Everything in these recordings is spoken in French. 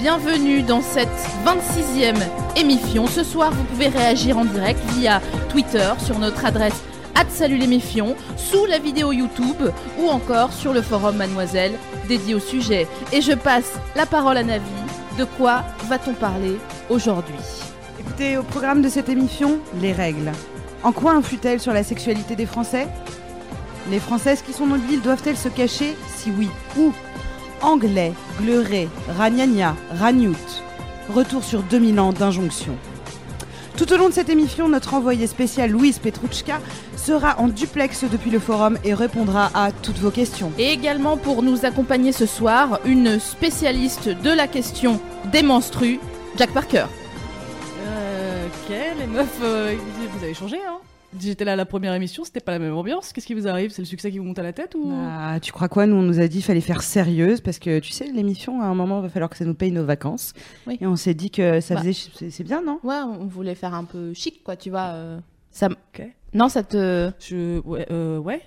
Bienvenue dans cette 26e émission. Ce soir, vous pouvez réagir en direct via Twitter sur notre adresse @salulémifion, sous la vidéo YouTube ou encore sur le forum Mademoiselle dédié au sujet. Et je passe la parole à Navi. De quoi va-t-on parler aujourd'hui? Écoutez, au programme de cette émission, les règles. En quoi influent-elles sur la sexualité des Français? Les Françaises qui sont l'île doivent-elles se cacher? Si oui, où? Anglais, Gleuret, Ragnagna, Ragnout. Retour sur 2000 ans d'injonction. Tout au long de cette émission, notre envoyé spécial Louise Petrouchka sera en duplex depuis le forum et répondra à toutes vos questions. Et également pour nous accompagner ce soir, une spécialiste de la question des menstrues, Jack Parker. Euh, ok, les meufs, euh, vous avez changé, hein? J'étais là à la première émission, c'était pas la même ambiance. Qu'est-ce qui vous arrive? C'est le succès qui vous monte à la tête ou? Ah, tu crois quoi? Nous, on nous a dit qu'il fallait faire sérieuse parce que tu sais, l'émission, à un moment, il va falloir que ça nous paye nos vacances. Oui. Et on s'est dit que ça Bah. faisait. c'est- bien, non? Ouais, on voulait faire un peu chic, quoi, tu vois. euh, Ça... Non, ça te... Je, ouais, euh, ouais.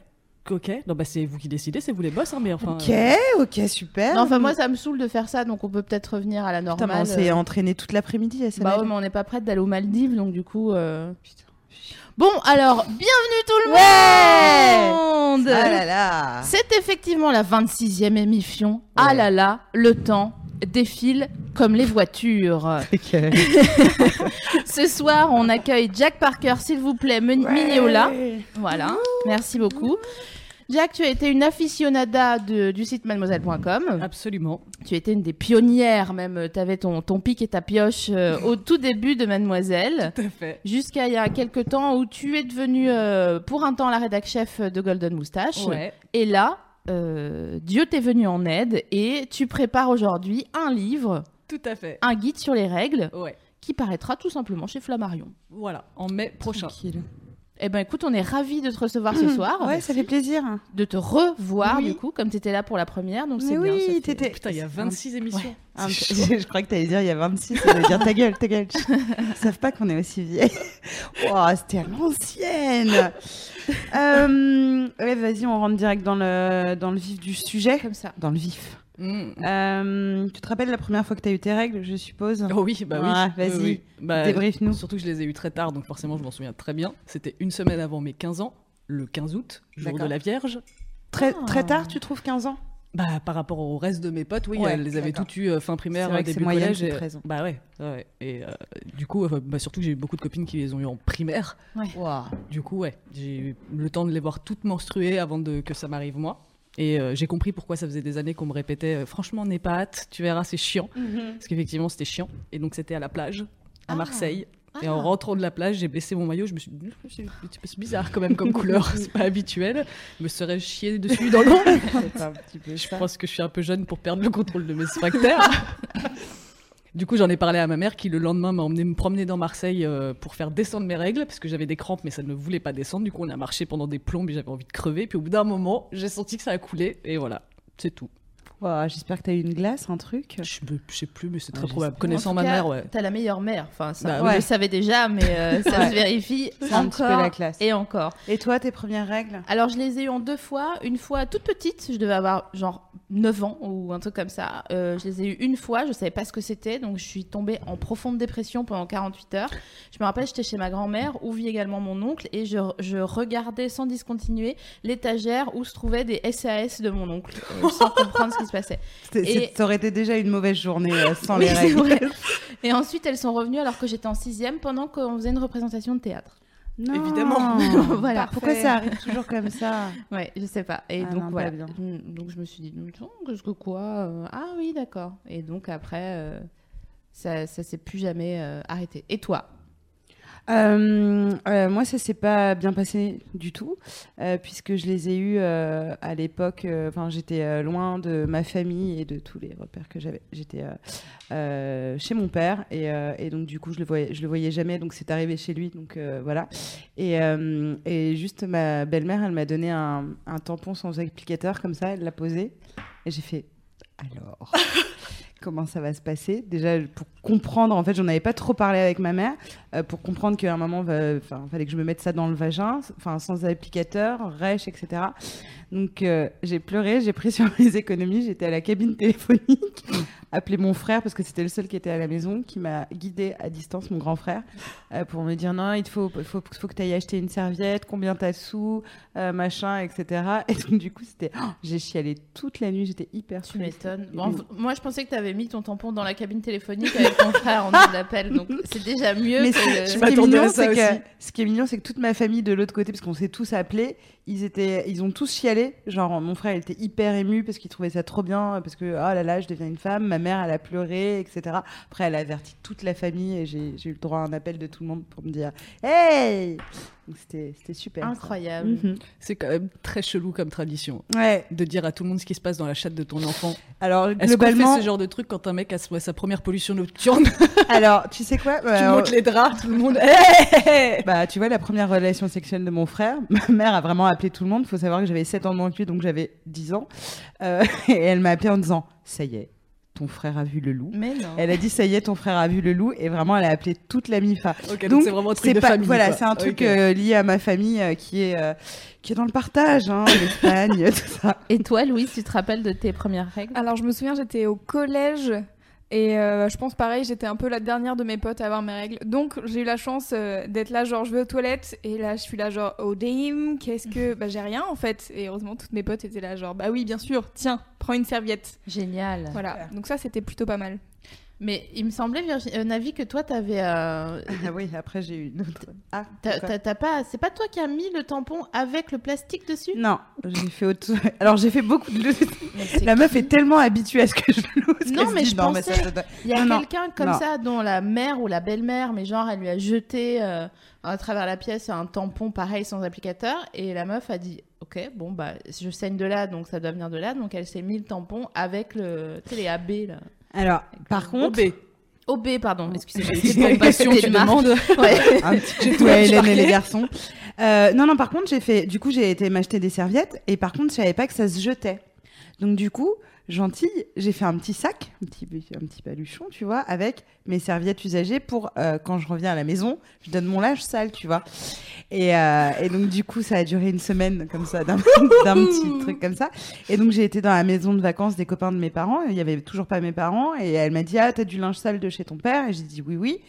Ok. Non, bah c'est vous qui décidez, c'est vous les boss, hein, mais enfin. Ok, ok, super. Non, enfin, moi, ça me saoule de faire ça, donc on peut peut-être revenir à la Putain, normale. on s'est euh. entraîné toute l'après-midi à ça. Bah ouais, mais on n'est pas prête d'aller aux Maldives, donc du coup... euh, Bon, alors, bienvenue tout le monde Ah là là C'est effectivement la 26e émission. Ah là là, le temps défile comme les voitures. Ce soir, on accueille Jack Parker, s'il vous plaît, Mignola. Voilà, merci beaucoup. Jack, tu as été une aficionada de- du site mademoiselle.com. Absolument. Tu étais une des pionnières, même. Tu avais ton, ton pic et ta pioche euh, au tout début de Mademoiselle. Tout à fait. Jusqu'à il y a quelques temps où tu es devenue euh, pour un temps la rédac chef de Golden Moustache. Ouais. Et là, euh, Dieu t'est venu en aide et tu prépares aujourd'hui un livre, Tout à fait. un guide sur les règles Ouais. qui paraîtra tout simplement chez Flammarion. Voilà. En mai prochain. Tranquille. Eh ben écoute, on est ravis de te recevoir ce soir, Ouais, ça fait plaisir. de te revoir Oui. du coup, comme tu étais là pour la première, donc c'est bien. oui, fait- t'étais. Putain, il y a 26 émissions. C'est petit- je crois que t'allais dire il y a 26, ça veut dire ta gueule, ta gueule. Ils savent pas qu'on est aussi vieille. Oh, c'était à l'ancienne. Euh, ouais, vas-y, on rentre direct dans le, dans le vif du sujet. Comme ça. Dans le vif. Mm. Euh, tu te rappelles la première fois que t'as eu tes règles, je suppose? Oh oui, bah oui. Ouais, vas-y. Oui, oui. Bah, Débrief-nous. Surtout que je les ai eu très tard, donc forcément je m'en souviens très bien. C'était une semaine avant mes 15 ans, le 15 août, jour de la Vierge. Très, Ah. très tard, tu trouves 15 ans? Bah, par rapport au reste de mes potes, oui, Ouais, elles les avaient toutes eues euh, fin primaire, vrai que début moyenne, collège. et- 13 ans. Bah ouais, ouais. Et euh, du coup, euh, bah, surtout que j'ai eu beaucoup de copines qui les ont eu en primaire. Du coup, ouais, j'ai eu le temps de les voir toutes menstruées avant de, que ça m'arrive moi. Et euh, j'ai compris pourquoi ça faisait des années qu'on me répétait euh, franchement, n'aie pas hâte, tu verras, c'est chiant. Parce qu'effectivement, c'était chiant. Et donc, c'était à la plage, à Ah. Marseille. Et Ah. en rentrant de la plage, j'ai baissé mon maillot. Je me suis dit, c'est bizarre quand même comme couleur, c'est pas habituel. Je me serais chié dessus dans peu Je pense que je suis un peu jeune pour perdre le contrôle de mes sphincters. Du coup, j'en ai parlé à ma mère qui, le lendemain, m'a emmené me promener dans Marseille euh, pour faire descendre mes règles parce que j'avais des crampes, mais ça ne voulait pas descendre. Du coup, on a marché pendant des plombes et j'avais envie de crever. Puis au bout d'un moment, j'ai senti que ça a coulé et voilà, c'est tout. Ouah, J'espère que t'as eu une glace, un truc. Je, me- je sais plus, mais c'est Ouais, très probable. Connaissant En ma tout cas, mère, ouais. T'as la meilleure mère. Enfin, ça, Bah on ouais. le savait déjà, mais euh, ça Ouais. se vérifie un petit peu encore la classe. et encore. Et toi, tes premières règles? Alors, je les ai eues en deux fois. Une fois toute petite, je devais avoir genre 9 ans ou un truc comme ça. Euh, je les ai eues une fois, je savais pas ce que c'était, donc je suis tombée en profonde dépression pendant 48 heures. Je me rappelle, j'étais chez ma grand-mère, où vit également mon oncle, et je, je regardais sans discontinuer l'étagère où se trouvaient des SAS de mon oncle, euh, sans comprendre ce qui se passait. Et- Ça aurait été déjà une mauvaise journée euh, sans Oui, les règles. Et ensuite, elles sont revenues alors que j'étais en sixième pendant qu'on faisait une représentation de théâtre. Non. Évidemment. Voilà. Pourquoi ça arrive toujours comme ça Ouais, je sais pas. Et Ah donc non, voilà. bien. Mm, Donc je me suis dit, qu'est-ce que quoi euh, Ah oui, d'accord. Et donc après, euh, ça, ça s'est plus jamais euh, arrêté. Et toi? Moi, ça s'est pas bien passé du tout, euh, puisque je les ai eus euh, à l'époque. euh, Enfin, j'étais euh, loin de ma famille et de tous les repères que j'avais. J'étais euh, euh, chez mon père et, euh, et donc du coup, je le voyais, je le voyais jamais. Donc c'est arrivé chez lui. Donc euh, voilà. Et, euh, et juste ma belle-mère, elle m'a donné un, un tampon sans applicateur comme ça. Elle l'a posé et j'ai fait. Alors. Comment ça va se passer? Déjà, pour comprendre, en fait, j'en avais pas trop parlé avec ma mère, euh, pour comprendre qu'à un moment, enfin, fallait que je me mette ça dans le vagin, enfin, sans applicateur, rêche, etc. Donc, euh, j'ai pleuré, j'ai pris sur mes économies, j'étais à la cabine téléphonique, appelé mon frère, parce que c'était le seul qui était à la maison, qui m'a guidé à distance, mon grand frère, euh, pour me dire non, il te faut, faut, faut que tu ailles acheter une serviette, combien t'as de sous, euh, machin, etc. Et donc, du coup, c'était. oh, j'ai chialé toute la nuit, j'étais hyper Tu m'étonnes. Bon, moi, je pensais que tu avais mis ton tampon dans la cabine téléphonique avec ton frère en temps d'appel, donc c'est déjà mieux Mais que ce, qui est mignon, que, aussi. ce qui est mignon, c'est que toute ma famille de l'autre côté, parce qu'on s'est tous appelés, ils étaient, ils ont tous chialé. Genre, mon frère, il était hyper ému parce qu'il trouvait ça trop bien, parce que, oh là là, je deviens une femme. Ma mère, elle a pleuré, etc. Après, elle a averti toute la famille et j'ai eu le droit à un appel de tout le monde pour me dire, hey! C'était c'était super. incroyable. Mhm. C'est quand même très chelou comme tradition. Ouais. De dire à tout le monde ce qui se passe dans la chatte de ton enfant. Alors, Est-ce qu'on globalement, fait ce genre de truc quand un mec a sa première pollution nocturne? Alors, tu sais quoi? Tu Alors, montes les draps, tout le monde. Hey Bah, tu vois, la première relation sexuelle de mon frère, ma mère a vraiment appelé tout le monde. Il faut savoir que j'avais 7 ans de moins que lui, donc j'avais 10 ans. Euh, et elle m'a appelé en disant Ça y est, ton frère a vu le loup. Mais non. Elle a dit Ça y est, ton frère a vu le loup. Et vraiment, elle a appelé toute la MIFA. Donc c'est vraiment un truc de pas, famille. voilà, c'est un truc euh, lié à ma famille euh, qui, est, euh, qui est dans le partage, hein, l'Espagne, tout ça. Et toi, Louise, tu te rappelles de tes premières règles? Alors je me souviens, j'étais au collège et euh, je pense pareil, j'étais un peu la dernière de mes potes à avoir mes règles. Donc j'ai eu la chance euh, d'être là, genre je vais aux toilettes et là je suis là genre oh damn, qu'est-ce que bah j'ai rien en fait. Et heureusement toutes mes potes étaient là genre bah oui bien sûr, tiens prends une serviette. Génial. Voilà, donc ça c'était plutôt pas mal. Mais il me semblait, Virgi- euh, Navi, que toi, t'avais. euh, Ah oui, après, j'ai eu une autre. Ah, t'as- pas. C'est pas toi qui as mis le tampon avec le plastique dessus? Non, j'ai fait autre Alors, j'ai fait beaucoup de. La meuf est tellement habituée à ce que je loose. Non, mais dit, je non, mais ça, pensais- ça Il y a quelqu'un comme Non. ça dont la mère ou la belle-mère, mais genre elle lui a jeté euh, à travers la pièce un tampon pareil sans applicateur et la meuf a dit ok bon bah je saigne de là donc ça doit venir de là donc elle s'est mis le tampon avec le tu sais, les AB là. Alors, par contre, OB. OB pardon excusez-moi. C'est une passion, tu demandes. Ouais. un petit à Hélène et les garçons. Euh, non, non, par contre, j'ai fait. Du coup, j'ai été m'acheter des serviettes et par contre, je savais pas que ça se jetait. Donc, du coup, gentille, j'ai fait un petit sac, un petit, un petit paluchon, tu vois, avec mes serviettes usagées pour euh, quand je reviens à la maison, je donne mon linge sale, tu vois. Et, euh, donc, du coup, ça a duré une semaine comme ça, d'un petit truc comme ça. Et donc, j'ai été dans la maison de vacances des copains de mes parents. Il y avait toujours pas mes parents. Et elle m'a dit Ah, t'as du linge sale de chez ton père? Et j'ai dit Oui, oui.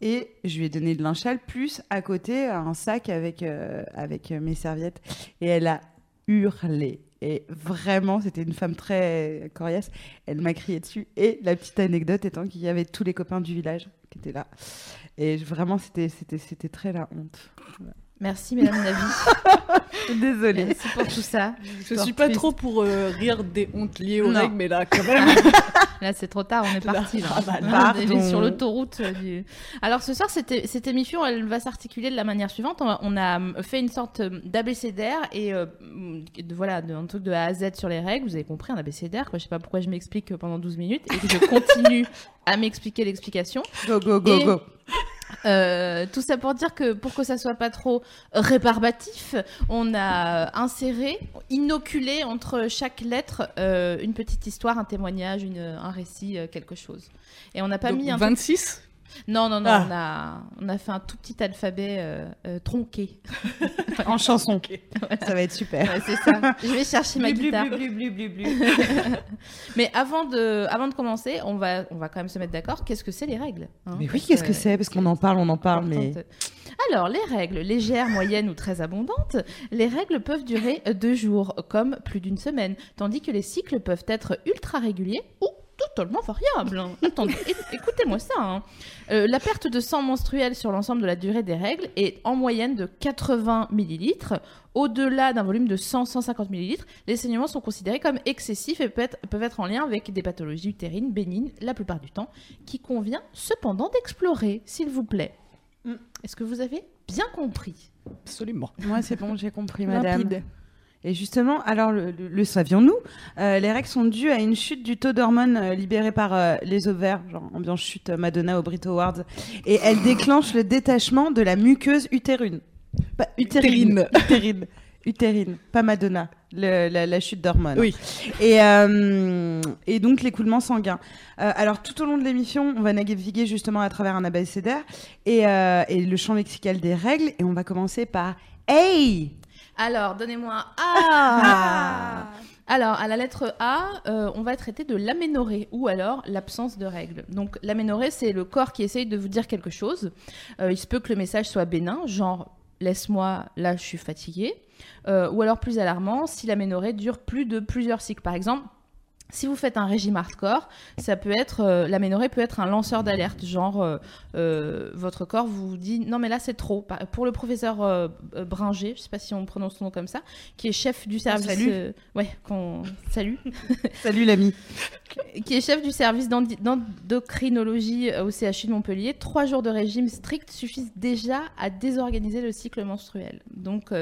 Et je lui ai donné de linge sale, plus à côté un sac avec, euh, avec mes serviettes. Et elle a hurlé. Et vraiment, c'était une femme très coriace. Elle m'a crié dessus. Et la petite anecdote étant qu'il y avait tous les copains du village qui étaient là. Et vraiment, c'était très la honte. Merci mesdames Navi. Désolée. Merci pour tout ça. Je suis pas trop pour euh, rire des hontes liées aux Non. règles, mais là, quand même. Là, c'est trop tard, on est parti. Là. ah bah, on est sur l'autoroute. euh, Du... Alors, ce soir, cette, cette émission, elle va s'articuler de la manière suivante. On, a euh, fait une sorte d'abécédaire et euh, de, voilà, de, un truc de A à Z sur les règles. Vous avez compris, un abécédaire. Quoi. Je sais pas pourquoi je m'explique pendant 12 minutes et que je continue à m'expliquer l'explication. Go, go, go, Et- go. Euh, tout ça pour dire que pour que ça soit pas trop rébarbatif, on a inséré, inoculé entre chaque lettre euh, une petite histoire, un témoignage, une, un récit, euh, quelque chose. Et on n'a pas Donc, mis un truc- 26 Non, non, non, Ah. on, a, on a fait un tout petit alphabet euh, euh, tronqué. En chanson. Ça va être super. Ouais, c'est ça. Je vais chercher ma Blu, guitare. blu, blu, blu, blu. Mais avant de, avant de commencer, on va, on va quand même se mettre d'accord. Qu'est-ce que c'est les règles hein Mais oui, qu'est-ce que c'est Parce qu'on en parle, on en parle, mais. Alors, les règles légères, moyennes ou très abondantes, les règles peuvent durer deux jours, comme plus d'une semaine, tandis que les cycles peuvent être ultra réguliers ou totalement variables. hein. Attendez, écoutez-moi ça. hein. Euh, la perte de sang menstruel sur l'ensemble de la durée des règles est en moyenne de 80 millilitres. Au-delà d'un volume de 100-150 millilitres, les saignements sont considérés comme excessifs et peuvent être, peuvent être en lien avec des pathologies utérines bénignes la plupart du temps, qui convient cependant d'explorer, s'il vous plaît. Mm. Est-ce que vous avez bien compris? Absolument. Moi, c'est bon, j'ai compris, madame. Limpide. Et justement, alors le, le- le savions-nous euh, Les règles sont dues à une chute du taux d'hormones euh, libéré par euh, les ovaires, genre ambiance chute Madonna au Brit Awards, et elle déclenche le détachement de la muqueuse utérine. Pas utérine. Utérine. Utérine, pas Madonna, le- la, la chute d'hormones. Oui. Et, euh, et donc l'écoulement sanguin. Euh, alors tout au long de l'émission, on va naviguer justement à travers un abécédaire et, euh, et le champ lexical des règles. Et on va commencer par Hey Alors, donnez-moi un A. Alors, à la lettre A, euh, on va traiter de l'aménorrhée ou alors l'absence de règles. Donc, l'aménorrhée, c'est le corps qui essaye de vous dire quelque chose. Euh, il se peut que le message soit bénin, genre laisse-moi, là, je suis fatiguée. Euh, ou alors plus alarmant, si l'aménorrhée dure plus de plusieurs cycles. Par exemple, si vous faites un régime hardcore, ça peut être euh, l'aménorrhée peut être un lanceur d'alerte, genre euh, euh, votre corps vous dit non mais là c'est trop. Pour le professeur Bringer, je sais pas si on prononce son nom comme ça, qui est chef du service, salue. euh, ouais, qu'on salue, Salut l'ami. qui est chef du service d'endocrinologie au CHU de Montpellier, trois jours de régime strict suffisent déjà à désorganiser le cycle menstruel. Donc,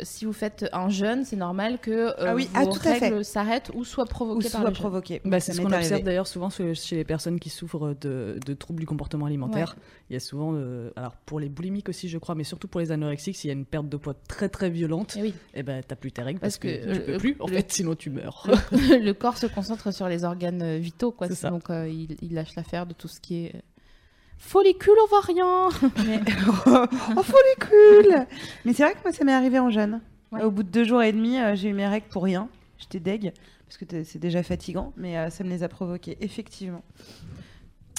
si vous faites un jeûne, c'est normal que Ah oui, vos ah, fait. règles s'arrêtent ou soient Ou provoquées par soit. Bah, c'est ce qu'on observe d'ailleurs souvent chez les personnes qui souffrent de, de troubles du comportement alimentaire. Il y a souvent, euh, alors pour les boulimiques aussi, je crois, mais surtout pour les anorexiques, s'il y a une perte de poids très très violente, Eh oui, et ben t'as plus tes règles parce, Parce que, que, tu peux plus. En le- fait, sinon tu meurs. le corps se concentre sur les organes euh, vitaux, quoi. Donc, euh, il, il lâche l'affaire de tout ce qui est follicule ovarien. Mais... oh, follicule Mais c'est vrai que moi, ça m'est arrivé en. Ouais. Au bout de deux jours et demi, euh, j'ai eu mes règles pour rien. J'étais deg, parce que c'est déjà fatigant, mais euh, ça me les a provoquées, effectivement.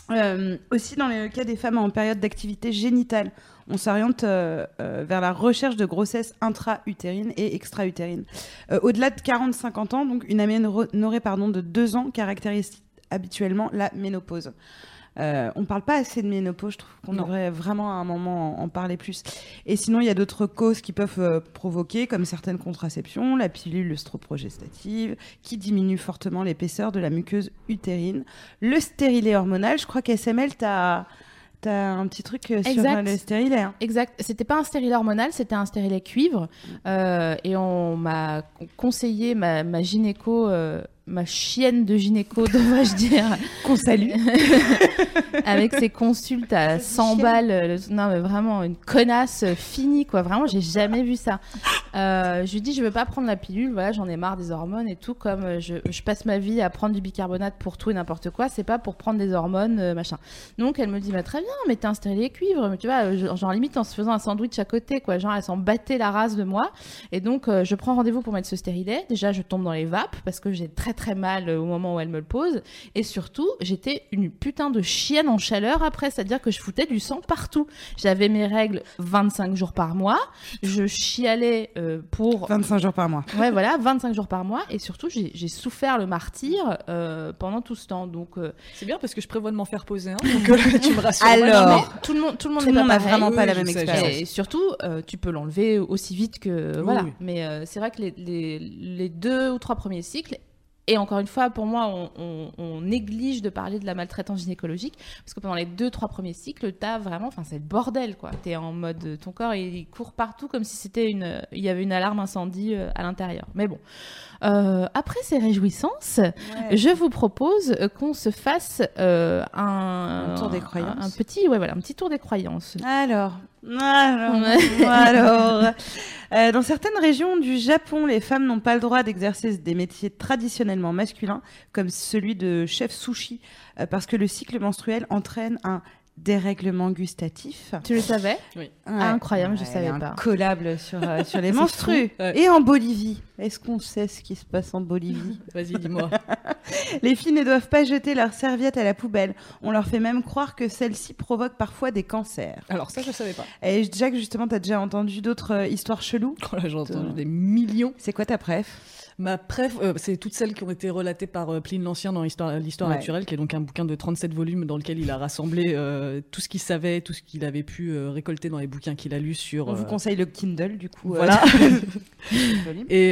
Euh, aussi, dans le cas des femmes en période d'activité génitale, on s'oriente euh, vers la recherche de grossesse intra-utérine et extra-utérine. Au-delà de 40-50 ans, donc une aménorrhée de 2 ans caractérise habituellement la ménopause. Euh, on parle pas assez de ménopause, je trouve qu'on devrait vraiment à un moment en, en parler plus. Et sinon, il y a d'autres causes qui peuvent euh, provoquer, comme certaines contraceptions, la pilule œstroprogestative, qui diminue fortement l'épaisseur de la muqueuse utérine, le stérilet hormonal. Je crois qu'SML, tu as, un petit truc euh, sur Exact. le stérilet. hein. Exact. C'était pas un stérilet hormonal, c'était un stérilet cuivre. Euh, et on m'a conseillé, ma, ma gynéco, euh, ma chienne de gynéco, devrais-je dire, Qu'on salue. avec ses consultes à 100 chienne. balles. euh, non, mais vraiment, une connasse finie, quoi. Vraiment, j'ai jamais vu ça. Euh, je lui dis, je veux pas prendre la pilule, voilà, j'en ai marre des hormones et tout. Comme euh, je, je passe ma vie à prendre du bicarbonate pour tout et n'importe quoi, c'est pas pour prendre des hormones, machin. Donc, elle me dit, bah, très bien, mais t'es installé cuivre, mais tu vois, genre, genre, limite en se faisant un sandwich à côté, quoi. Genre, elle s'en battait la race de moi. Et donc, euh, je prends rendez-vous pour mettre ce stérilet. Déjà, je tombe dans les vapes parce que j'ai très très mal euh, au moment où elle me le pose. Et surtout, j'étais une putain de chienne en chaleur après, c'est-à-dire que je foutais du sang partout. J'avais mes règles 25 jours par mois. Je chialais euh, pour 25 jours par mois. Ouais, voilà, 25 jours par mois. Et surtout, j'ai souffert le martyr euh, pendant tout ce temps. Donc, euh, C'est bien parce que je prévois de m'en faire poser un. Donc tu me rassures. Alors, mais tout le monde, tout le monde Tout le n'est monde pas n'a pareil. vraiment pas Oui, la même sais, expérience. Et surtout, euh, tu peux l'enlever aussi vite que Oui, voilà. oui. Mais euh, c'est vrai que les, les, les deux ou trois premiers cycles. Et encore une fois, pour moi, on, néglige de parler de la maltraitance gynécologique parce que pendant les deux, trois premiers cycles, t'as vraiment, enfin, c'est le bordel, quoi. T'es en mode, ton corps, il court partout comme si c'était une, il y avait une alarme incendie euh, à l'intérieur. Mais bon, Euh, après ces réjouissances, je vous propose euh, qu'on se fasse euh, un, Un tour des croyances. un, un petit, ouais, voilà, un petit tour des croyances. Alors, alors, alors. Euh, dans certaines régions du Japon, les femmes n'ont pas le droit d'exercer des métiers traditionnellement masculins, comme celui de chef sushi, euh, parce que le cycle menstruel entraîne un dérèglement gustatif. Tu le savais Ouais. Ah, incroyable, je Ouais, savais y a pas. Collable sur, euh, sur les menstrues. ouais. Et en Bolivie. Est-ce qu'on sait ce qui se passe en Bolivie Vas-y, dis-moi. Les filles ne doivent pas jeter leurs serviettes à la poubelle. On leur fait même croire que celles-ci provoquent parfois des cancers. Alors ça, je savais pas. Et Jacques, justement, t'as déjà entendu d'autres euh, histoires cheloues Oh là, j'ai entendu des millions. C'est quoi ta préf? Ma préf, euh, c'est toutes celles qui ont été relatées par euh, Pline l'Ancien dans l'histoire l'histoire Ouais. naturelle, qui est donc un bouquin de 37 volumes dans lequel il a rassemblé euh, tout ce qu'il savait, tout ce qu'il avait pu récolter dans les bouquins qu'il a lus sur. On vous conseille le Kindle, du coup. Voilà. Et,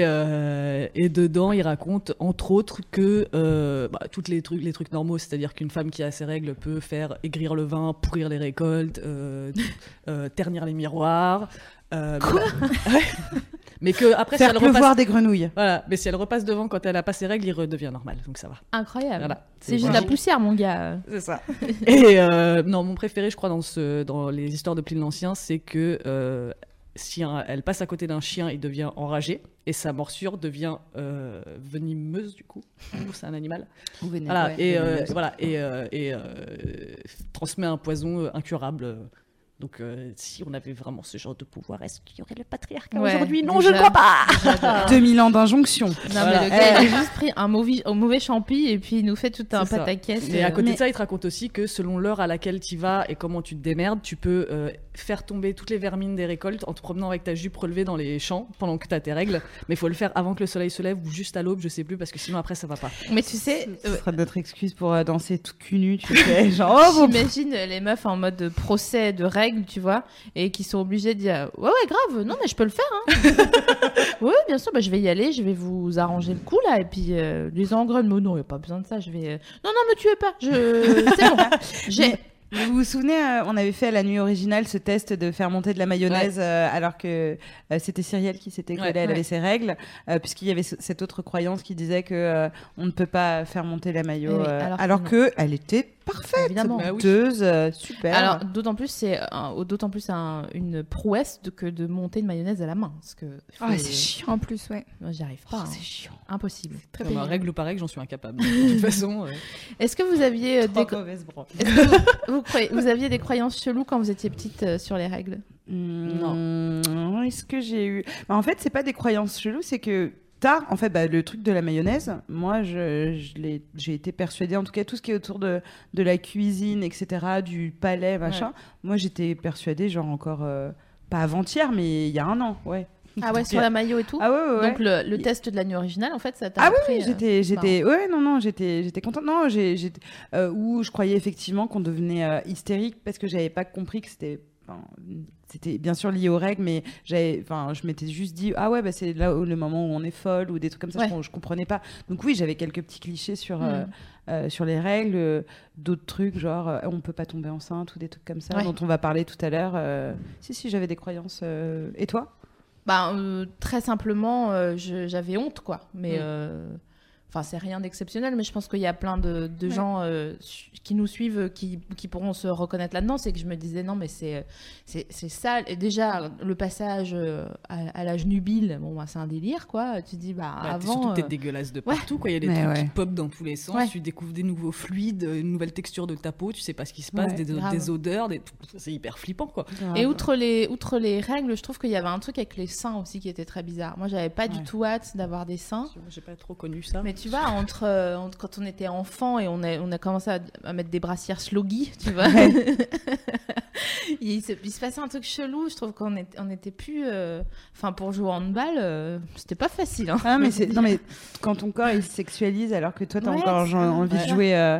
et dedans, il raconte entre autres que bah, toutes les trucs, les trucs normaux, c'est-à-dire qu'une femme qui a ses règles peut faire aigrir le vin, pourrir les récoltes, ternir les miroirs. bah- Ouais. Mais que après, si Faire elle pleuvoir repasse, des grenouilles. voilà, mais si elle repasse devant quand elle a pas ses règles, il redevient normal, donc ça va. Incroyable. Voilà. C'est juste de la poussière, mon gars. C'est ça. Et euh, non, mon préféré, je crois, dans, ce, dans les histoires de Pline l'Ancien, c'est que euh, si un- elle passe à côté d'un chien, il devient enragé et sa morsure devient euh, venimeuse, du coup. C'est un animal. Voilà, et, euh, voilà, et, euh, et euh, transmet un poison euh, incurable. Donc, euh, si on avait vraiment ce genre de pouvoir, est-ce qu'il y aurait le patriarcat Ouais, aujourd'hui? Non, déjà. je ne crois pas 2000 ans d'injonction. Non, Voilà. mais le gars, il a juste pris un mauvais, un mauvais champi et puis il nous fait tout un pataquès. Et à euh, côté Mais- de ça, il te raconte aussi que selon l'heure à laquelle tu vas et comment tu te démerdes, tu peux euh, faire tomber toutes les vermines des récoltes en te promenant avec ta jupe relevée dans les champs pendant que tu as tes règles. Mais il faut le faire avant que le soleil se lève ou juste à l'aube, je sais plus, parce que sinon après ça va pas. Mais tu sais, Ce euh, sera notre excuse pour euh, danser tout cul nu, tu sais. Genre, oh, bon, J'imagine les meufs en mode de procès de règles, tu vois, et qui sont obligées de dire Ouais, ouais, grave, non, mais je peux le faire. Hein. oui, bien sûr, bah, je vais y aller, je vais vous arranger le coup là, et puis euh, les engrais, mais non, il n'y a pas besoin de ça, je vais. euh, Non, non, me tuez pas, je... c'est bon. J'ai. Vous vous souvenez, euh, on avait fait à la nuit originale ce test de faire monter de la mayonnaise euh, alors que euh, c'était Cyrielle qui s'était collée, Ouais. elle Ouais. avait ses règles, euh, puisqu'il y avait ce- cette autre croyance qui disait que euh, on ne peut pas faire monter la mayo, Oui, euh, alors alors, que non. que elle était parfaite, Évidemment. Bah oui. super. Alors, d'autant plus, c'est d'autant plus un- une prouesse de, que de monter une mayonnaise à la main. Parce que. Ah, faut- c'est chiant. En plus, ouais. Moi, j'y arrive Oh, pas. hein. c'est chiant. Impossible. Très Comme règle ou pas règle, j'en suis incapable. De toute façon, euh, Est-ce que vous aviez euh, des, Trop vous, vous croyez- vous aviez des croyances cheloues quand vous étiez petite euh, sur les règles Non. Est-ce que j'ai eu. Bah, en fait, c'est pas des croyances cheloues, c'est que tard, en fait, bah, le truc de la mayonnaise, moi, je, j'ai été persuadée, en tout cas, tout ce qui est autour de, de la cuisine, etc., du palais, machin, moi, j'étais persuadée, genre encore, euh, pas avant-hier, mais il y a un an, ouais. Ah ouais, sur la maillot et tout Ah ouais, ouais, ouais. Donc le, le test de la nuit originale, en fait, ça t'a Ah oui, euh, j'étais, j'étais, ouais, non, non, j'étais, j'étais contente. Non, j'ai, j'étais, euh, où je croyais effectivement qu'on devenait euh, hystérique parce que j'avais pas compris que c'était, enfin, c'était bien sûr lié aux règles, mais j'avais, enfin, je m'étais juste dit, ah ouais, bah c'est là où, le moment où on est folle ou des trucs comme ça, Ouais. je, je comprenais pas. Donc oui, j'avais quelques petits clichés sur, euh, Mm. euh, sur les règles, euh, d'autres trucs genre, euh, on peut pas tomber enceinte ou des trucs comme ça Ouais. dont on va parler tout à l'heure. euh. Si, si, j'avais des croyances. euh, Et toi? Bah, euh, très simplement, euh, j'avais honte, quoi. Mais, Mm. Enfin, c'est rien d'exceptionnel, mais je pense qu'il y a plein de, de gens euh, qui nous suivent qui, qui pourront se reconnaître là-dedans. C'est que je me disais, non, mais c'est, ça. Et déjà, le passage euh, à, à l'âge nubile, bon, bah, c'est un délire, quoi. Tu dis, bah, avant. surtout t'es euh, dégueulasse de ouais. partout. Quoi. Il y a des Mais trucs ouais. qui pop dans tous les sens. Ouais. Tu découvres des nouveaux fluides, une nouvelle texture de ta peau. Tu sais pas ce qui se passe, Ouais, des, odeurs. Des... C'est hyper flippant. quoi. Et outre les, outre les règles, je trouve qu'il y avait un truc avec les seins aussi qui était très bizarre. Moi, j'avais pas du tout hâte d'avoir des seins. J'ai pas trop connu ça. Mais tu vois, entre, euh, entre quand on était enfant et on a, on a commencé à, à mettre des brassières sloggy, tu vois, il, se, il se passait un truc chelou. Je trouve qu'on était, on était plus. euh, Enfin, pour jouer au handball, euh, c'était pas facile. Hein. Ah, mais non mais quand ton corps il se sexualise alors que toi t'as Ouais, encore envie Ouais. de jouer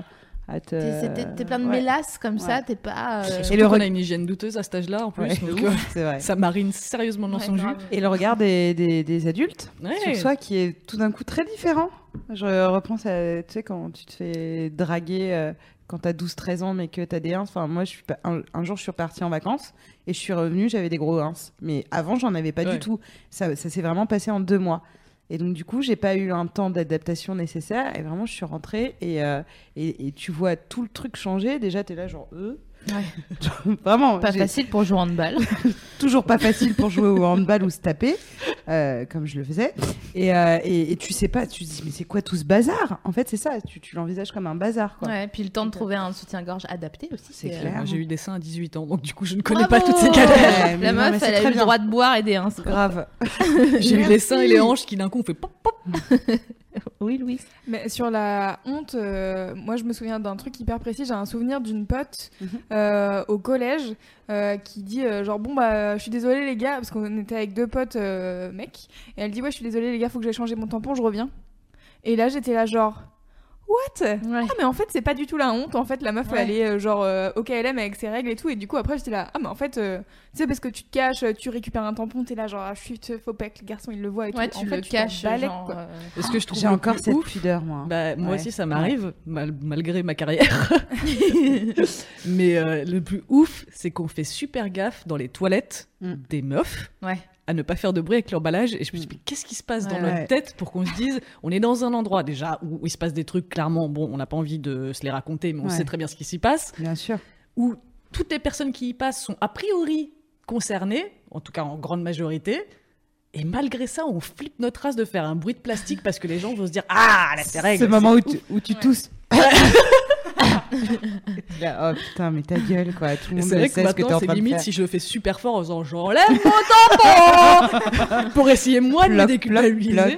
te. T'es plein de ouais. mélasses comme ça, Ouais. t'es pas. euh, Et le re- a une hygiène douteuse à cet âge-là en plus. Ouais, donc, vrai. ça marine sérieusement dans ouais, son jus. Et le regard des, des, des adultes Ouais. sur soi qui est tout d'un coup très différent. Je repense à, tu sais, quand tu te fais draguer euh, quand t'as 12-13 ans mais que t'as des ins. Enfin, moi, je suis pas- un, un jour, je suis repartie en vacances et je suis revenue, j'avais des gros ins. Mais avant, j'en avais pas Ouais. du tout. Ça, ça s'est vraiment passé en deux mois. Et donc, du coup, j'ai pas eu un temps d'adaptation nécessaire. Et vraiment, je suis rentrée et, euh, et, tu vois tout le truc changer. Déjà, t'es là, genre, euh. Ouais. vraiment. Pas facile pour jouer au handball. toujours pas facile pour jouer au handball ou se taper, euh, comme je le faisais. Et, euh, et, et tu sais pas, tu te dis, mais c'est quoi tout ce bazar? En fait, c'est ça, tu, tu l'envisages comme un bazar. Quoi. Ouais, puis le temps de trouver un soutien-gorge adapté aussi. C'est euh, clair. Moi, J'ai eu des seins à 18 ans, donc du coup, je ne connais Bravo pas toutes ces galères. Ouais, La meuf, elle a eu le bien. droit de boire et des ins. Grave. J'ai eu les seins et les hanches qui d'un coup on fait pop pop. Oui, Louis. Mais sur la honte, euh, moi je me souviens d'un truc hyper précis. J'ai un souvenir d'une pote Mhm. euh, au collège euh, qui dit genre bon bah je suis désolée les gars parce qu'on était avec deux potes mecs et elle dit ouais je suis désolée les gars faut que j'aille changer mon tampon je reviens. Et là j'étais là genre what? Ouais. Ah mais en fait c'est pas du tout la honte en fait la meuf Ouais. elle est euh, genre euh, au KLM avec ses règles et tout et du coup après j'étais là ah mais en fait euh, tu sais parce que tu te caches euh, tu récupères un tampon t'es là genre ah chut faut pas que le garçon il le voit et Ouais, tout. tu en le caches, balèques, genre, quoi. euh, Est-ce que je trouve J'ai encore plus cette ouf pudeur, moi. Bah, moi aussi, ça m'arrive, mal- malgré ma carrière. Mais euh, le plus ouf, c'est qu'on fait super gaffe dans les toilettes Mm. des meufs Ouais. À ne pas faire de bruit avec l'emballage. Et je me suis dit, mais qu'est-ce qui se passe dans Ouais, notre ouais. tête pour qu'on se dise, on est dans un endroit déjà où il se passe des trucs, clairement, bon, on n'a pas envie de se les raconter, mais on Ouais. sait très bien ce qui s'y passe, Bien sûr. où toutes les personnes qui y passent sont a priori concernées, en tout cas en grande majorité. Et malgré ça, on flippe notre race de faire un bruit de plastique parce que les gens vont se dire Ah, là, c'est règle. Ce moment où c'est tu, où tu Ouais. tousses. Là, oh putain, mais ta gueule, quoi. Tout le monde que ce que t'es en c'est train de limite faire. si je le fais super fort en faisant j'enlève mon tampon pour essayer moi de me déculpabiliser.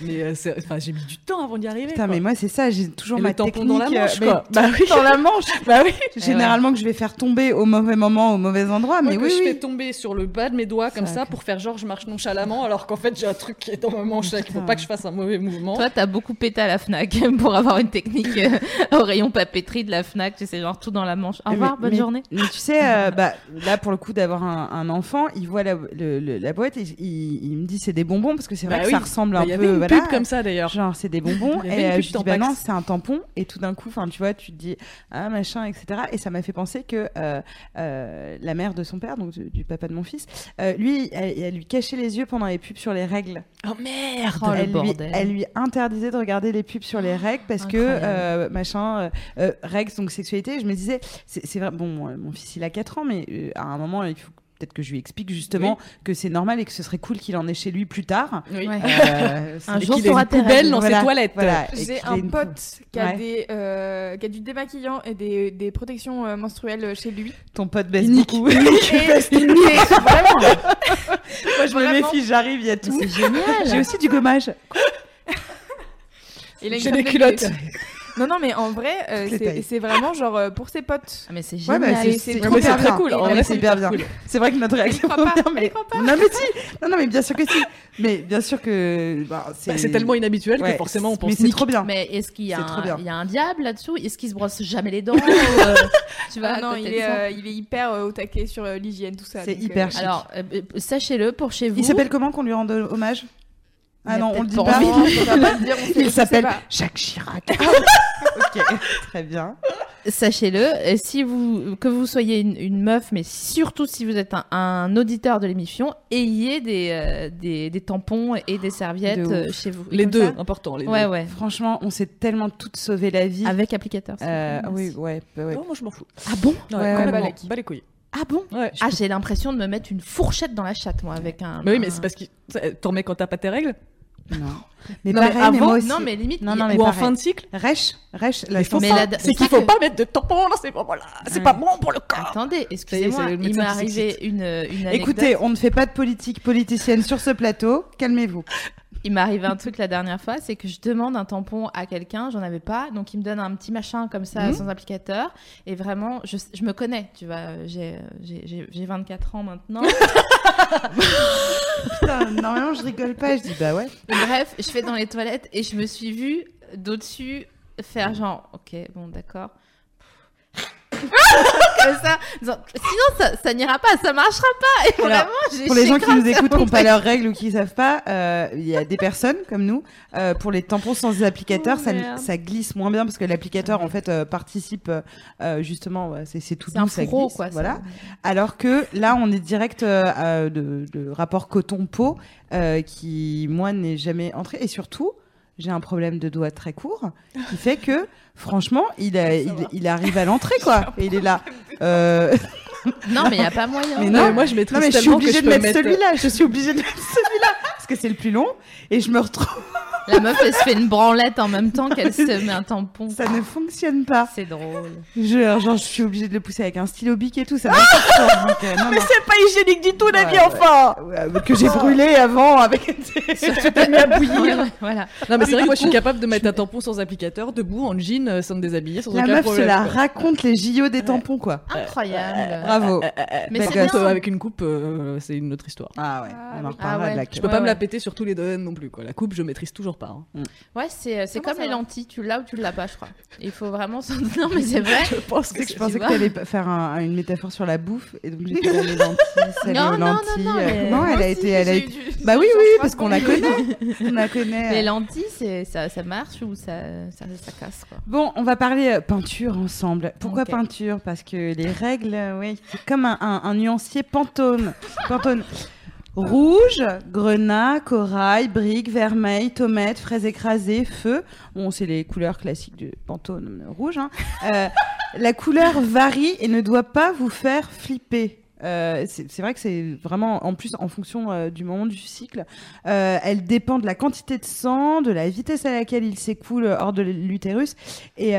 Mais euh, c'est- enfin, j'ai mis du temps avant d'y arriver. Putain, quoi. mais moi, c'est ça, j'ai toujours Et ma le tampon technique. dans la euh, manche, mais quoi. Bah oui. Dans la manche. Bah oui. Généralement, que je vais faire tomber au mauvais moment, au mauvais endroit, Moi, mais que oui, je oui. fais tomber sur le bas de mes doigts comme Ça, ça que- pour faire genre je marche nonchalamment alors qu'en fait j'ai un truc qui est dans ma manche et qu'il faut Putain. pas que je fasse un mauvais mouvement. Toi, t'as beaucoup pété à la Fnac pour avoir une technique euh, au rayon papeterie de la Fnac. Tu sais, genre tout dans la manche. Au Mais- revoir, bonne mais- journée. Mais tu sais, euh, bah, là, pour le coup, d'avoir un, un enfant, il voit la, le- le- la boîte et il, il me dit c'est des bonbons parce que c'est vrai Bah que oui. ça ressemble Bah, un y peu. avait une voilà, pub comme ça d'ailleurs. Genre, c'est des bonbons. Et euh, je dis, bah non, c'est un tampon. Et tout d'un coup, tu vois, tu te dis, ah, machin, etc. Et ça m'a fait penser que euh, euh, la mère de son père, donc du, du papa de mon fils, euh, lui, elle, elle lui cachait les yeux pendant les pubs sur les règles. Oh merde Oh, le elle, lui, bordel. elle lui interdisait de regarder les pubs sur les règles parce que, Incroyable. machin, règles, donc sexualité. Je me disais, c'est vrai, bon, mon fils, il a 4 ans, mais à un moment, il faut peut-être que je lui explique justement que c'est normal et que ce serait cool qu'il en ait chez lui plus tard. Oui. Euh, Un jour, qu'il ait une poubelle dans Voilà, ses toilettes. voilà. J'ai un une pote qui a, Ouais. des, euh, qui a du démaquillant et des, des protections euh, menstruelles chez lui. Ton pote baisse beaucoup. Et- et vraiment, Moi, je me méfie, j'arrive, il y a tout. C'est génial. J'ai aussi du gommage. il a une des de culottes. Non, non, mais en vrai, euh, c'est c'est vraiment genre euh, pour ses potes. Ah, mais c'est Ouais, génial. bah, c'est c'est c'est trop trop bien. bien. cool. En vrai, c'est c'est hyper bien. C'est vrai que notre réaction croit pas, bien, elle mais croit pas. non mais si, non non mais bien sûr que si, mais bien sûr que bah, c'est Bah, c'est tellement inhabituel Ouais, que forcément on mais pense c'est nique. trop bien. Mais est-ce qu'il y, a C'est trop un- bien. il y a un diable là-dessous? Est-ce qu'il se brosse jamais les dents ou, euh, Tu vois, Ah non, il est, ça euh, il est hyper euh, au taquet sur euh, l'hygiène, tout ça. C'est donc, hyper chic. Alors, euh, euh, sachez-le pour chez vous. Il s'appelle comment qu'on lui rende hommage? Ah non, on le dit pas pas. Non, on Il s'appelle. Jacques Chirac. ok, très bien. Sachez-le, et si vous que vous soyez une, une meuf, mais surtout si vous êtes un, un auditeur de l'émission, ayez des, euh, des, des tampons et des serviettes De euh, chez vous. Les deux, important. Les Ouais, deux. ouais. Franchement, on s'est tellement toutes sauvé la vie. Avec applicateur. c'est Euh, oui, ouais, bah ouais. Non, moi je m'en fous. Ah bon Ouais, Ouais, bah, les- les couilles. Ah bon Ouais. Ah, j'ai l'impression de me mettre une fourchette dans la chatte, moi, avec un. Mais oui, mais un- c'est parce que t'en remets quand t'as pas tes règles Non. Mais Non, pareil, mais avant- moi aussi. Non, mais limite. Non, non, mais ou en fin de cycle. Rêche, rêche, la C'est qu'il ça faut que- pas mettre de tampons dans ces moments-là. C'est Ouais. pas bon pour le corps. Attendez, excusez-moi, il m'est arrivé une, une anecdote. Écoutez, on ne fait pas de politique politicienne sur ce plateau. Calmez-vous. Il m'est arrivé un truc la dernière fois, c'est que je demande un tampon à quelqu'un, j'en avais pas, donc il me donne un petit machin comme ça Mhm. sans applicateur, et vraiment, je, je me connais, tu vois, j'ai 24 ans maintenant. Putain, normalement, je rigole pas. Je dis, bah ouais. Bref, je fais dans les toilettes et je me suis vue d'au-dessus faire genre, ok, bon, d'accord. Comme ça, disant, sinon ça, ça n'ira pas, ça marchera pas. Et Alors, vraiment, j'ai Pour les gens qui nous écoutent, qui n'ont pas leurs règles ou qui ne savent pas, euh, il y a des personnes comme nous, euh, pour les tampons sans applicateur, Oh, ça, merde. ça glisse moins bien parce que l'applicateur, en fait, euh, participe, euh, euh, justement, ouais, c'est c'est tout C'est doux, un ça fourreau, glisse, quoi. ça. Voilà. Alors que là, on est direct euh, euh, de, de rapport coton-peau, euh, qui, moi, n'est jamais entré. Et surtout, j'ai un problème de doigt très court, qui fait que, franchement, il, a, il, il arrive à l'entrée, quoi. Et il est là. Euh, Non, mais il n'y a pas moyen. Mais Non, mais moi je maîtrise Non mais je suis obligée je de mettre- celui-là, je suis obligée de mettre celui-là parce que c'est le plus long et je me retrouve La meuf, elle se fait une branlette en même temps qu'elle se met un tampon. Ça ne fonctionne pas. C'est drôle. Je, genre, je suis obligée de le pousser avec un stylo bic et tout. Ça donc, euh, non, Mais c'est pas hygiénique du tout, la Ouais, vie, ouais. enfin Ouais, que j'ai brûlé avant avec. Surtout t'as mis à bouillir. voilà. Non, mais c'est vrai que moi, je suis capable de mettre un tampon sans applicateur, debout, en jean, euh, sans me déshabiller, sans La aucun meuf problème. la quoi. raconte les JO des tampons, quoi. Incroyable. Bravo. Mais Belle c'est. Euh, avec une coupe, euh, c'est une autre histoire. Ah ouais, Ah on en oui. reparlera Ah de la Je peux pas me la. Péter sur tous les domaines non plus, quoi. La coupe, je maîtrise toujours pas. hein. Ouais, c'est c'est Comment comme les lentilles. Tu l'as ou tu l'as pas, je crois. Il faut vraiment. s'en- Non, mais c'est vrai. Je pense que Tu sais que je c'est- pensais que tu allais faire un- une métaphore sur la bouffe et donc j'ai dit les lentilles, Non, aux non, non, lentilles. non, Euh, mais- non, elle a été, elle a du- Bah oui, oui, parce qu'on la connaît. On la connaît. Les lentilles, c'est ça, ça marche ou ça, ça, ça casse quoi. Bon, on va parler euh, peinture ensemble. Pourquoi peinture? Parce que les règles, euh, oui, c'est comme un, un- un nuancier pantone. pantone. Rouge, grenat, corail, brique, vermeil, tomate, fraise écrasée, feu. Bon, c'est les couleurs classiques du pantone rouge. hein. Euh, la couleur varie et ne doit pas vous faire flipper. Euh, c'est vrai que c'est vraiment, en plus, en fonction euh, du moment du cycle, elle dépend de la quantité de sang, de la vitesse à laquelle il s'écoule hors de l'utérus. Et,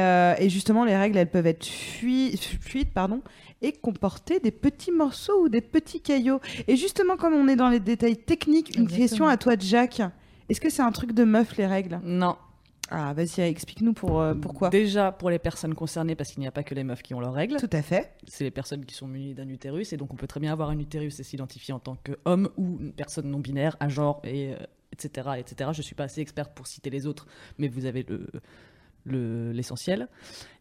justement, les règles, elles peuvent être fui- fluides pardon, et comporter des petits morceaux ou des petits caillots. Et justement, comme on est dans les détails techniques, une Exactement. question à toi, Jack. Est-ce que c'est un truc de meuf, les règles? Non. Ah, vas-y, explique-nous pour, euh, pourquoi. Déjà, pour les personnes concernées, parce qu'il n'y a pas que les meufs qui ont leurs règles, Tout à fait. c'est les personnes qui sont munies d'un utérus, et donc on peut très bien avoir un utérus et s'identifier en tant qu'homme ou une personne non binaire, à genre, et, euh, etc., etc. Je suis pas assez experte pour citer les autres, mais vous avez le- l'essentiel.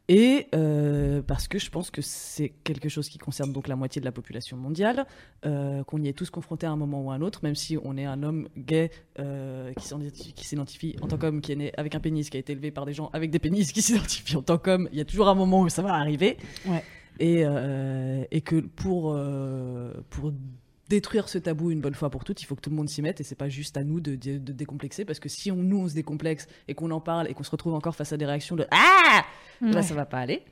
Et euh, parce que je pense que c'est quelque chose qui concerne donc la moitié de la population mondiale, euh, qu'on y est tous confrontés à un moment ou à un autre, même si on est un homme gay euh, qui s'identi- qui s'identifie en tant qu'homme, qui est né avec un pénis, qui a été élevé par des gens avec des pénis, qui s'identifient en tant qu'homme, il y a toujours un moment où ça va arriver. Ouais. Et, et que pour, pour détruire ce tabou une bonne fois pour toutes, il faut que tout le monde s'y mette et c'est pas juste à nous de, de, de décomplexer parce que si on, nous on se décomplexe et qu'on en parle et qu'on se retrouve encore face à des réactions de ah là ça va pas aller.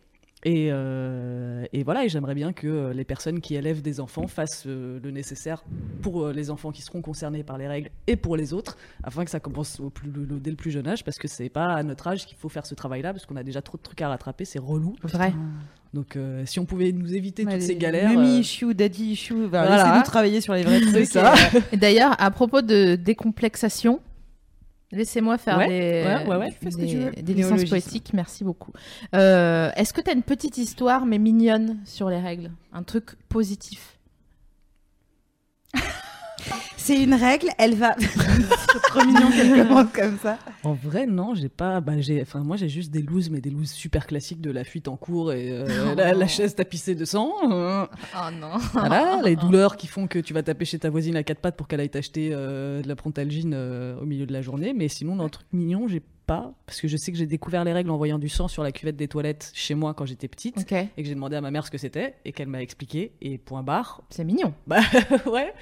Et, euh, et voilà, et j'aimerais bien que euh, les personnes qui élèvent des enfants fassent euh, le nécessaire pour les enfants qui seront concernés par les règles et pour les autres, afin que ça commence au plus, le- dès le plus jeune âge, parce que c'est pas à notre âge qu'il faut faire ce travail-là, parce qu'on a déjà trop de trucs à rattraper, c'est relou. Vrai. Donc euh, si on pouvait nous éviter toutes ces galères. Mummy euh, issue, daddy issue. Bah, Voilà. Laissez-nous travailler sur les vrais C'est trucs. ça. et, euh, d'ailleurs, à propos de décomplexation, laissez-moi faire Ouais, des, ouais, ouais, ouais. des- Fais ce que tu veux. des licences poétiques. Merci beaucoup. Euh, Est-ce que tu as une petite histoire, mais mignonne, sur les règles? Un truc positif? C'est une règle, elle va. c'est trop mignon qu'elle commence comme ça. En vrai, non, j'ai pas. Bah, j'ai. Enfin, moi, j'ai juste des looses, mais des looses super classiques de la fuite en cours et euh, la, la chaise tapissée de sang. euh, Oh non voilà, les douleurs qui font que tu vas taper chez ta voisine à quatre pattes pour qu'elle aille t'acheter euh, de la prontalgine euh, au milieu de la journée. Mais sinon, dans le truc mignon, j'ai pas. Parce que je sais que j'ai découvert les règles en voyant du sang sur la cuvette des toilettes chez moi quand j'étais petite. Et que j'ai demandé à ma mère ce que c'était et qu'elle m'a expliqué. Et point barre. c'est mignon. Bah ouais.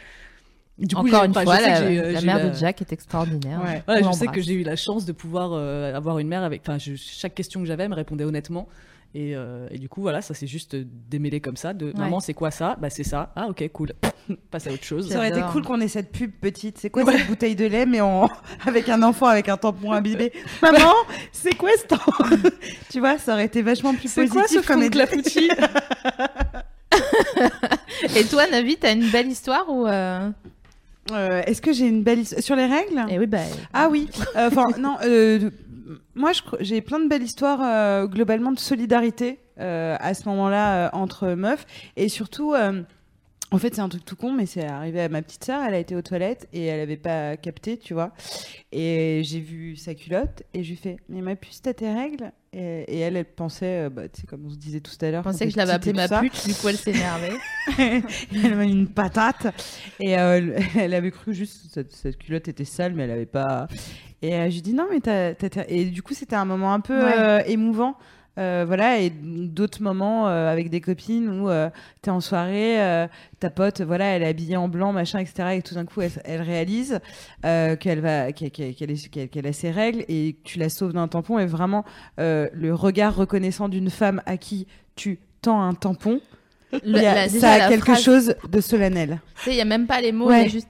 Du Encore une fois, la, j'ai, euh, la j'ai mère la- de Jack est extraordinaire. Ouais. Je sais que j'ai eu la chance de pouvoir euh, avoir une mère avec. Enfin, je- chaque question que j'avais, elle me répondait honnêtement. Et, euh, et du coup, voilà, ça s'est juste démêlé comme ça. De maman, c'est quoi ça? Bah, c'est ça. Ah, ok, cool. Passe à autre chose. Ça aurait été cool qu'on ait cette pub petite. C'est quoi cette bouteille de lait, mais en... avec un enfant avec un tampon imbibé? Maman, c'est quoi ce temps? Tu vois, ça aurait été vachement plus C'est positif quoi ce comme clafoutis Et toi, Navi, t'as une belle histoire ou euh... Euh, Est-ce que j'ai une belle histoire sur les règles? Eh oui, bah. Ah oui. Euh, Enfin, non. euh, moi, j'ai plein de belles histoires euh, globalement de solidarité euh, à ce moment-là euh, entre meufs et surtout. En fait, c'est un truc tout con, mais c'est arrivé à ma petite sœur. Elle a été aux toilettes et elle avait pas capté, tu vois. Et j'ai vu sa culotte et je lui fais Mais ma puce, t'as tes règles? Et, et elle, elle pensait, euh, bah, tu sais, comme on se disait tout à l'heure. Quand que je l'avais appelée ma ça. pute, du coup elle s'énervait. elle m'a mis une patate et euh, elle avait cru juste que cette, cette culotte était sale mais elle avait pas et euh, je lui dis non mais t'as, et du coup c'était un moment un peu Ouais. euh, émouvant Euh, voilà et d'autres moments euh, avec des copines où euh, t'es en soirée euh, ta pote voilà elle est habillée en blanc machin etc et tout d'un coup elle, elle réalise qu'elle va qu'elle, qu'elle a ses règles et tu la sauves d'un tampon et vraiment le regard reconnaissant d'une femme à qui tu tends un tampon Le- a- la- ça a quelque phrase- chose de solennel. Tu sais, il y a même pas les mots, Ouais. juste.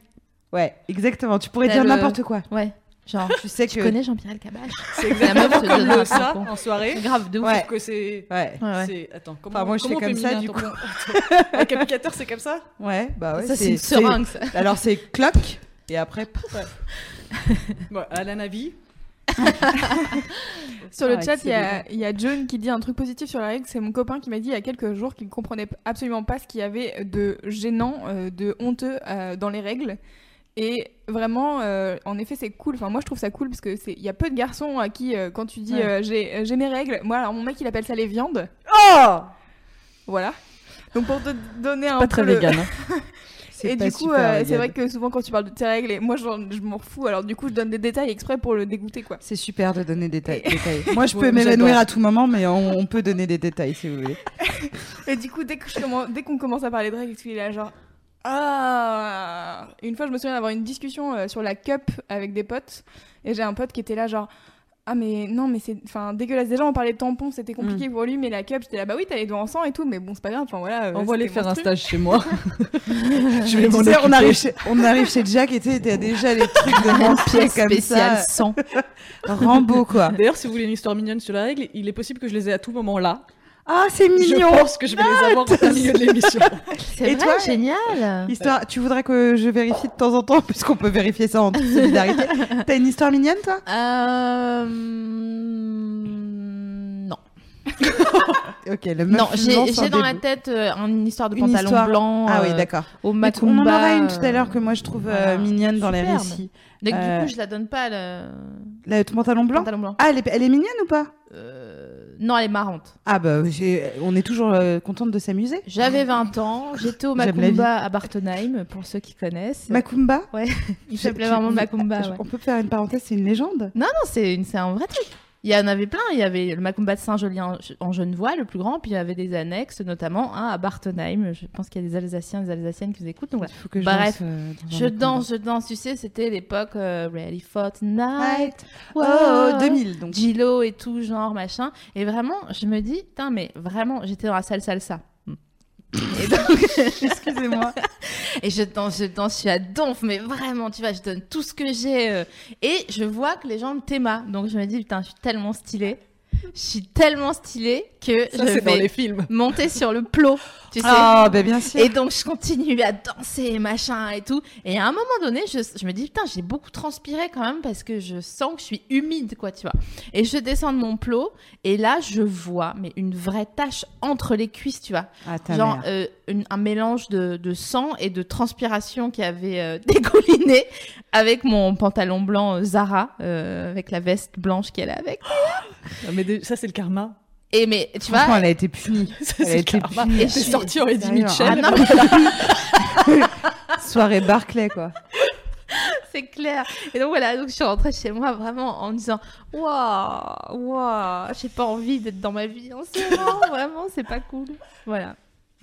Ouais, exactement. Tu pourrais dire le- n'importe quoi. Ouais. Genre, Tu sais tu que. connais Jean-Pierre Elkabbach C'est exactement te comme le ça en soirée. Grave de ouf. Ouais. Que c'est. Ouais. Ouais, Attends, comment, Enfin, moi, je comment fais on comme ça, du Attends, Avec applicateur, c'est comme ça Ouais, bah ouais. ça, c'est une seringue, ça. Alors, c'est cloc, et après. Ouais, À la Navi. Sur le Ah, chat, il y, a- excellent. il y a John qui dit un truc positif sur la règle. C'est mon copain qui m'a dit il y a quelques jours qu'il ne comprenait absolument pas ce qu'il y avait de gênant, euh, de honteux euh, dans les règles. Et vraiment, euh, en effet, c'est cool. Enfin, moi, je trouve ça cool parce que c'est, il y a peu de garçons à qui, euh, quand tu dis Ouais. euh, j'ai, j'ai mes règles, moi, alors mon mec, il appelle ça les viandes. Oh Voilà. Donc pour te donner un Pas peu très le- vegan. hein. Et du coup, c'est vrai que souvent quand tu parles de tes règles, et moi je m'en fous, alors du coup je donne des détails exprès pour le dégoûter quoi. C'est super de donner des détails. détails. Moi, je peux m'évanouir à tout moment, mais on, on peut donner des détails si vous voulez. Et du coup, dès que je commence- dès qu'on commence à parler de règles, il est là genre ah. Une fois, je me souviens d'avoir une discussion euh, sur la cup avec des potes, et j'ai un pote qui était là genre ah mais non mais c'est enfin dégueulasse déjà on parlait de tampons c'était compliqué Mm. pour lui mais la cup j'étais là bah oui t'as les doigts en sang et tout mais bon c'est pas grave enfin voilà euh, Envoie-les c'était faire un stage chez moi. je Tu vais m'en sais, on arrive chez, on arrive chez Jack et tu sais, t'as déjà les trucs de mon pied comme spécial ça. sang. Rambo, quoi. D'ailleurs, si vous voulez une histoire mignonne sur la règle, il est possible que je les ai à tout moment là. Ah, c'est Je mignon pense que je vais les avoir au milieu de l'émission. C'est toi génial. Histoire, tu voudrais que je vérifie de temps en temps, puisqu'on peut vérifier ça en toute solidarité. T'as une histoire mignonne, toi? Euh... Non. Ok, le meuf Non, j'ai dans la tête euh, une histoire de Une pantalon histoire. blanc Ah oui, euh, d'accord. au Mais On en Macumba. aura une tout à l'heure que moi je trouve euh, voilà. mignonne dans les récits. Donc, Euh, du coup, je la donne pas, le Le pantalon blanc? Pantalon blanc. Ah, elle est, elle est mignonne ou pas? Euh, Non, elle est marrante. Ah bah, j'ai- on est toujours euh, contente de s'amuser. J'avais 20 ans, j'étais au J'aime la Macumba à Bartenheim, pour ceux qui connaissent. Macumba? Il s'appelait Tu- vraiment Macumba. ouais. On peut faire une parenthèse, c'est une légende? Non, non, c'est une- c'est un vrai truc. Il y en avait plein. Il y avait le Macumba de Saint-Julien en Genevois, le plus grand, puis il y avait des annexes, notamment un à Bartenheim. Je pense qu'il y a des Alsaciens, des Alsaciennes qui nous écoutent. Donc Bref, danse, euh, Je danse, je danse. Tu sais, c'était l'époque euh, Ready for Tonight. Oh, Wow. 2000 donc. Gilo et tout, genre, machin. Et vraiment, je me dis, putain, mais vraiment, j'étais dans la salle salsa. Et, donc- Excusez-moi. et je danse, je danse, je suis à donf, mais vraiment, tu vois, je donne tout ce que j'ai. euh, et je vois que les gens me t'aiment. Donc je me dis, putain, je suis tellement stylée. Je suis tellement stylée que Ça, je c'est dans vais les films. monter sur le plot. Tu sais Ah, bah bien sûr. et donc je continue à danser, machin et tout. Et à un moment donné, je, je me dis, putain, j'ai beaucoup transpiré quand même parce que je sens que je suis humide, quoi, tu vois. Et je descends de mon plot et là, je vois, mais une vraie tache entre les cuisses, tu vois. Ah, ta Genre mère. euh, une- un mélange de, de sang et de transpiration qui avait euh, dégouliné avec mon pantalon blanc euh, Zara, euh, avec la veste blanche qu'elle a avec. Ah, Mais des- ça, c'est le karma. Et mais tu vois, elle a été punie. Elle a c'est le été karma. punie. Et T'es je suis- sorti en Eddie Sérieux, Mitchell. ah non, mais Soirée Barclay, quoi. c'est clair. Et donc voilà, donc je suis rentrée chez moi vraiment en me disant waouh, waouh, j'ai pas envie d'être dans ma vie en ce moment, vraiment, c'est pas cool. Voilà.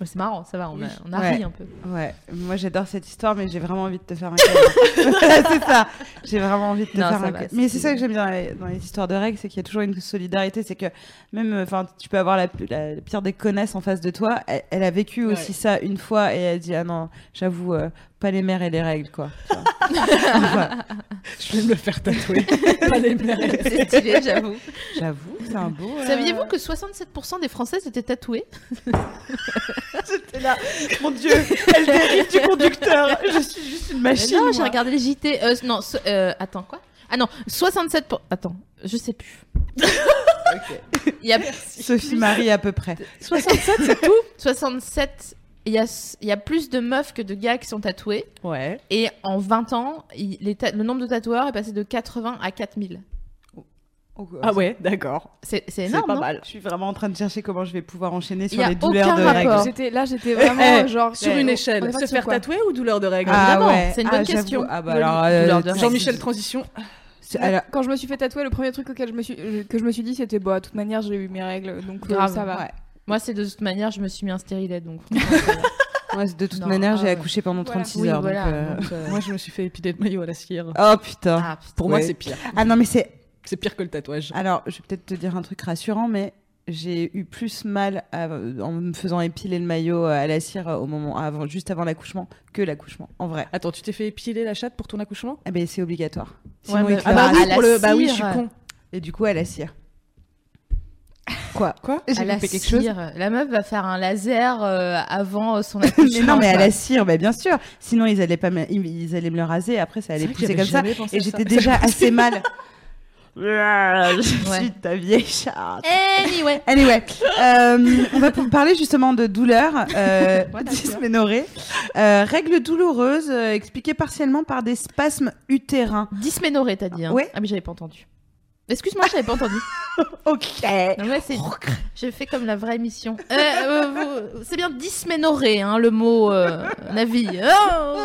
C'est marrant, ça va, on a, on a Ouais. ri un peu. Ouais, moi j'adore cette histoire, mais j'ai vraiment envie de te faire un câlin. C'est ça. J'ai vraiment envie de te Non, faire un câlin. Mais c'est ça que j'aime bien dans les, dans les histoires de règles, c'est qu'il y a toujours une solidarité. C'est que même, euh, enfin, tu peux avoir la, la- la pire des connaisses en face de toi. Elle, elle a vécu Ouais. aussi ça une fois et elle dit ah non, j'avoue, euh, pas les mères et les règles quoi. Enfin, Je vais me le faire tatouer. Pas les mères. C'est stylé, j'avoue. j'avoue, c'est un beau. euh, Saviez-vous que 67% des Françaises étaient tatouées? J'étais là Mon Dieu, elle dérive du conducteur. Je suis juste une Mais machine. Non, j'ai regardé les JT. Euh, non, so- euh, attends, quoi? Ah non, 67%. pour- Attends, je sais plus. Il y a Sophie Marie à peu près. 67, c'est tout? 67, il y a, il y a plus de meufs que de gars qui sont tatoués. Ouais. Et en 20 ans, il- les ta- le nombre de tatoueurs est passé de 80 à 4000. Ah ouais, d'accord. C'est c'est C'est énorme, pas non mal. Je suis vraiment en train de chercher comment je vais pouvoir enchaîner sur y a les douleurs aucun de rapport. règles. J'étais là, j'étais vraiment Eh, genre Sur ouais, une échelle, se faire tatouer ou douleur de règles? Ah Évidemment, ouais. c'est une Ah, bonne j'avoue. question. Ah bah euh, douleur de règles. Jean-Michel Transition. alors, Quand je me suis fait tatouer, le premier truc auquel je me suis, euh, que je me suis dit, c'était bah, de toute manière, j'ai eu mes règles, donc euh, Grave. ça va. ouais. Moi, c'est de toute manière, je me suis mis un stérilet, donc. Moi, de toute Non, manière, ah j'ai ouais. accouché pendant Voilà. 36 Oui, heures. voilà. donc, euh, donc, euh, Moi, je me suis fait épiler de maillot à la cire. Oh putain. ah, putain. Pour Ouais. moi, c'est pire. Ah non, mais c'est. C'est pire que le tatouage. Alors, je vais peut-être te dire un truc rassurant, mais j'ai eu plus mal à- en me faisant épiler le maillot à la cire au moment avant, juste avant l'accouchement que l'accouchement. En vrai. Attends, tu t'es fait épiler la chatte pour ton accouchement? Eh ben c'est obligatoire. Ouais, Sinon, mais- il te Ah bah rase. oui, pour le- bah oui, je suis con. Et du coup, à la cire. Quoi Quoi J'ai loupé quelque chose cire. La meuf va faire un laser euh, avant son accouchement. Mais non, mais à la cire, bah, bien sûr. Sinon, ils allaient pas, me- ils, allaient me le raser. Après, ça allait pousser comme ça. Et j'étais déjà assez mal. Je Ouais. suis ta vieille chatte. Anyway. Anyway, euh, on va parler justement de douleur, euh, dysménorrhée. Euh, règles douloureuses euh, expliquées partiellement par des spasmes utérins. Dysménorrhée, t'as dit. Hein. Ouais. Ah, mais j'avais pas entendu. Excuse-moi, j'avais pas entendu. Ok. Non, mais c'est... J'ai fait comme la vraie émission. Euh, euh, vous- C'est bien dysménorrhée, hein, le mot euh, Navi. Oh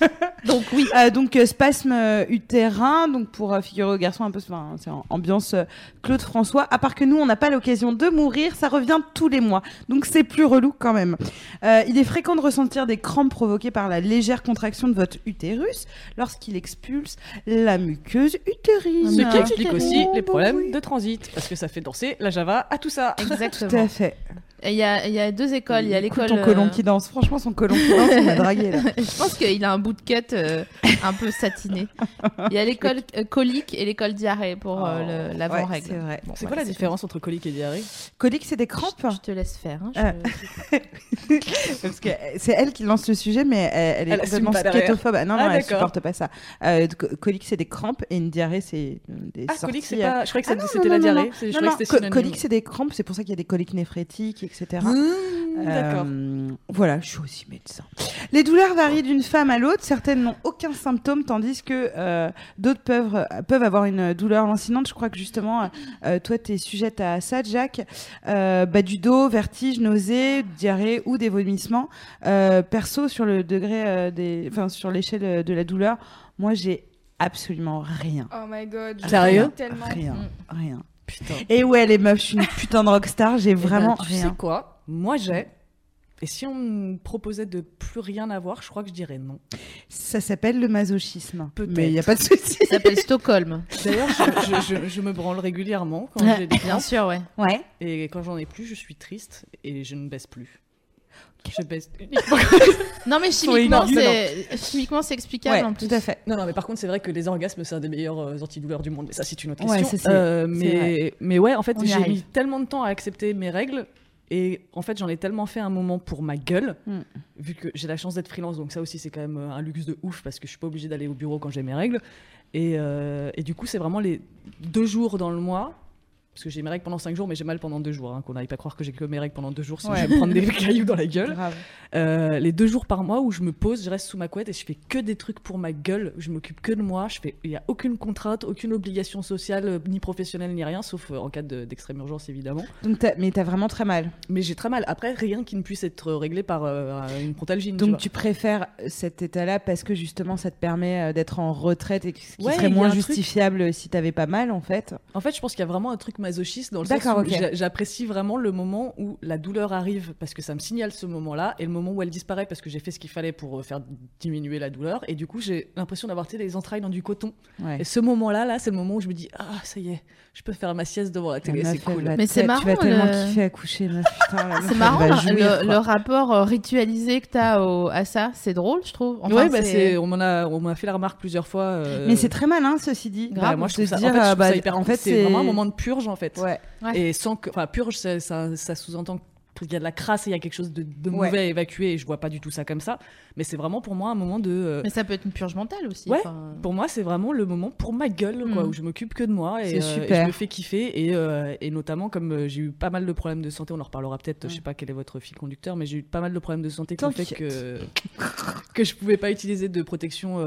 Donc oui. Euh, donc spasme utérin, donc pour figurer aux garçons un peu, enfin, c'est ambiance Claude François. À part que nous, on n'a pas l'occasion de mourir, ça revient tous les mois, donc c'est plus relou quand même. Il est fréquent de ressentir des crampes provoquées par la légère contraction de votre utérus lorsqu'il expulse la muqueuse utérine. Ce qui explique aussi les problèmes de transit, parce que ça fait danser la Java à tout ça. Tout Exactement. à fait. Il y a, il y a deux écoles. Il y a l'école. ton colon euh, qui danse. Franchement, son colon qui danse, on m'a dragué là. Je pense qu'il a un bout de cut euh, un peu satiné. Il y a l'école euh, colique et l'école diarrhée pour euh, Oh, Ouais, l'avant-règle. c'est vrai. Bon, C'est voilà, quoi la différence entre colique et diarrhée? Colique, c'est des crampes. Je te laisse faire. hein, je- Ah. Parce que c'est elle qui lance le sujet, mais elle, elle est Elle complètement. Ah, non, non, Ah, elle d'accord. supporte pas ça. Euh, co- colique, c'est des crampes et une diarrhée, c'est euh, des Ah, sorties. colique, c'est euh, pas. Je croyais que non, c'était non, la non, diarrhée. non. C'est- Je Non, croyais non, que c'était co- synonyme. colique, c'est des crampes, c'est pour ça qu'il y a des coliques néphrétiques, etc. Mmh, D'accord. Euh, voilà, je suis aussi médecin. Les douleurs varient d'une femme à l'autre. Certaines n'ont aucun symptôme, tandis que euh, d'autres peuvent, peuvent avoir une douleur lancinante. Je crois que justement, euh, toi, tu es sujette à ça, Jack. Euh, bas du dos, vertige, nausée, diarrhée ou des vomissements. Euh, perso, sur le degré euh, des, enfin, sur l'échelle de la douleur, moi, j'ai absolument rien. Oh my god. je Sérieux. Rien, Mm. rien. Putain. Et ouais, les meufs, je suis une putain de rockstar. J'ai Eh ben, vraiment tu rien. sais quoi? Moi, j'ai. Et si on me proposait de plus rien avoir, je crois que je dirais non. Ça s'appelle le masochisme. Peut-être. Mais il n'y a pas de souci. Ça s'appelle Stockholm. D'ailleurs, je, je- je- je me branle régulièrement quand j'ai des Bien sûr, ouais. Ouais. Et quand j'en ai plus, je suis triste et je ne baisse plus. Je baisse uniquement. Non, mais chimiquement, c'est chimiquement c'est explicable Ouais, en plus. tout à fait. Non, non, mais par contre, c'est vrai que les orgasmes, c'est un des meilleurs euh, antidouleurs du monde. Mais ça, c'est une autre Ouais, question. ça, c'est- Euh, c'est mais, mais ouais, en fait, j'ai mis tellement de temps à accepter mes règles. Et en fait, j'en ai tellement fait un moment pour ma gueule, Mm. vu que j'ai la chance d'être freelance. Donc, ça aussi, c'est quand même euh, un luxe de ouf parce que je suis pas obligée d'aller au bureau quand j'ai mes règles. Et, euh, et du coup, c'est vraiment les deux jours dans le mois. Parce que j'ai mes règles pendant cinq jours, mais j'ai mal pendant deux jours. hein, qu'on n'aille pas croire que j'ai que mes règles pendant deux jours, sinon Ouais. je vais me prendre des cailloux dans la gueule. Euh, les deux jours par mois où je me pose, je reste sous ma couette et je fais que des trucs pour ma gueule. Je m'occupe que de moi. Je fais, il y a aucune contrainte, aucune obligation sociale, euh, ni professionnelle, ni rien, sauf euh, en cas de- d'extrême urgence évidemment. Donc t'as- mais t'as vraiment très mal. Mais j'ai très mal. Après, rien qui ne puisse être réglé par euh, une frontalgine. Donc tu préfères cet état-là parce que justement ça te permet d'être en retraite et que- ce qui Ouais, serait moins un truc- justifiable si t'avais pas mal en fait? En fait, je pense qu'il y a vraiment un truc masochiste dans le sens où j'apprécie vraiment le moment où la douleur arrive parce que ça me signale ce moment-là et le moment où elle disparaît parce que j'ai fait ce qu'il fallait pour euh, faire diminuer la douleur et du coup j'ai l'impression d'avoir tu sais, les entrailles dans du coton. Ouais. Et ce moment-là, là, c'est le moment où je me dis ah ça y est, je peux faire ma sieste devant la télé, c'est cool. Mais c'est Tu marrant, vas tellement le- kiffer à coucher, C'est marrant le, rapport euh, ritualisé que t'as au- à ça. C'est drôle, je trouve. Enfin, ouais, bah, c'est, on m'en a, on m'a fait la remarque plusieurs fois. euh, Mais c'est très malin ceci dit. bah, grave moi, je trouve ça, se dire, en fait, je trouve bah, ça hyper en cool. fait, c'est c'est- vraiment un moment de purge en fait. Ouais. Ouais. Et sans que, enfin, purge, ça, ça, ça sous-entend qu'il y a de la crasse et il y a quelque chose de, de Ouais. mauvais à évacuer. Et je vois pas du tout ça comme ça. Mais c'est vraiment pour moi un moment de. euh, Mais ça peut être une purge mentale aussi. Ouais. Pour moi, c'est vraiment le moment pour ma gueule, quoi, Mm. où je m'occupe que de moi et, euh, et je me fais kiffer. Et, euh, et notamment, comme j'ai eu pas mal de problèmes de santé, on en reparlera peut-être, Mm. je sais pas quel est votre fil conducteur, mais j'ai eu pas mal de problèmes de santé qui ont fait que, que je pouvais pas utiliser de protection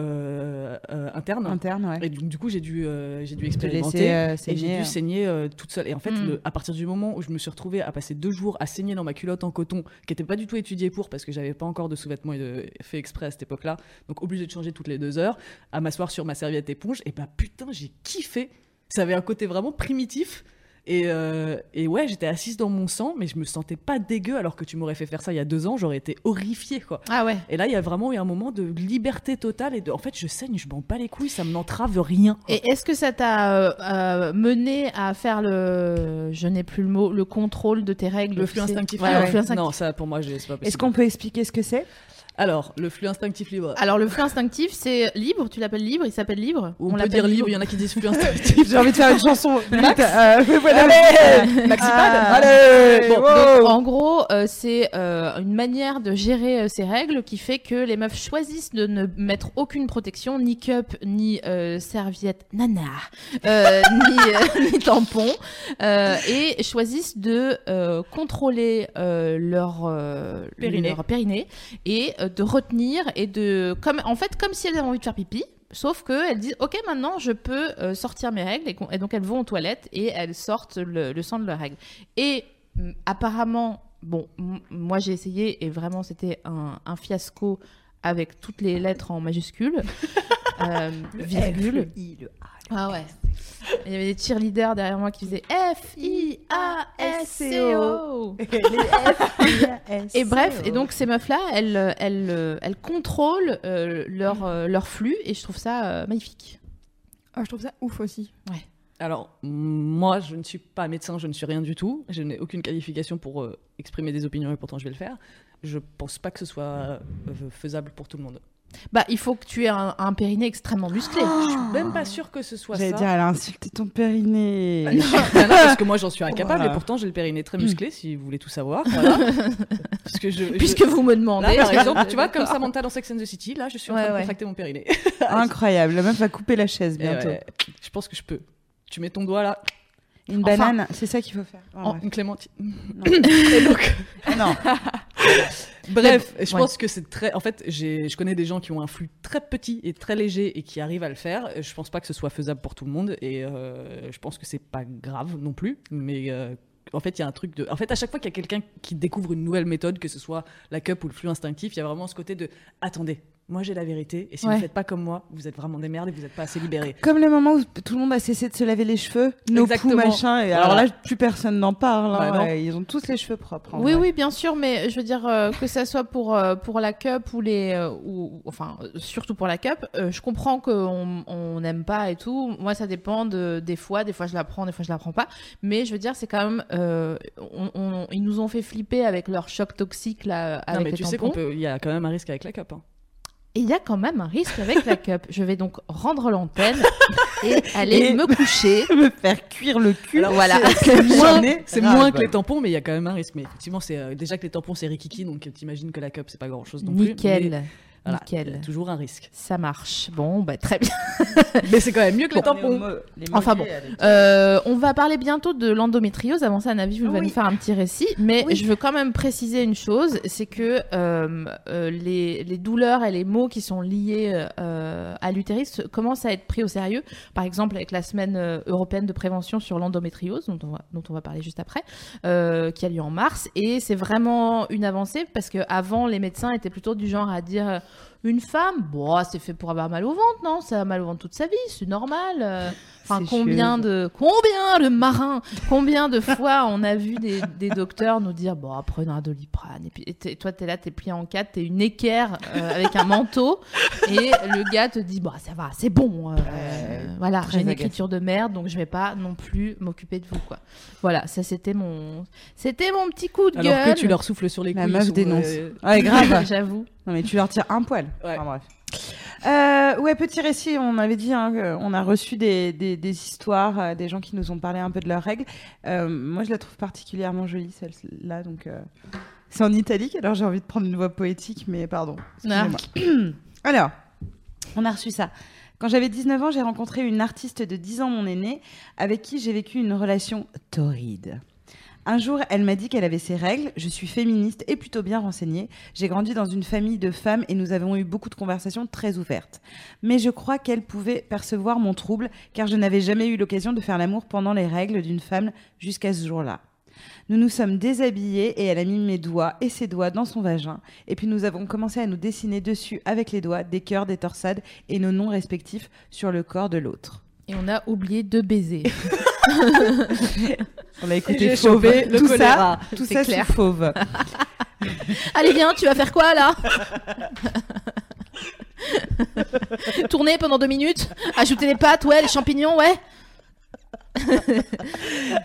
interne. Interne, ouais. Et donc, du coup, j'ai dû, j'ai dû Te expérimenter. laisser Et j'ai dû saigner toute seule. Et en fait, Mm. le- à partir du moment où je me suis retrouvée à passer deux jours à saigner dans ma culotte en coton, qui n'était pas du tout étudiée pour, parce que j'avais pas encore de sous-vêtements fait exprès à cette époque-là, donc obligée de changer toutes les deux heures, à m'asseoir sur ma serviette éponge, et bah putain, j'ai kiffé. Ça avait un côté vraiment primitif. Et, euh, et ouais, j'étais assise dans mon sang, mais je me sentais pas dégueu alors que tu m'aurais fait faire ça il y a deux ans, j'aurais été horrifiée quoi. Ah ouais. Et là, il y a vraiment eu un moment de liberté totale et de, en fait, je saigne, je m'en bats les couilles, ça me n'entrave rien. Et est-ce que ça t'a euh, euh, mené à faire le, je n'ai plus le mot, le contrôle de tes règles Le flux instinctif. Ouais, flux instinctif. Non, ça pour moi, c'est pas possible. Est-ce qu'on peut expliquer ce que c'est? Alors, le flux instinctif libre. Alors le flux instinctif, c'est libre. Tu l'appelles libre. Il s'appelle libre. Ou on, peut l'appelle dire libre, il y en a qui disent flux instinctif. J'ai envie de faire une chanson. Max euh, voilà. Maxipad Ah, Allez Bon, wow. donc, en gros, euh, c'est euh, une manière de gérer euh, ces règles qui fait que les meufs choisissent de ne mettre aucune protection, ni cup, ni euh, serviette nana, euh, ni, euh, ni tampon, euh, et choisissent de euh, contrôler euh, leur, euh, Périnée. leur périnée et euh, de retenir et de comme en fait comme si elles avaient envie de faire pipi. Sauf que elles disent ok maintenant je peux euh, sortir mes règles et, donc elles vont aux toilettes et elles sortent le, le sang de leurs règles. Et mm, apparemment, bon, moi j'ai essayé et vraiment c'était un, un fiasco avec toutes les lettres en majuscules, euh, virgule. Ah ouais. Il y avait des cheerleaders derrière moi qui faisaient F I A S C O. Et bref, et donc ces meufs-là, elles, euh, elles, euh, elles contrôlent euh, leur, euh, leur flux et je trouve ça euh, magnifique. Ah, je trouve ça ouf aussi. Alors, moi, je ne suis pas médecin, je ne suis rien du tout. Je n'ai aucune qualification pour euh, exprimer des opinions et pourtant je vais le faire. Je pense pas que ce soit euh, faisable pour tout le monde. Bah, il faut que tu aies un, un périnée extrêmement musclé. Je suis même pas sûre que ce soit ça. J'allais dire, elle a insulté ton périnée. Ah, non, bah non, parce que moi j'en suis incapable Voilà. et pourtant j'ai le périnée très musclé si vous voulez tout savoir. Voilà. parce que je, je- Puisque vous me demandez. Là, par exemple, tu vois, comme Samantha dans Sex and the City, là je suis en Ouais, train de ouais. contracter mon périnée. Incroyable, la meuf va couper la chaise bientôt. ouais, je pense que je peux. Tu mets ton doigt là, Une Enfin- banane, c'est ça qu'il faut faire. Oh, une clémentine. Non. Et donc, non. Bref, je Ouais. pense que c'est très. En fait, je connais des gens qui ont un flux très petit et très léger et qui arrivent à le faire. Je pense pas que ce soit faisable pour tout le monde et euh, je pense que c'est pas grave non plus. Mais euh, en fait, il y a un truc de. En fait, à chaque fois qu'il y a quelqu'un qui découvre une nouvelle méthode, que ce soit la cup ou le flux instinctif, il y a vraiment ce côté de attendez, moi j'ai la vérité et si Ouais. vous faites pas comme moi, vous êtes vraiment des merdes et vous êtes pas assez libérés. Comme le moment où tout le monde a cessé de se laver les cheveux, nos poux, machin, et alors là, plus personne n'en parle. hein, Bah ouais, ils ont tous les cheveux propres. Oui, vrai. oui, bien sûr, mais je veux dire euh, que ça soit pour euh, pour la cup ou les euh, ou enfin surtout pour la cup, euh, je comprends qu'on on n'aime pas et tout. Moi, ça dépend de des fois. Des fois, je la prends, des fois, je la prends pas. Mais je veux dire, c'est quand même euh, on, on- ils nous ont fait flipper avec leur choc toxique là avec non, mais les tu sais tampons. qu'on peut. Il y a quand même un risque avec la cup. hein. Et il y a quand même un risque avec la cup. Je vais donc rendre l'antenne et aller Et- me coucher. me faire cuire le cul. Alors, Voilà. C'est moins, c'est moins que les tampons, mais il y a quand même un risque. Mais effectivement, c'est euh, déjà que les tampons c'est rikiki, donc t'imagines que la cup c'est pas grand chose non plus. Nickel, mais voilà, nickel. toujours un risque. Ça marche. Bon, bah très bien. Mais c'est quand même mieux que les Bon, tampons. les mo- les Enfin bon. Euh, on va parler bientôt de l'endométriose. Avant ça, Navi, vous Oui. va nous faire un petit récit. Mais Oui. je veux quand même préciser une chose, c'est que euh, euh, les, les douleurs et les maux qui sont liés à l'utérus commencent à être pris au sérieux. Par exemple, avec la semaine européenne de prévention sur l'endométriose, dont, on va- dont on va parler juste après, qui a lieu en mars. Et c'est vraiment une avancée parce que avant, les médecins étaient plutôt du genre à dire... euh, une femme, bon, c'est fait pour avoir mal au ventre, non? Ça a mal au ventre toute sa vie, c'est normal. Enfin, combien de, combien de marins, combien de fois on a vu des, des docteurs nous dire, bon, prenez un doliprane. Et puis, et toi, t'es là, t'es plié en quatre, t'es une équerre euh, avec un manteau, et le gars te dit, bon, ça va, c'est bon. euh, voilà, j'ai une écriture de merde, donc je vais pas non plus m'occuper de vous, quoi. Voilà, ça c'était mon, c'était mon petit coup de Alors gueule. que tu leur souffles sur les La couilles. meuf sous, dénonce. euh, Ouais, grave. J'avoue. Non, mais tu leur tires un poil. Ouais. Enfin, bref. Euh, ouais, petit récit. On avait dit hein, qu'on a reçu des, des, des histoires, euh, des gens qui nous ont parlé un peu de leurs règles. Euh, moi, je la trouve particulièrement jolie, celle-là. Donc, euh, c'est en italique, alors j'ai envie de prendre une voix poétique, mais pardon. Alors, on a reçu ça. Quand j'avais 19 ans, j'ai rencontré une artiste de 10 ans, mon aînée, avec qui j'ai vécu une relation torride. Un jour, elle m'a dit qu'elle avait ses règles. Je suis féministe et plutôt bien renseignée. J'ai grandi dans une famille de femmes et nous avons eu beaucoup de conversations très ouvertes. Mais je crois qu'elle pouvait percevoir mon trouble car je n'avais jamais eu l'occasion de faire l'amour pendant les règles d'une femme jusqu'à ce jour-là. Nous nous sommes déshabillés et elle a mis mes doigts et ses doigts dans son vagin. Et puis nous avons commencé à nous dessiner dessus avec les doigts des cœurs, des torsades et nos noms respectifs sur le corps de l'autre. Et on a oublié de baiser. On a écouté Fauve. le tout choléra. ça, tout ça clair. sous Fauve. Allez, viens, tu vas faire quoi là? Tourner pendant deux minutes Ajouter les pâtes, ouais, les champignons, ouais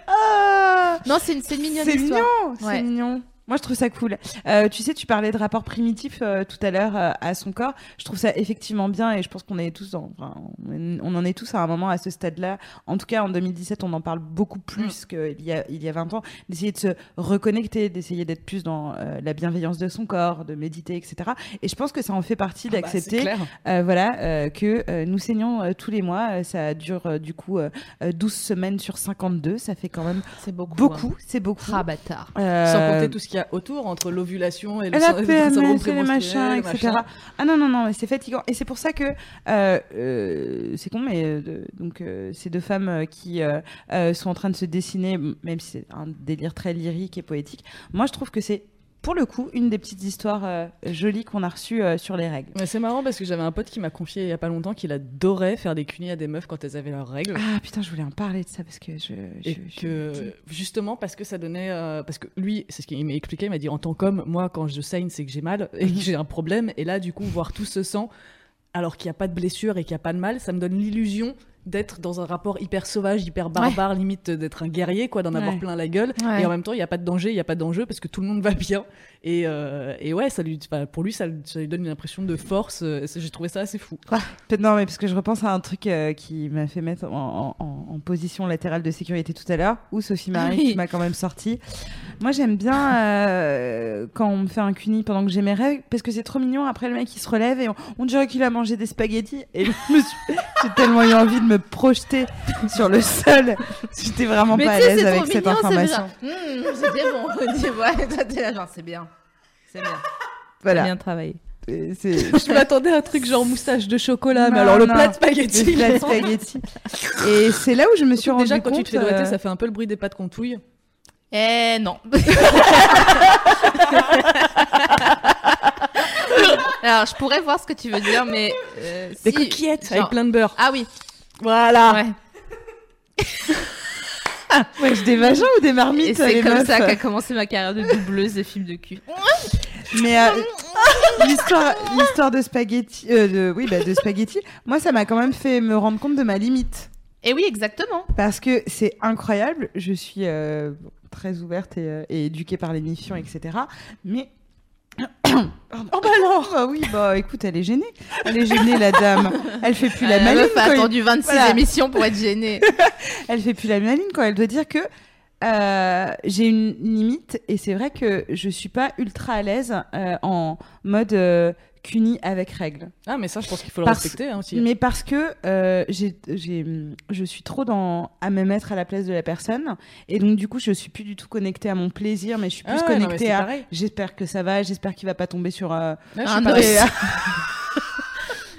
Ah, Non, c'est une, mignonne c'est mignon, c'est mignon. Moi, je trouve ça cool. Euh, tu sais, tu parlais de rapport primitif euh, tout à l'heure euh, à son corps. Je trouve ça effectivement bien et je pense qu'on est tous, enfin, on en est tous à un moment à ce stade-là. En tout cas, en 2017, on en parle beaucoup plus Mm. qu'il y a il y a 20 ans. D'essayer de se reconnecter, d'essayer d'être plus dans la bienveillance de son corps, de méditer, etc. Et je pense que ça en fait partie Ah bah, d'accepter voilà, que nous saignons tous les mois. Ça dure du coup euh, euh, 12 semaines sur 52. Ça fait quand même beaucoup. beaucoup. C'est beaucoup. Ah, bâtard. Sans compter tout ce qu'il y a autour entre l'ovulation et le la syndrome PMS, les machins, etc. machin. Ah non, non, non, mais c'est fatigant. Et c'est pour ça que euh, euh, c'est con, mais euh, donc ces deux femmes qui sont en train de se dessiner, même si c'est un délire très lyrique et poétique, moi je trouve que c'est pour le coup une des petites histoires euh, jolies qu'on a reçues euh, sur les règles. Mais c'est marrant parce que j'avais un pote qui m'a confié il y a pas longtemps qu'il adorait faire des cunis à des meufs quand elles avaient leurs règles. Ah putain, je voulais en parler de ça parce que je. je- Et je- que justement parce que ça donnait euh, parce que lui c'est ce qu'il m'a expliqué il m'a dit en tant qu'homme moi quand je saigne c'est que j'ai mal et que j'ai un problème et là du coup voir tout ce sang alors qu'il n'y a pas de blessure et qu'il n'y a pas de mal ça me donne l'illusion d'être dans un rapport hyper sauvage hyper barbare limite d'être un guerrier quoi d'en avoir plein la gueule Ouais. et en même temps il n'y a pas de danger il n'y a pas d'enjeu parce que tout le monde va bien et, euh, et ouais ça lui pour lui ça, ça lui donne une impression de force euh, j'ai trouvé ça assez fou non, mais parce que je repense à un truc euh, qui m'a fait mettre en, en- en position latérale de sécurité tout à l'heure, où Sophie Marie qui m'a quand même sorti. Moi, j'aime bien euh, quand on me fait un cuni pendant que j'ai mes règles, parce que c'est trop mignon. Après, le mec il se relève et on, on dirait qu'il a mangé des spaghettis. Et j'ai tellement eu envie de me projeter sur le sol. J'étais vraiment Mais pas à l'aise avec cette information. bien. Mmh, C'était bon. On dit, ouais, toi, t'es là, genre, c'est bien. C'est bien. Voilà. Bien travaillé. C'est- je m'attendais à un truc genre moustache de chocolat mais Non, alors le non. plat de spaghetti de. Et c'est là où je me suis rendu Déjà, quand compte. tu te fais doigter, euh, ça fait un peu le bruit des pâtes qu'on touille. Eh non. Alors, je pourrais voir ce que tu veux dire, mais. euh, Des si- coquillettes genre- avec plein de beurre. Ah oui. Voilà. Ouais. Ouais, je des vagins ou des marmites Et c'est comme meufs ça qu'a commencé ma carrière de doubleuse de films de cul. Mais euh, l'histoire, l'histoire de spaghetti, euh, de, oui, bah, de spaghetti, moi, ça m'a quand même fait me rendre compte de ma limite. Et oui, exactement. Parce que c'est incroyable, je suis euh, très ouverte et, et éduquée par l'émission, etc. Mais. Oh bah alors Bah oui, bah écoute, elle est gênée. Elle est gênée, la dame. Elle fait plus la Euh, maline. meuf a attendu 26 Voilà. émissions pour être gênée. elle fait plus la maline quand elle doit dire que euh, j'ai une limite et c'est vrai que je suis pas ultra à l'aise euh, en mode euh, cuni avec règles. Ah, mais ça, je pense qu'il faut le Parce- respecter hein, aussi. Mais parce que euh, j'ai, j'ai, je suis trop dans à me mettre à la place de la personne et donc du coup je suis plus du tout connectée à mon plaisir mais je suis plus Ah non, connectée à j'espère que ça va j'espère qu'il va pas tomber sur euh, Ouais, Un suis pas- os.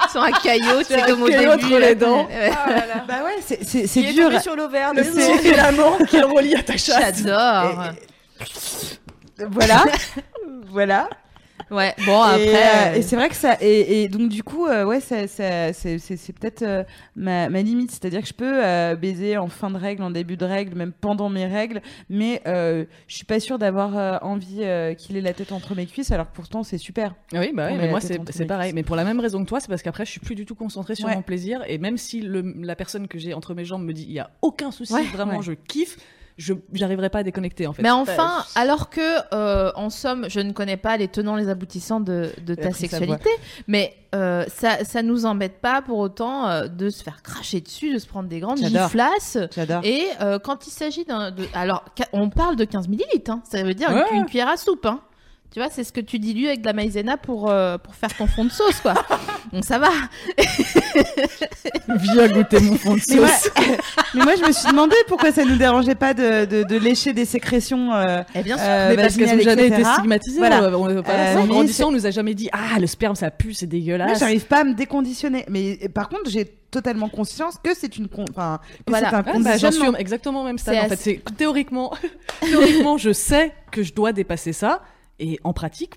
Sur un caillot, c'est comme au début. entre les dents. Ouais. bah ouais c'est, dur sur l'ovaire. Le C'est- filament qui le relie à ta chatte. J'adore. voilà voilà Ouais, bon, et, après. euh, et c'est vrai que ça et, et donc du coup euh, ouais ça, ça- c'est, c'est, c'est peut-être euh, ma, ma limite c'est-à-dire que je peux euh, baiser en fin de règle en début de règle même pendant mes règles mais euh, je suis pas sûre d'avoir euh, envie euh, qu'il ait la tête entre mes cuisses alors que pourtant c'est super Oui, bah On oui, mais moi c'est pareil. cuisses. Mais pour la même raison que toi, c'est parce qu'après je suis plus du tout concentrée sur Ouais. mon plaisir. Et même si le, la personne que j'ai entre mes jambes me dit il y a aucun souci, Ouais. vraiment Ouais. je kiffe, je j'arriverai pas à déconnecter en fait. Mais enfin, alors que, euh, en somme, je ne connais pas les tenants, les aboutissants de, de ta sexualité, mais euh, ça, ça nous embête pas pour autant euh, de se faire cracher dessus, de se prendre des grandes giflasses. j'adore Et euh, quand il s'agit d'un. de- Alors, on parle de 15 millilitres, hein, ça veut dire Ouais. une, une cuillère à soupe. Hein. Tu vois, c'est ce que tu dilues avec de la maïzena pour, euh, pour faire ton fond de sauce, quoi. Donc ça va. viens goûter mon fond de mais moi, sauce. mais moi, je me suis demandé pourquoi ça nous dérangeait pas de, de, de lécher des sécrétions euh, Eh bien sûr. euh, mais parce qu'elles ont vaginales, jamais etc. été stigmatisées. Voilà. On- on- voilà, Euh, en grandissant, on nous a jamais dit ah le sperme ça pue, c'est Moi, dégueulasse. j'arrive pas à me déconditionner. Mais par contre, j'ai totalement conscience que c'est une con... enfin, que Voilà. c'est un Ah, bah, j'en suis conditionnement. exactement au même stade. C'est En fait, assez- c'est théoriquement, théoriquement, je sais que je dois dépasser ça, et en pratique,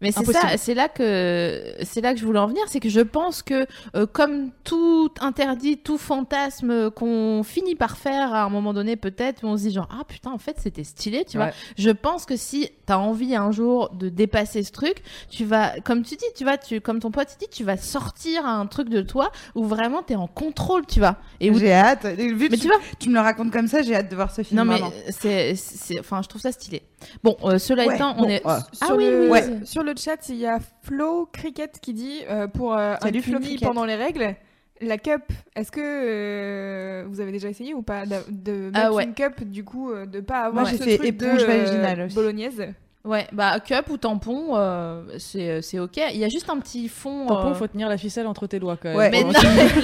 Mais c'est ça, c'est là que c'est là que je voulais en venir, c'est que je pense que euh, comme tout interdit, tout fantasme qu'on finit par faire à un moment donné peut-être, où on se dit genre ah putain en fait c'était stylé, tu vois. Je pense que si t'as envie un jour de dépasser ce truc, tu vas comme tu dis, tu vois, tu comme ton pote dit, tu vas sortir un truc de toi où vraiment t'es en contrôle, tu vois. Et où J'ai hâte. Vu que mais tu, tu vois, tu me le racontes comme ça, j'ai hâte de voir ce film. non mais c'est enfin je trouve ça stylé. Bon, euh, cela Ouais, étant, on bon, est ouais. ah sur, oui, le, oui, Ouais. oui. sur le chat, il y a Flo Cricket qui dit euh, pour euh, un Salut, Flo pendant les règles, la cup, est-ce que euh, vous avez déjà essayé ou pas de mettre Ah ouais. une cup du coup euh, de pas avoir Moi, ce fait truc éponge de, vaginale aussi. bolognaise? Ouais, bah cup ou tampon, euh, c'est c'est ok. Il y a juste un petit fond. Tampon, euh, faut tenir la ficelle entre tes doigts quand même. Ouais. Mais non,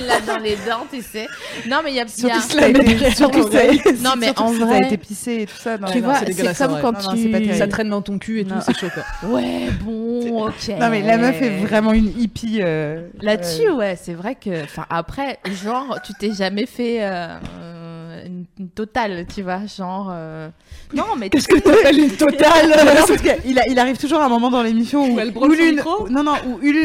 là dans les dents, tu sais. Non, mais il y a. il y a- Surtout si ça a été- surtout ça- Non, mais surtout en si ça a vrai- été pissé et tout ça. non, tu non, vois, c'est comme quand Non, non, pas tu. terrible. Ça traîne dans ton cul et Non. tout, c'est chaud quoi. Ouais, bon, ok. Non mais la meuf est vraiment une hippie. euh, Là-dessus, euh, ouais, c'est vrai que. Enfin, après, genre, tu t'es jamais fait euh, euh, une, une totale, tu vois, genre. euh, Non, mais. Qu'est-ce que t'appelles une totale Non, parce que il, a- il arrive toujours un moment dans l'émission où, Où elle brûle où son l'une, non non,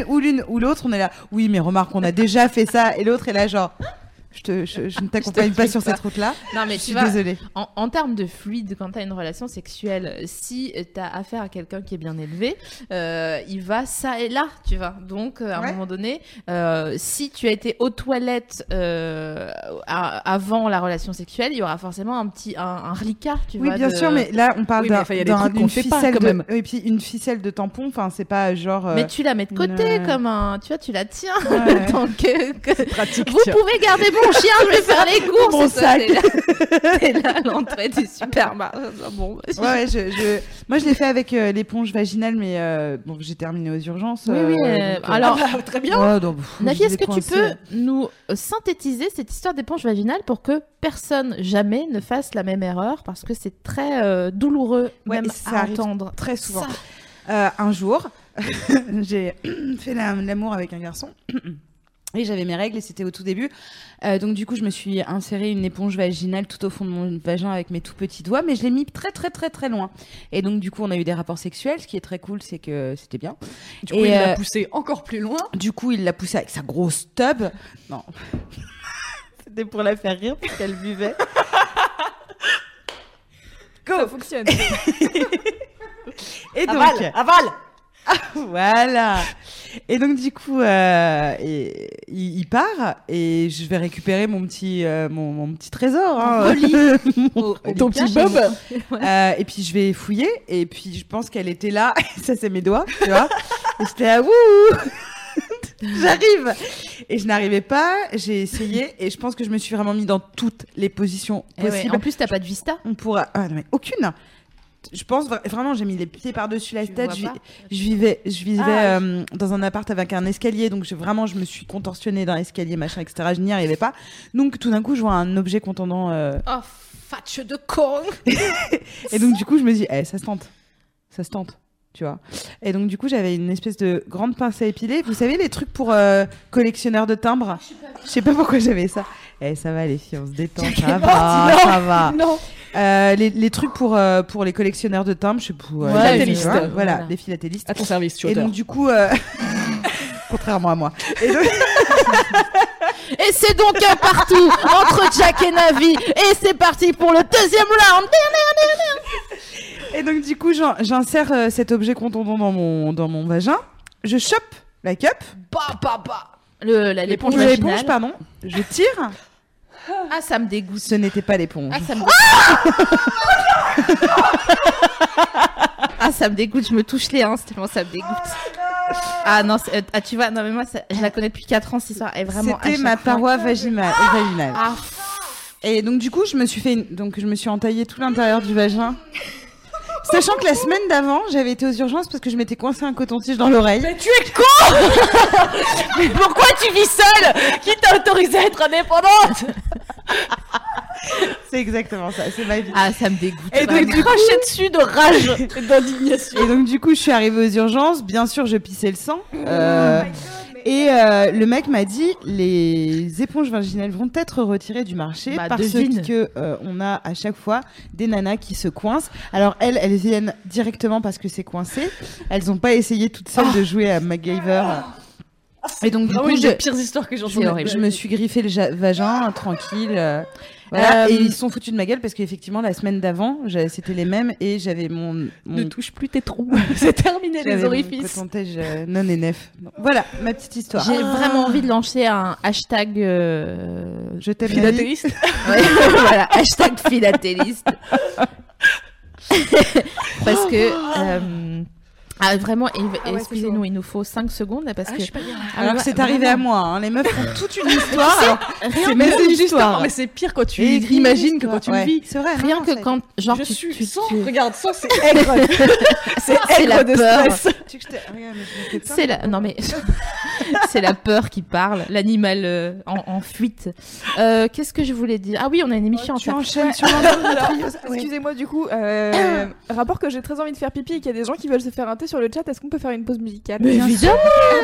où l'une ou l'autre, on est là. Oui, mais remarque, on a déjà fait ça, et l'autre est là genre. Je, te, je, je ne t'accompagne pas sur pas. cette route-là. Non, mais Je tu suis vois, désolée. En, en termes de fluide, quand tu as une relation sexuelle, si tu as affaire à quelqu'un qui est bien élevé, euh, il va ça et là, tu vois. Donc, euh, à Ouais. un moment donné, euh, si tu as été aux toilettes euh, à- avant la relation sexuelle, il y aura forcément un petit un, un tu Oui, vois. bien de- sûr, mais là, on parle Oui, d'un, d'une pas, ficelle de, même. et puis une ficelle de tampon. Enfin, c'est pas genre. Mais tu la mets de côté une- comme un. Tu vois, tu la tiens. Ouais. que, Pratique. Vous tiens. pouvez garder mon chien, je vais faire les courses. Mon sac. t'es là- l'entrée du supermarché. Bon, bah, Ouais, ouais, je, je- moi je l'ai fait avec euh, l'éponge vaginale, mais euh, bon, j'ai terminé aux urgences. Oui, oui, euh, donc, euh, alors- Ah, très bien. ouais, donc, pff, Navi, est-ce que tu peux nous synthétiser cette histoire d'éponge vaginale pour que personne jamais ne fasse la même erreur? Parce que c'est très euh, douloureux Ouais, même ça à entendre. très souvent. Ça. Euh, un jour, j'ai fait la- l'amour avec un garçon. Et j'avais mes règles et c'était au tout début. Euh, donc du coup, je me suis inséré une éponge vaginale tout au fond de mon vagin avec mes tout petits doigts, mais je l'ai mis très très très très loin. Et donc du coup, on a eu des rapports sexuels. Ce qui est très cool, c'est que c'était bien. Du coup, Et, il euh, l'a poussé encore plus loin. Du coup, il l'a poussée avec sa grosse tub. Non. C'était pour la faire rire parce qu'elle buvait. Ça fonctionne. Et donc, aval. voilà. Et donc du coup, euh, et- il, il part et je vais récupérer mon petit, euh, mon, mon petit trésor. Hein. Ton petit bob. Euh, et puis je vais fouiller et puis je pense qu'elle était là. ça c'est mes doigts, tu vois. Et j'étais là, wouh, j'arrive. Et je n'arrivais pas. J'ai essayé et je pense que je me suis vraiment mis dans toutes les positions Eh ouais, possibles. En plus, t'as pas de vista. On pourra. Ah, non, mais aucune. Je pense vra- vraiment, j'ai mis les pieds par-dessus la tête. Je, vivais, je vivais Ah, euh, dans un appart avec un escalier, donc je, vraiment, je me suis contorsionnée dans l'escalier, machin, etc. Je n'y arrivais pas. Donc tout d'un coup, je vois un objet contendant. euh, Oh, fatche de con et donc du coup, je me dis, eh, ça se tente, ça se tente. Tu vois. Et donc, du coup, j'avais une espèce de grande pince à épiler. Vous savez, les trucs pour euh, collectionneurs de timbres? Je sais pas pourquoi j'avais ça. Eh, ça va, les filles, on se détend. Ça va, ça va. Non. Euh, les, les trucs pour, euh, pour les collectionneurs de timbres, je sais pas. euh, Ouais, les- vois, Voilà, Voilà. les philatélistes. À ton service, tu Et donc, du coup, euh, contrairement à moi. Et donc, Et c'est donc un partout entre Jack et Navi. Et c'est parti pour le deuxième round. et donc, du coup, j'in- j'insère euh, cet objet contondant dans mon, dans mon vagin. Je chope la cup, Bah, bah, bah. Le, la- l'éponge pardon. Je tire. Ah, ça me dégoûte. Ce n'était pas l'éponge. Ah, ça me Ah, ça me dégoûte, je me touche les hanches tellement ça me dégoûte. Ah non, euh, ah, tu vois, non mais moi, ça- je la connais depuis 4 ans, cette histoire. Elle est vraiment C'était ma paroi vaginale. vaginale. Ah, Et donc du coup, je me suis fait, une- donc je me suis entaillé tout l'intérieur du vagin. Sachant que la semaine d'avant, j'avais été aux urgences parce que je m'étais coincé un coton-tige dans l'oreille. Mais tu es con Mais pourquoi tu vis seule Qui t'a autorisé à être indépendante C'est exactement ça, c'est ma vie. ah, ça me dégoûte. Et donc, du coup, Cracher dessus de rage et d'indignation. et donc du coup, je suis arrivée aux urgences. Bien sûr, je pissais le sang. Euh, Et euh, le mec m'a dit les éponges vaginales vont être retirées du marché Bah, parce devine. que euh, on a à chaque fois des nanas qui se coincent. Alors elles, elles viennent directement parce que c'est coincé. Elles n'ont pas essayé toutes seules de jouer à MacGyver. Et donc du Ah coup, oui, je, les pires histoires que j'ai je, entendues. me- je me suis griffé le vagin tranquille. Euh, voilà. Euh, Et ils sont foutus de ma gueule parce qu'effectivement la semaine d'avant, c'était les mêmes et j'avais mon, Ne mon touche plus tes trous. c'est terminé les mon orifices. coton-tige, euh, non et nef. Voilà ma petite histoire. J'ai vraiment envie de lancer un hashtag. euh, Je t'aime. Philatéliste. Ouais, voilà, hashtag philatéliste. parce que. Ah, vraiment, Ah ouais, excusez-nous, il nous faut 5 secondes parce Ah, que. je suis pas bien. Ah, Alors ouais, que c'est arrivé à moi, hein. les meufs font toute une histoire. alors, Rien c'est. Mais c'est pire quand tu imagines que quand tu le histoire. vis. Ouais, C'est vrai. Rien non, que ça- quand. Genre, je tu, suis tu- sans. tu- Regarde, sans, c'est aigre. c'est aigre de peur. stress. Tu mais. C'est la... Non mais c'est la peur qui parle, l'animal euh, en, en fuite. Euh, Qu'est-ce que je voulais dire? Ah oui, on a une émission Tu en enchaînes sur. Excusez-moi du coup, euh, rapport que j'ai très envie de faire pipi et qu'il y a des gens qui veulent se faire un thé sur le chat, est-ce qu'on peut faire une pause musicale Mais évidemment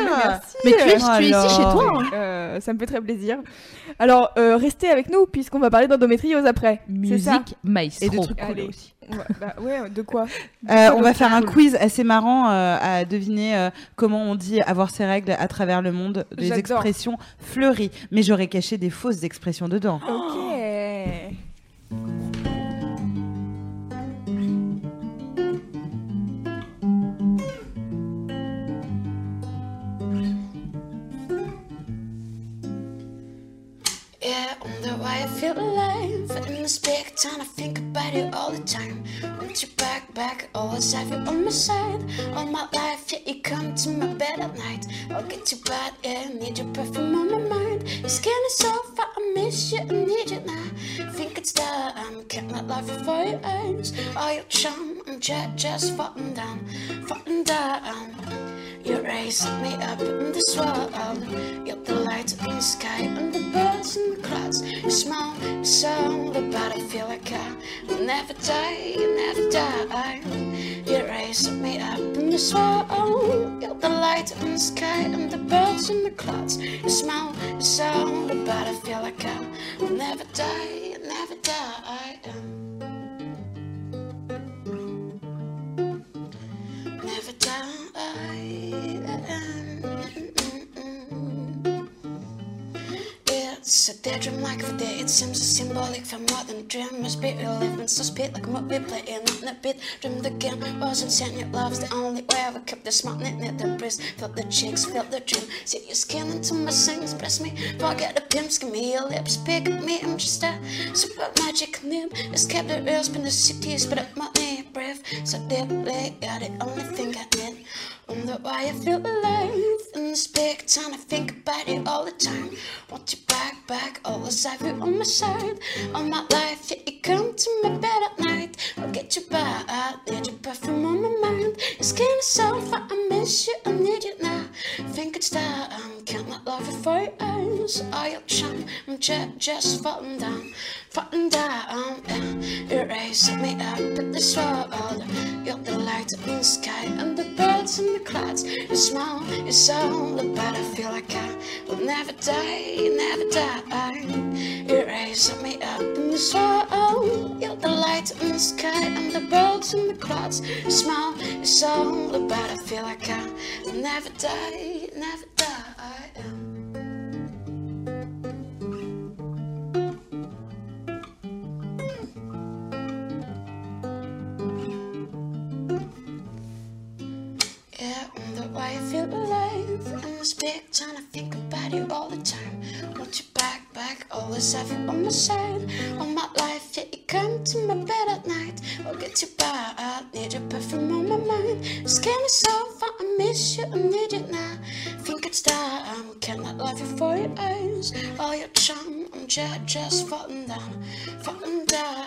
Merci. Mais tu es, tu es ici Alors. chez toi hein. Euh, ça me fait très plaisir. Alors, euh, restez avec nous puisqu'on va parler d'endométriose après. Musique maestro. Et de trucs cool Allez. aussi. Ouais, bah, ouais, de quoi Euh, on va faire un cool quiz assez marrant euh, à deviner euh, comment on dit avoir ses règles à travers le monde, des expressions fleuries. Mais j'aurais caché des fausses expressions dedans. Ok. This big town. I think about you all the time. Want you back, back, always have you on my side. All my life, yeah, you come to my bed at night. I'll get you bad, yeah, need your perfume on my mind. Your skin is so far, I miss you, I need you now. Think it's time, can't let life before your eyes. All your charm, I'm just, just falling down, falling down. You raise me up in this world. You're the light in the sky and the birds in the clouds. You smile, you sound about I feel like I will never die, never die. You raise me up in this world. You're the light in the sky and the birds in the clouds. You smile, you sound about I feel like I will never die, never die. And. It's a daydream like the day. It seems symbolic for more than a dream. Must be real living, so speed like I'm a movie playing on the beat. Dreamed again, wasn't saying your love's the only way. I kept the smart knit, knit the breeze. Felt the cheeks, felt the dream. See your skin into my sings, press me. Forget the pimps, give me your lips, pick me. I'm just a super magic nib. Escape the real, spin the cities, but up my knee, breath. So deeply, you're the only thing I need. Wonder why I feel alive in this big town. I think about you all the time. Want you back, back, always have you on my side. All my life, yeah, you come to my bed at night. I'll get you back, I need your perfume on my mind. Your skin is so I miss you, I need you now. Think it's time, can't let love for your eyes. All your charm, I'm just, just falling down, falling down. Yeah. You raise me up in this world. You're the light in the sky and the birds in the clouds. You smile, you sound but I feel like I will never die, never die. You raise me up in this world. You're the light in the sky and the birds in the clouds. You smile, you sound but I feel like I will never die, never die. Feel alive in this big town. I think about you all the time. Want you back, back, always have you on my side. All my life, yeah, you come to my bed at night. I'll get you back, I need your perfume on my mind. Skin is so far, I miss you, I need you now. Think it's time, cannot love you for your eyes. All your charm, I'm just, just falling down, falling down.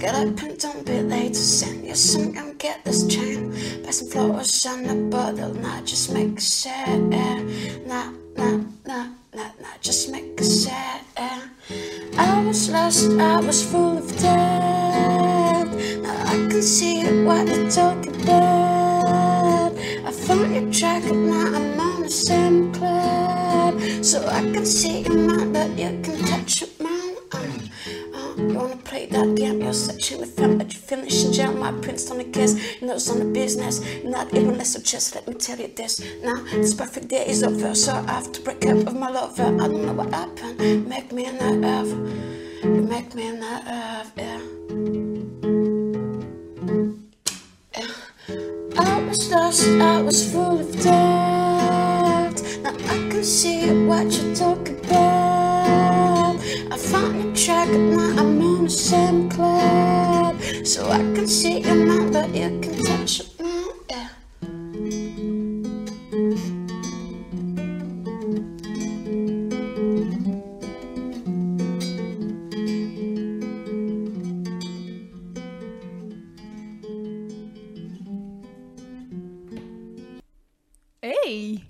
get up and don't be late to send you some and get this chain. Buy some flowers on the bottle, not just make a yeah. Nah, nah, nah, nah, nah, just make a set. I was lost, I was full of doubt. Now I can see what you're talking about. I found your track and now I'm on the same cloud. So I can see your mind, but you can touch your uh, you wanna play that game? You're searching with them, but you finish in jail. My prince on the kiss, you know it's on the business. Not even less so just let me tell you this. Now this perfect day is over, so I have to break up with my lover. I don't know what happened. Make me nerve. You make me nerve, yeah. I was lost, I was full of doubt. Now I can see what you're talking about. I found your track, and now I'm on the same. So I can see your mind, but you can touch yeah.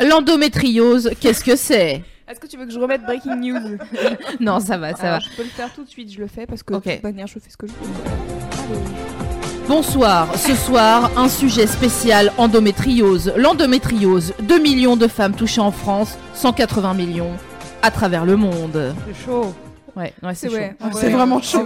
L'endométriose, qu'est-ce que c'est? Est-ce que tu veux que je remette Breaking News Non, ça va, ça va. Je peux le faire tout de suite, je le fais parce que Ok. de toute manière, je fais ce que je veux. Bonsoir, ce soir, un sujet spécial endométriose. L'endométriose, 2 millions de femmes touchées en France, 180 millions à travers le monde. C'est chaud. Ouais, ouais c'est C'est chaud. vraiment chaud.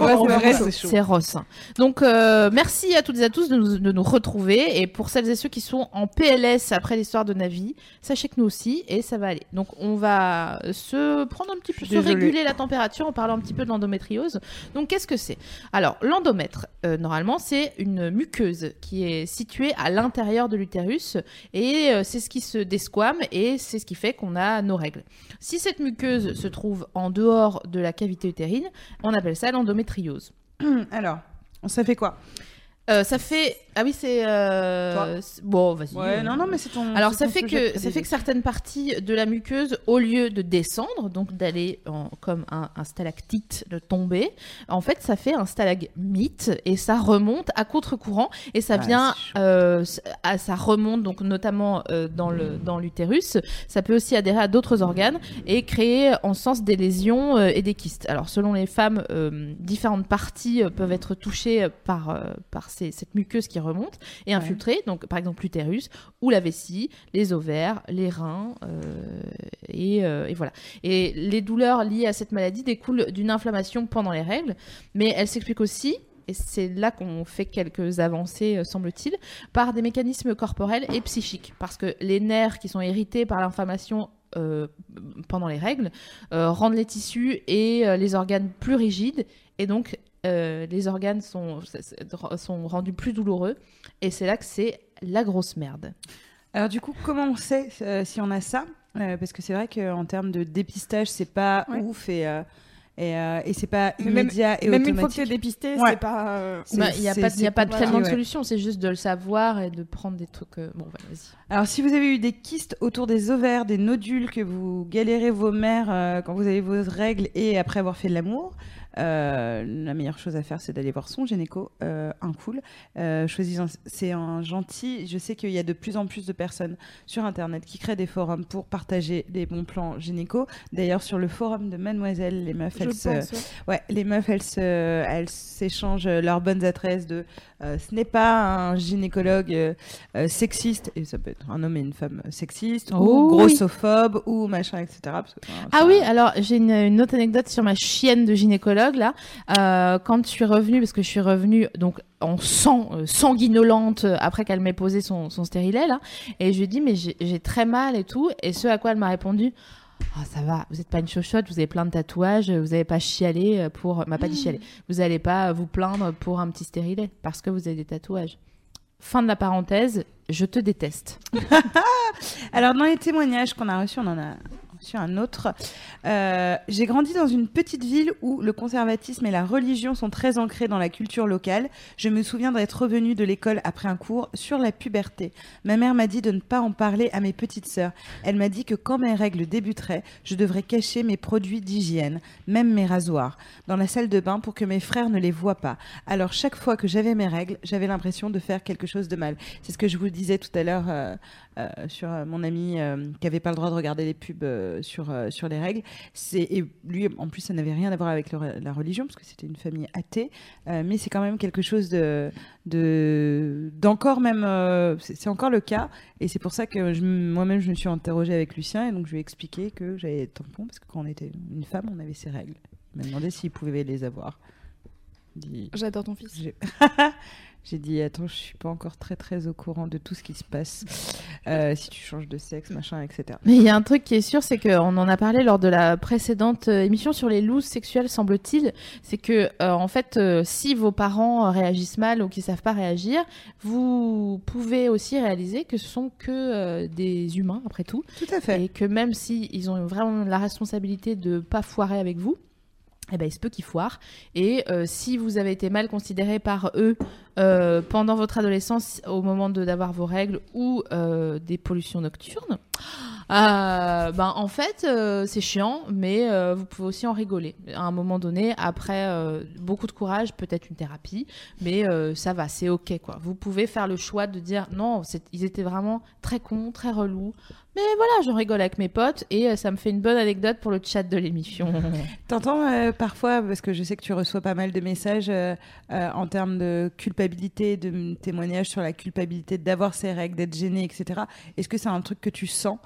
C'est Ross. Donc, euh, merci à toutes et à tous de nous, de nous retrouver. Et pour celles et ceux qui sont en PLS après l'histoire de Navi, sachez que nous aussi, et ça va aller. Donc, on va se prendre un petit peu, se réguler la température en parlant un petit peu de l'endométriose. Donc, qu'est-ce que c'est? Alors, l'endomètre, euh, normalement, c'est une muqueuse qui est située à l'intérieur de l'utérus. Et euh, c'est ce qui se desquame et c'est ce qui fait qu'on a nos règles. Si cette muqueuse se trouve en dehors de la cavité utérine, on appelle ça l'endométriose. Alors, ça fait quoi? Euh, ça fait ah oui c'est euh... bon vas-y. Ouais, non, non, mais c'est ton. Alors ça ton fait que ça fait que certaines parties de la muqueuse, au lieu de descendre, donc d'aller comme un, un stalactite de tomber, en fait ça fait un stalagmite et ça remonte à contre-courant et ça Ah, vient, euh, à- ça remonte donc notamment euh, dans le dans l'utérus. Ça peut aussi adhérer à d'autres organes et créer en sens des lésions euh, et des kystes. Alors selon les femmes, euh, différentes parties euh, peuvent être touchées par par ces- cette muqueuse qui remonte et infiltrer. Donc par exemple l'utérus ou la vessie, les ovaires, les reins euh, et, euh, et voilà. Et les douleurs liées à cette maladie découlent d'une inflammation pendant les règles, mais elles s'expliquent aussi. Et c'est là qu'on fait quelques avancées, euh, semble-t-il, par des mécanismes corporels et psychiques. Parce que les nerfs qui sont irrités par l'inflammation euh, pendant les règles euh, rendent les tissus et euh, les organes plus rigides. Et donc, euh, les organes sont, sont rendus plus douloureux. Et c'est là que c'est la grosse merde. Alors, du coup, comment on sait euh, si on a ça? Euh, Parce que c'est vrai qu'en termes de dépistage, c'est pas Ouais. ouf et, euh, et, euh, et c'est pas Mais même- immédiat et Même une fois que automatique. t'es dépisté, Ouais. c'est pas. euh, Bah, Il n'y a pas, y a pas tellement de compliqué, ouais. solution, c'est juste de le savoir et de prendre des trucs. euh, Bon, voilà, vas-y. Alors, si vous avez eu des kystes autour des ovaires, des nodules, que vous galérez vos mères euh, quand vous avez vos règles et après avoir fait de l'amour, euh, la meilleure chose à faire, c'est d'aller voir son gynéco, euh, un cool. Euh, choisis un- c'est un gentil. Je sais qu'il y a de plus en plus de personnes sur Internet qui créent des forums pour partager les bons plans gynéco. D'ailleurs, sur le forum de Mademoiselle, les meufs, elles se, ouais. Ouais, les meufs, elles se- elles s'échangent leurs bonnes adresses de euh, ce n'est pas un gynécologue euh, euh, sexiste, et ça peut être un homme et une femme sexiste, Oh, ou oui. grossophobe, ou machin, etc. que, Ah ça- oui, alors j'ai une, une autre anecdote sur ma chienne de gynécologue Euh, quand je suis revenue, parce que je suis revenue donc en sang, euh, sanguinolente euh, après qu'elle m'ait posé son, stérilet là, et je lui ai dit mais j'ai très mal et tout, et ce à quoi elle m'a répondu. Ah ça va, vous n'êtes pas une chochotte, vous avez plein de tatouages, vous n'allez pas chialer euh, pour, m'a pas dit chialer, vous n'allez pas vous plaindre pour un petit stérilet parce que vous avez des tatouages. Fin de la parenthèse, je te déteste. Alors, dans les témoignages qu'on a reçus, on en a un autre. Euh, J'ai grandi dans une petite ville où le conservatisme et la religion sont très ancrés dans la culture locale. Je me souviens d'être revenue de l'école après un cours sur la puberté. Ma mère m'a dit de ne pas en parler à mes petites sœurs. Elle m'a dit que quand mes règles débuteraient, je devrais cacher mes produits d'hygiène, même mes rasoirs, dans la salle de bain pour que mes frères ne les voient pas. Alors, chaque fois que j'avais mes règles, j'avais l'impression de faire quelque chose de mal. C'est ce que je vous disais tout à l'heure. euh, euh, sur euh, mon ami euh, qui avait pas le droit de regarder les pubs sur, sur les règles. Et lui, en plus, ça n'avait rien à voir avec le- la religion, parce que c'était une famille athée, mais c'est quand même quelque chose de, de, d'encore même, c'est, encore le cas, et c'est pour ça que moi-même, je me suis interrogée avec Lucien, et donc je lui ai expliqué que j'avais des tampons, parce que quand on était une femme, on avait ses règles. Il m'a demandé s'il pouvait les avoir. J'adore ton fils. j'ai dit attends, je suis pas encore très très au courant de tout ce qui se passe. Euh, si tu changes de sexe, machin, etc. Mais il y a un truc qui est sûr, c'est qu'on en a parlé lors de la précédente euh, émission sur les looses sexuelles, semble-t-il. C'est que, euh, en fait, euh, si vos parents réagissent mal ou qu'ils savent pas réagir, vous pouvez aussi réaliser que ce sont que des humains, après tout. Tout à fait. Et que même si ils ont vraiment la responsabilité de pas foirer avec vous, eh ben, il se peut qu'ils foirent. Et euh, si vous avez été mal considéré par eux euh, pendant votre adolescence, au moment d'avoir vos règles ou euh, des pollutions nocturnes, euh, ben, en fait, euh, c'est chiant, mais euh, vous pouvez aussi en rigoler. À un moment donné, après beaucoup de courage, peut-être une thérapie, mais ça va, c'est ok. quoi. Vous pouvez faire le choix de dire non, ils étaient vraiment très cons, très relous. Mais voilà, je rigole avec mes potes et ça me fait une bonne anecdote pour le chat de l'émission. T'entends euh, parfois, parce que je sais que tu reçois pas mal de messages en termes de culpabilité, de témoignages sur la culpabilité d'avoir ces règles, d'être gêné, etc. Est-ce que c'est un truc que tu sens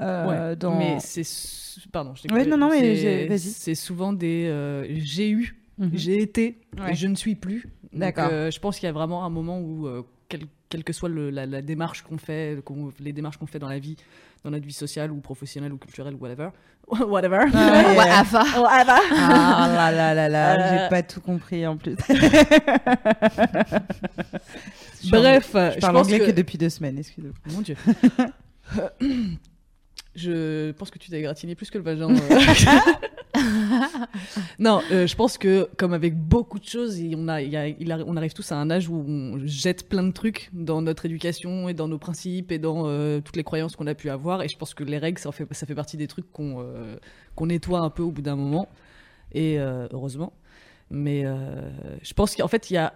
euh, Ouais, dans... Mais c'est. Pardon, je Ouais, non, non, mais C'est- j'ai- vas-y. C'est souvent des. euh, j'ai eu, Mhm. j'ai été, Ouais. et je ne suis plus. D'accord. euh, je pense qu'il y a vraiment un moment où, euh, quel- quelle que soit le- la, la démarche qu'on fait, qu'on- les démarches qu'on fait dans la vie, dans notre vie sociale ou professionnelle ou culturelle ou whatever, whatever. Ah, Ouais, ouais. Ava. Ah là là là là, Euh, j'ai pas tout compris en plus. Bref, je je parle pense anglais que... que depuis deux semaines, excusez-moi. Mon Dieu. je pense que tu t'as égratigné plus que le vagin. euh. non, euh, je pense que comme avec beaucoup de choses, on, a, il y a- il arri- on arrive tous à un âge où on jette plein de trucs dans notre éducation et dans nos principes et dans euh, toutes les croyances qu'on a pu avoir. Et je pense que les règles, ça fait, ça fait partie des trucs qu'on qu'on nettoie un peu au bout d'un moment. Et heureusement. Mais je pense qu'en fait, il y a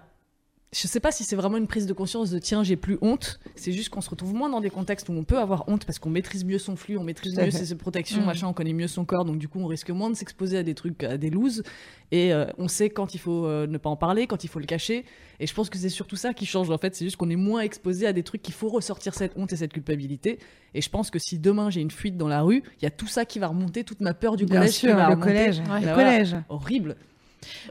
je sais pas si c'est vraiment une prise de conscience de tiens, j'ai plus honte. C'est juste qu'on se retrouve moins dans des contextes où on peut avoir honte parce qu'on maîtrise mieux son flux, on maîtrise mieux ses, ses protections, Mm. machin, on connaît mieux son corps, donc du coup on risque moins de s'exposer à des trucs, à des looses. Et euh, on sait quand il faut euh, ne pas en parler, quand il faut le cacher. Et je pense que c'est surtout ça qui change en fait. C'est juste qu'on est moins exposé à des trucs qu'il faut ressortir cette honte et cette culpabilité. Et je pense que si demain j'ai une fuite dans la rue, il y a tout ça qui va remonter, toute ma peur du Bien collège sûr, qui va le remonter. collège. Ouais. Le Bah collège. Horrible.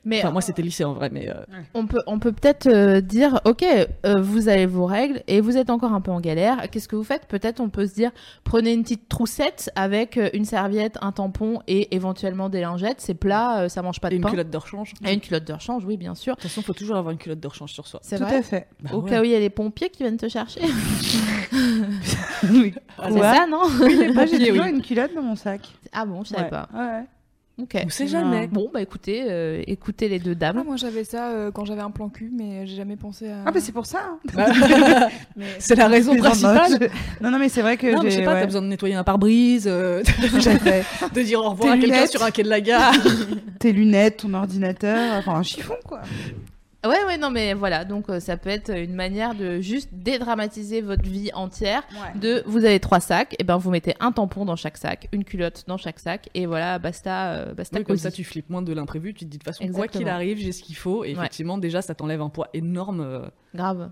Mais Enfin, moi c'était lycée en vrai, mais. euh, on peut on peut peut-être euh, dire ok euh, vous avez vos règles et vous êtes encore un peu en galère qu'est-ce que vous faites? Peut-être on peut se dire prenez une petite troussette avec euh, une serviette un tampon et éventuellement des lingettes c'est plat euh, ça mange pas et de une pain culotte de rechange. et une culotte de rechange oui bien sûr De toute façon, faut toujours avoir une culotte de rechange sur soi. c'est Tout vrai à fait. Bah au ouais. cas où il y a les pompiers qui viennent te chercher Oui. c'est Quoi? ça non Moi, j'ai toujours oui. une culotte dans mon sac. ah bon je savais Ouais. pas Ouais. Ok. On sait jamais. Bon, bah écoutez, euh, écoutez les deux Ah, dames. moi j'avais ça euh, quand j'avais un plan cul, mais j'ai jamais pensé à. Ah bah c'est pour ça. hein. Mais- C'est la raison principale. Non, non, mais c'est vrai que Non, mais je sais pas, ouais. t'as besoin de nettoyer un pare-brise, euh, de dire au revoir Tes à quelqu'un sur un quai de la gare. Tes lunettes, ton ordinateur, enfin un chiffon quoi. Ouais, ouais, non, mais voilà. Donc, euh, ça peut être une manière de juste dédramatiser votre vie entière. De, vous avez trois sacs, et ben vous mettez un tampon dans chaque sac, une culotte dans chaque sac, et voilà, basta, euh, basta. Oui, comme ça, tu flippes moins de l'imprévu. Tu te dis de toute façon, quoi qu'il Exactement. arrive, j'ai ce qu'il faut. Et Ouais. effectivement, déjà, ça t'enlève un poids énorme. euh, Grave.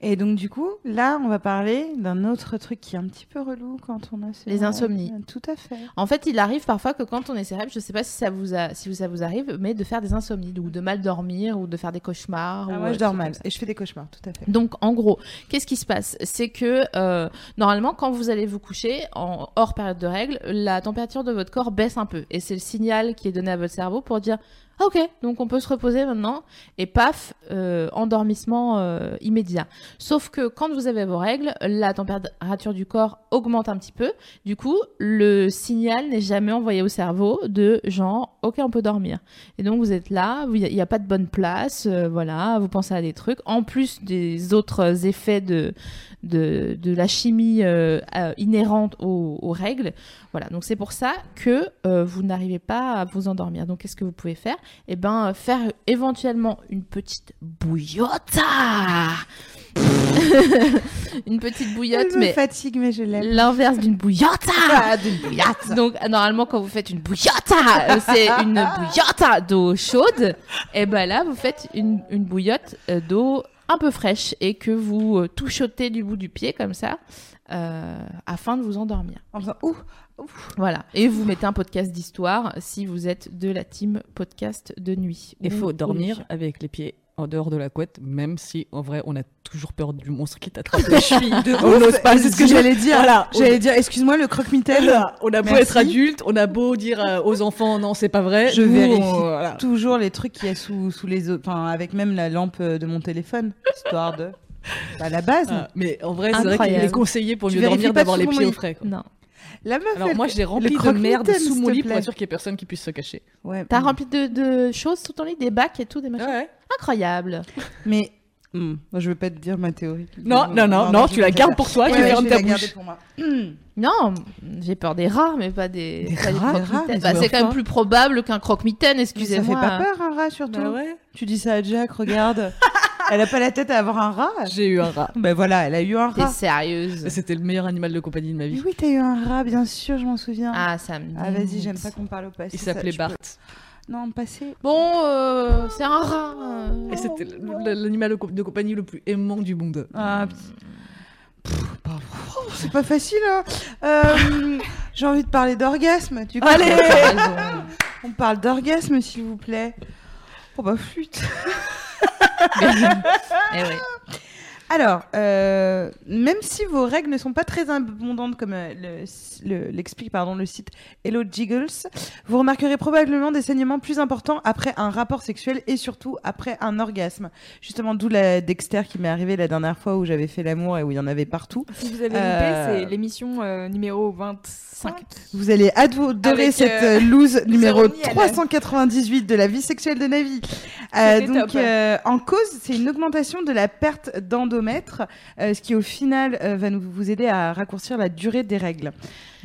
Et donc du coup, là, on va parler d'un autre truc qui est un petit peu relou quand on a ce- Les insomnies. Tout à fait. En fait, il arrive parfois que quand on est célèbre, je sais pas si ça vous a, si ça vous arrive, mais de faire des insomnies, ou de mal dormir, ou de faire des cauchemars. Ah, ou, moi, euh, je dors mal et je fais des cauchemars, tout à fait. Donc, en gros, qu'est-ce qui se passe? C'est que euh, normalement, quand vous allez vous coucher, en hors période de règles, la température de votre corps baisse un peu, et c'est le signal qui est donné à votre cerveau pour dire Ok, donc on peut se reposer maintenant, et paf, euh, endormissement euh, immédiat. Sauf que quand vous avez vos règles, la température du corps augmente un petit peu. Du coup, le signal n'est jamais envoyé au cerveau de genre ok, on peut dormir. Et donc vous êtes là, il n'y a, pas de bonne place, euh, voilà, vous pensez à des trucs. En plus des autres effets de, de, de la chimie euh, euh, inhérente aux, aux règles. Voilà, donc c'est pour ça que euh, vous n'arrivez pas à vous endormir. Donc qu'est-ce que vous pouvez faire? Eh ben, faire éventuellement une petite bouillotte. une petite bouillotte, Elle me mais fatigue, mais je l'aime. l'inverse d'une bouillotte. Ah, d'une bouillotte. Donc euh, normalement quand vous faites une bouillotte, euh, c'est une bouillotte d'eau chaude. Et ben là vous faites une, une bouillotte euh, d'eau un peu fraîche et que vous euh, touchotez du bout du pied comme ça euh, afin de vous endormir. En faisant ouh, Voilà. Et vous mettez un podcast d'histoire si vous êtes de la team podcast de nuit. Il faut dormir avec les pieds en dehors de la couette, même si en vrai on a toujours peur du monstre qui t'attrape les chevilles. on Ouf, n'ose pas c'est ce que j'allais dire. Voilà, on- J'allais dire, excuse-moi, le croque-mitaine. Voilà, on a beau Merci. être adulte, on a beau dire euh, aux enfants non c'est pas vrai. Je Nous, vérifie on- voilà. toujours les trucs qu'il y a sous, sous les autres, enfin avec même la lampe de mon téléphone, histoire de. À la base. Ah, mais en vrai c'est vrai qu'il est conseillé pour Tu mieux dormir d'avoir les pieds au frais. quoi. Non. La meuf. Alors elle- moi j'ai rempli de merde sous mon lit pour être sûr qu'il y ait personne qui puisse se cacher. Ouais. T'as rempli de, de choses sous ton lit, des bacs et tout, des machins. Ouais. Incroyable. Mais. hmm, moi, je veux pas te dire ma théorie. Non, non, non, non, je tu la gardes pour toi, Ouais, tu ouais, fermes je ta bouche. pour moi. Non, j'ai peur des rats, mais pas des. Des pas rats, Bah, c'est quand même plus probable qu'un croque-mitaine, Mais ça fait excusez-moi. pas peur un rat surtout. Bah. Tu dis ça à Jack, regarde. elle a pas la tête à avoir un rat. J'ai eu un rat. Ben voilà, elle a eu un T'es rat. sérieuse C'était le meilleur animal de compagnie de ma Mais vie. oui, t'as eu un rat, bien sûr, je m'en souviens. Ah, ça me Ah, vas-y, j'aime pas qu'on parle au passé. Il ça, s'appelait je peux- Bart. Non, passé. Bon, euh, c'est un rat. euh. Et c'était le- le- l'animal de co- de compagnie le plus aimant du monde. Ah, petit- Pff, pas- oh, c'est pas facile, hein. Euh, J'ai envie de parler d'orgasme. Du coup, T'as raison. on parle d'orgasme, s'il vous plaît? Oh bah flûte. Eh ouais. Alors, euh, même si vos règles ne sont pas très abondantes, comme euh, le- le- l'explique pardon le site Hello Jiggles, vous remarquerez probablement des saignements plus importants après un rapport sexuel et surtout après un orgasme. Justement, d'où la Dexter qui m'est arrivée la dernière fois où j'avais fait l'amour et où il y en avait partout. Si vous avez loupé, Euh, c'est l'émission numéro 25. Vous allez adorer cette loose numéro Cérémonie, elle. 398 de la vie sexuelle de Navi. Donc, en cause, c'est une augmentation de la perte euh, ce qui au final euh, va nous, vous aider à raccourcir la durée des règles.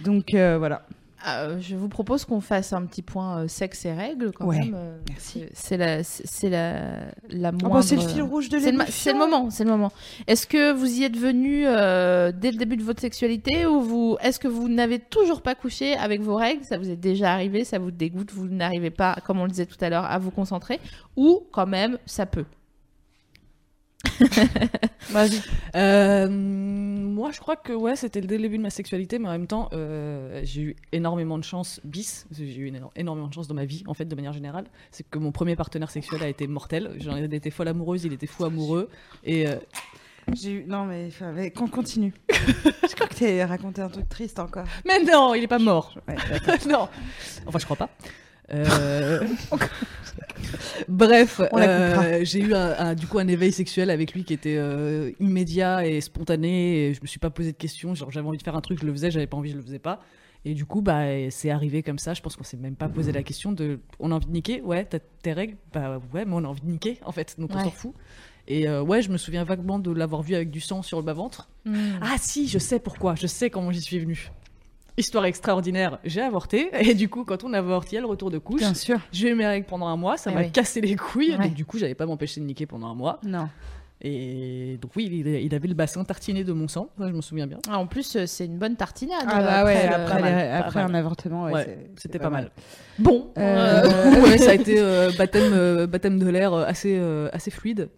Donc euh, voilà. Euh, je vous propose qu'on fasse un petit point euh, sexe et règles quand Ouais, même. euh, merci. c'est- la, c'est la, la moindre. bah, c'est le fil rouge de le, l'émission. c'est le moment, c'est le moment. Est-ce que vous y êtes venu dès le début de votre sexualité ou vous, est-ce que vous n'avez toujours pas couché avec vos règles? Ça vous est déjà arrivé, ça vous dégoûte, vous n'arrivez pas, comme on le disait tout à l'heure, à vous concentrer? Ou quand même, ça peut? Vas-y. Euh, moi, je crois que ouais, c'était le début de ma sexualité, mais en même temps, euh, j'ai eu énormément de chance bis. J'ai eu éno- énormément de chance dans ma vie, en fait, de manière générale. C'est que mon premier partenaire sexuel a été mortel. J'en ai été folle amoureuse, il était fou amoureux, et euh, J'ai eu... Non, mais, enfin, mais qu'on continue. Je crois que t'as raconté un truc triste encore. mais non, il est pas mort. Ouais, non. Enfin, je crois pas. Euh, Bref, euh, j'ai eu un, un- du coup un éveil sexuel avec lui qui était euh, immédiat et spontané. Et je me suis pas posé de questions. Genre j'avais envie de faire un truc, je le faisais. J'avais pas envie, je le faisais pas. Et du coup, bah, c'est arrivé comme ça. Je pense qu'on s'est même pas posé la question de on a envie de niquer? Ouais, t'as tes règles? Bah ouais, mais on a envie de niquer en fait. Donc on s'en fout. Et euh, ouais, je me souviens vaguement de l'avoir vu avec du sang sur le bas-ventre. Hmm. Ah si, je sais pourquoi, je sais comment j'y suis venue. Histoire extraordinaire, j'ai avorté et du coup quand on avorte, il y a le retour de couche. Bien sûr. J'ai eu mes règles pendant un mois, ça Eh m'a oui. cassé les couilles, Ouais. donc du coup j'avais pas m'empêcher de niquer pendant un mois. Non. Et donc oui, il, avait le bassin tartiné de mon sang, ça je me souviens bien. Ah, en plus, euh, c'est une bonne tartinade. Ah bah ouais, le- après, mal, mal. un avortement, ouais, C'était pas mal. Bon. Euh, euh, ouais, ça a été euh, baptême, euh, baptême de l'air euh, assez, euh, assez fluide.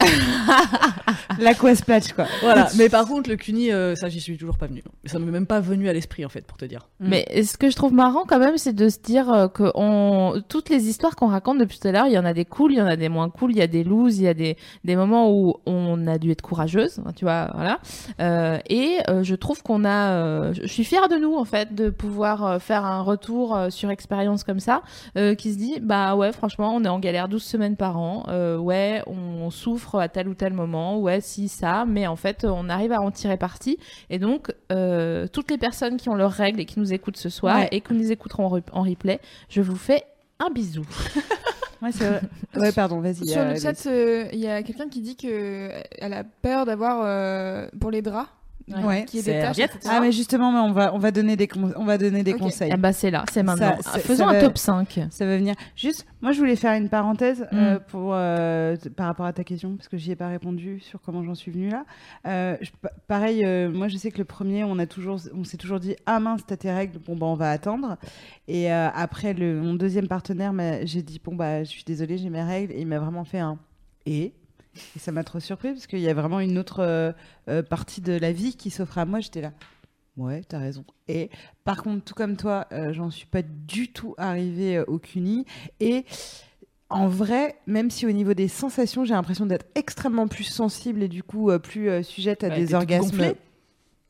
L'aquasplash, quoi. Voilà, mais par contre le cuni, euh, ça j'y suis toujours pas venu. Ça m'est même pas venu à l'esprit en fait, pour te dire. Mais ce que je trouve marrant quand même, c'est de se dire euh, que on... toutes les histoires qu'on raconte depuis tout à l'heure, il y en a des cool, il y en a des moins cool, il y a des looses, il y a des, des moments où on a dû être courageuse, tu vois, voilà. Euh, et euh, je trouve qu'on a, euh, je suis fière de nous en fait de pouvoir euh, faire un retour euh, sur expérience comme ça, euh, qui se dit bah ouais franchement on est en galère 12 semaines par an, euh, ouais on souffre à tel ou tel moment, ouais si ça, mais en fait on arrive à en tirer parti et donc, euh, toutes les personnes qui ont leurs règles et qui nous écoutent ce soir Ouais. et qui nous écouteront en, re- en replay, je vous fais un bisou. Ouais, c'est vrai. Ouais, pardon, vas-y. Sur euh, le chat, euh, il y a quelqu'un qui dit que elle a peur d'avoir euh, pour les draps Ouais. qui est des etc. Ah, mais justement, mais on va, on va donner des, on va donner des conseils. Ah bah c'est là, c'est maintenant. Ça- Ah, ça- Faisons ça un va- top 5. Ça va venir. Juste, moi, je voulais faire une parenthèse euh, Mm. pour, euh, par rapport à ta question, parce que j'y ai pas répondu sur comment j'en suis venue là. Euh, je- pareil, euh, moi, je sais que le premier, on a toujours, on s'est toujours dit, ah mince, t'as tes règles, bon bah on va attendre. Et euh, après, le, mon deuxième partenaire, j'ai dit, bon bah, je suis désolée, j'ai mes règles, et il m'a vraiment fait un et? Et ça m'a trop surpris parce qu'il y a vraiment une autre euh, euh, partie de la vie qui s'offre à moi. J'étais là. Ouais, t'as raison. Et par contre, tout comme toi, euh, j'en suis pas du tout arrivée au CUNY. Et en vrai, même si au niveau des sensations, j'ai l'impression d'être extrêmement plus sensible et du coup euh, plus euh, sujette à Ouais, des orgasmes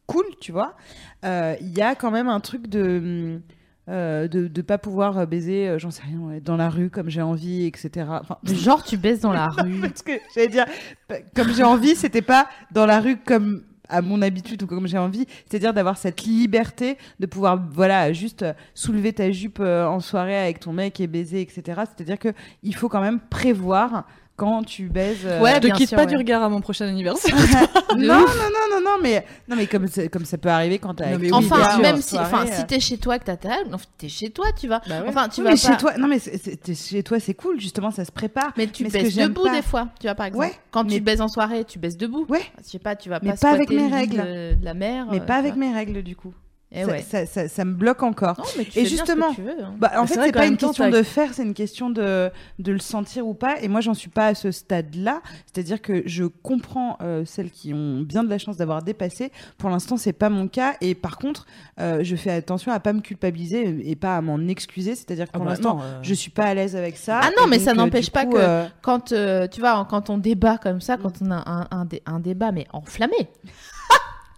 cool, tu vois, il y a quand même un truc de. Euh, de ne pas pouvoir euh, baiser, euh, j'en sais rien, ouais, dans la rue comme j'ai envie, etc. Enfin, Genre tu baisses dans la rue. parce que j'allais dire, bah, comme j'ai envie, c'était pas dans la rue comme à mon habitude ou comme j'ai envie, c'est-à-dire d'avoir cette liberté de pouvoir, voilà, juste soulever ta jupe en soirée avec ton mec et baiser, etc. C'est-à-dire que il faut quand même prévoir quand tu baises. euh, Ouais, ne quitte sûr, pas ouais. du regard à mon prochain anniversaire. non, non, non, non, non, mais non, mais comme comme ça peut arriver quand t'as. Oui, enfin, bien même si, soirée, enfin, euh. si t'es chez toi que t'as ta règle, enfin, t'es chez toi, tu vas. Bah ouais. Enfin, tu Oui, vas mais pas. chez toi, non, mais t'es chez toi, c'est cool, justement, ça se prépare. Mais tu Mais j'aime debout pas- des fois, tu vois par exemple. Ouais, Quand mais- tu baises en soirée, tu baisses debout. Ouais. Je sais pas, tu vas Mais pas pas avec mes règles. De, la mer. Mais euh, pas avec mes règles, du coup. Eh ça, ouais. ça, ça- ça me bloque encore. Non, mais tu Et fais bien ce que justement, tu veux, hein. Bah, en Mais fait, c'est pas une question de faire, c'est une question de, de le sentir ou pas. Et moi, j'en suis pas à ce stade-là. C'est-à-dire que je comprends euh, celles qui ont bien de la chance d'avoir dépassé. Pour l'instant, c'est pas mon cas. Et par contre, euh, je fais attention à pas me culpabiliser et pas à m'en excuser. C'est-à-dire que Ah pour bah l'instant, euh, je suis pas à l'aise avec ça. Ah non, mais donc, ça euh, n'empêche pas coup, que- euh, quand euh, tu vois quand on débat comme ça quand on a un, un, dé- un débat mais enflammé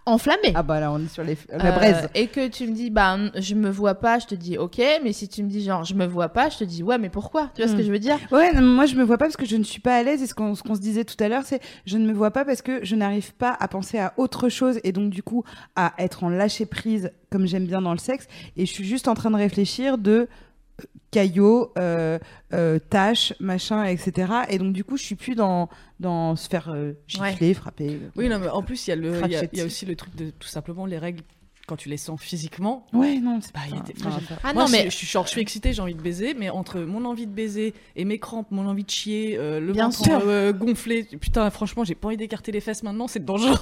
enflammé. Ah bah là, on est sur les... Euh, la braise. et que tu me dis bah je me vois pas je te dis ok mais si tu me dis genre je me vois pas je te dis ouais mais pourquoi? Tu vois ce que je veux dire? Ouais, non, moi je me vois pas parce que je ne suis pas à l'aise et ce qu'on se disait tout à l'heure, c'est je ne me vois pas parce que je n'arrive pas à penser à autre chose et donc du coup à être en lâcher prise comme j'aime bien dans le sexe et je suis juste en train de réfléchir de euh, caillots, euh, euh, tâches, machin, etc. Et donc du coup je suis plus dans dans se faire euh, gifler, frapper. Oui, non, mais en plus, il y, a le- il y, a- y aussi le truc de tout simplement les règles quand tu les sens physiquement. Ouais, non, c'est Bah, des- enfin, enfin, ah Moi, non mais je suis, genre, je suis excitée, j'ai envie de baiser, mais entre mon envie de baiser et mes crampes, mon envie de chier, euh, le Bien ventre sûr. euh, gonflé, putain, franchement, j'ai pas envie d'écarter les fesses maintenant, c'est dangereux.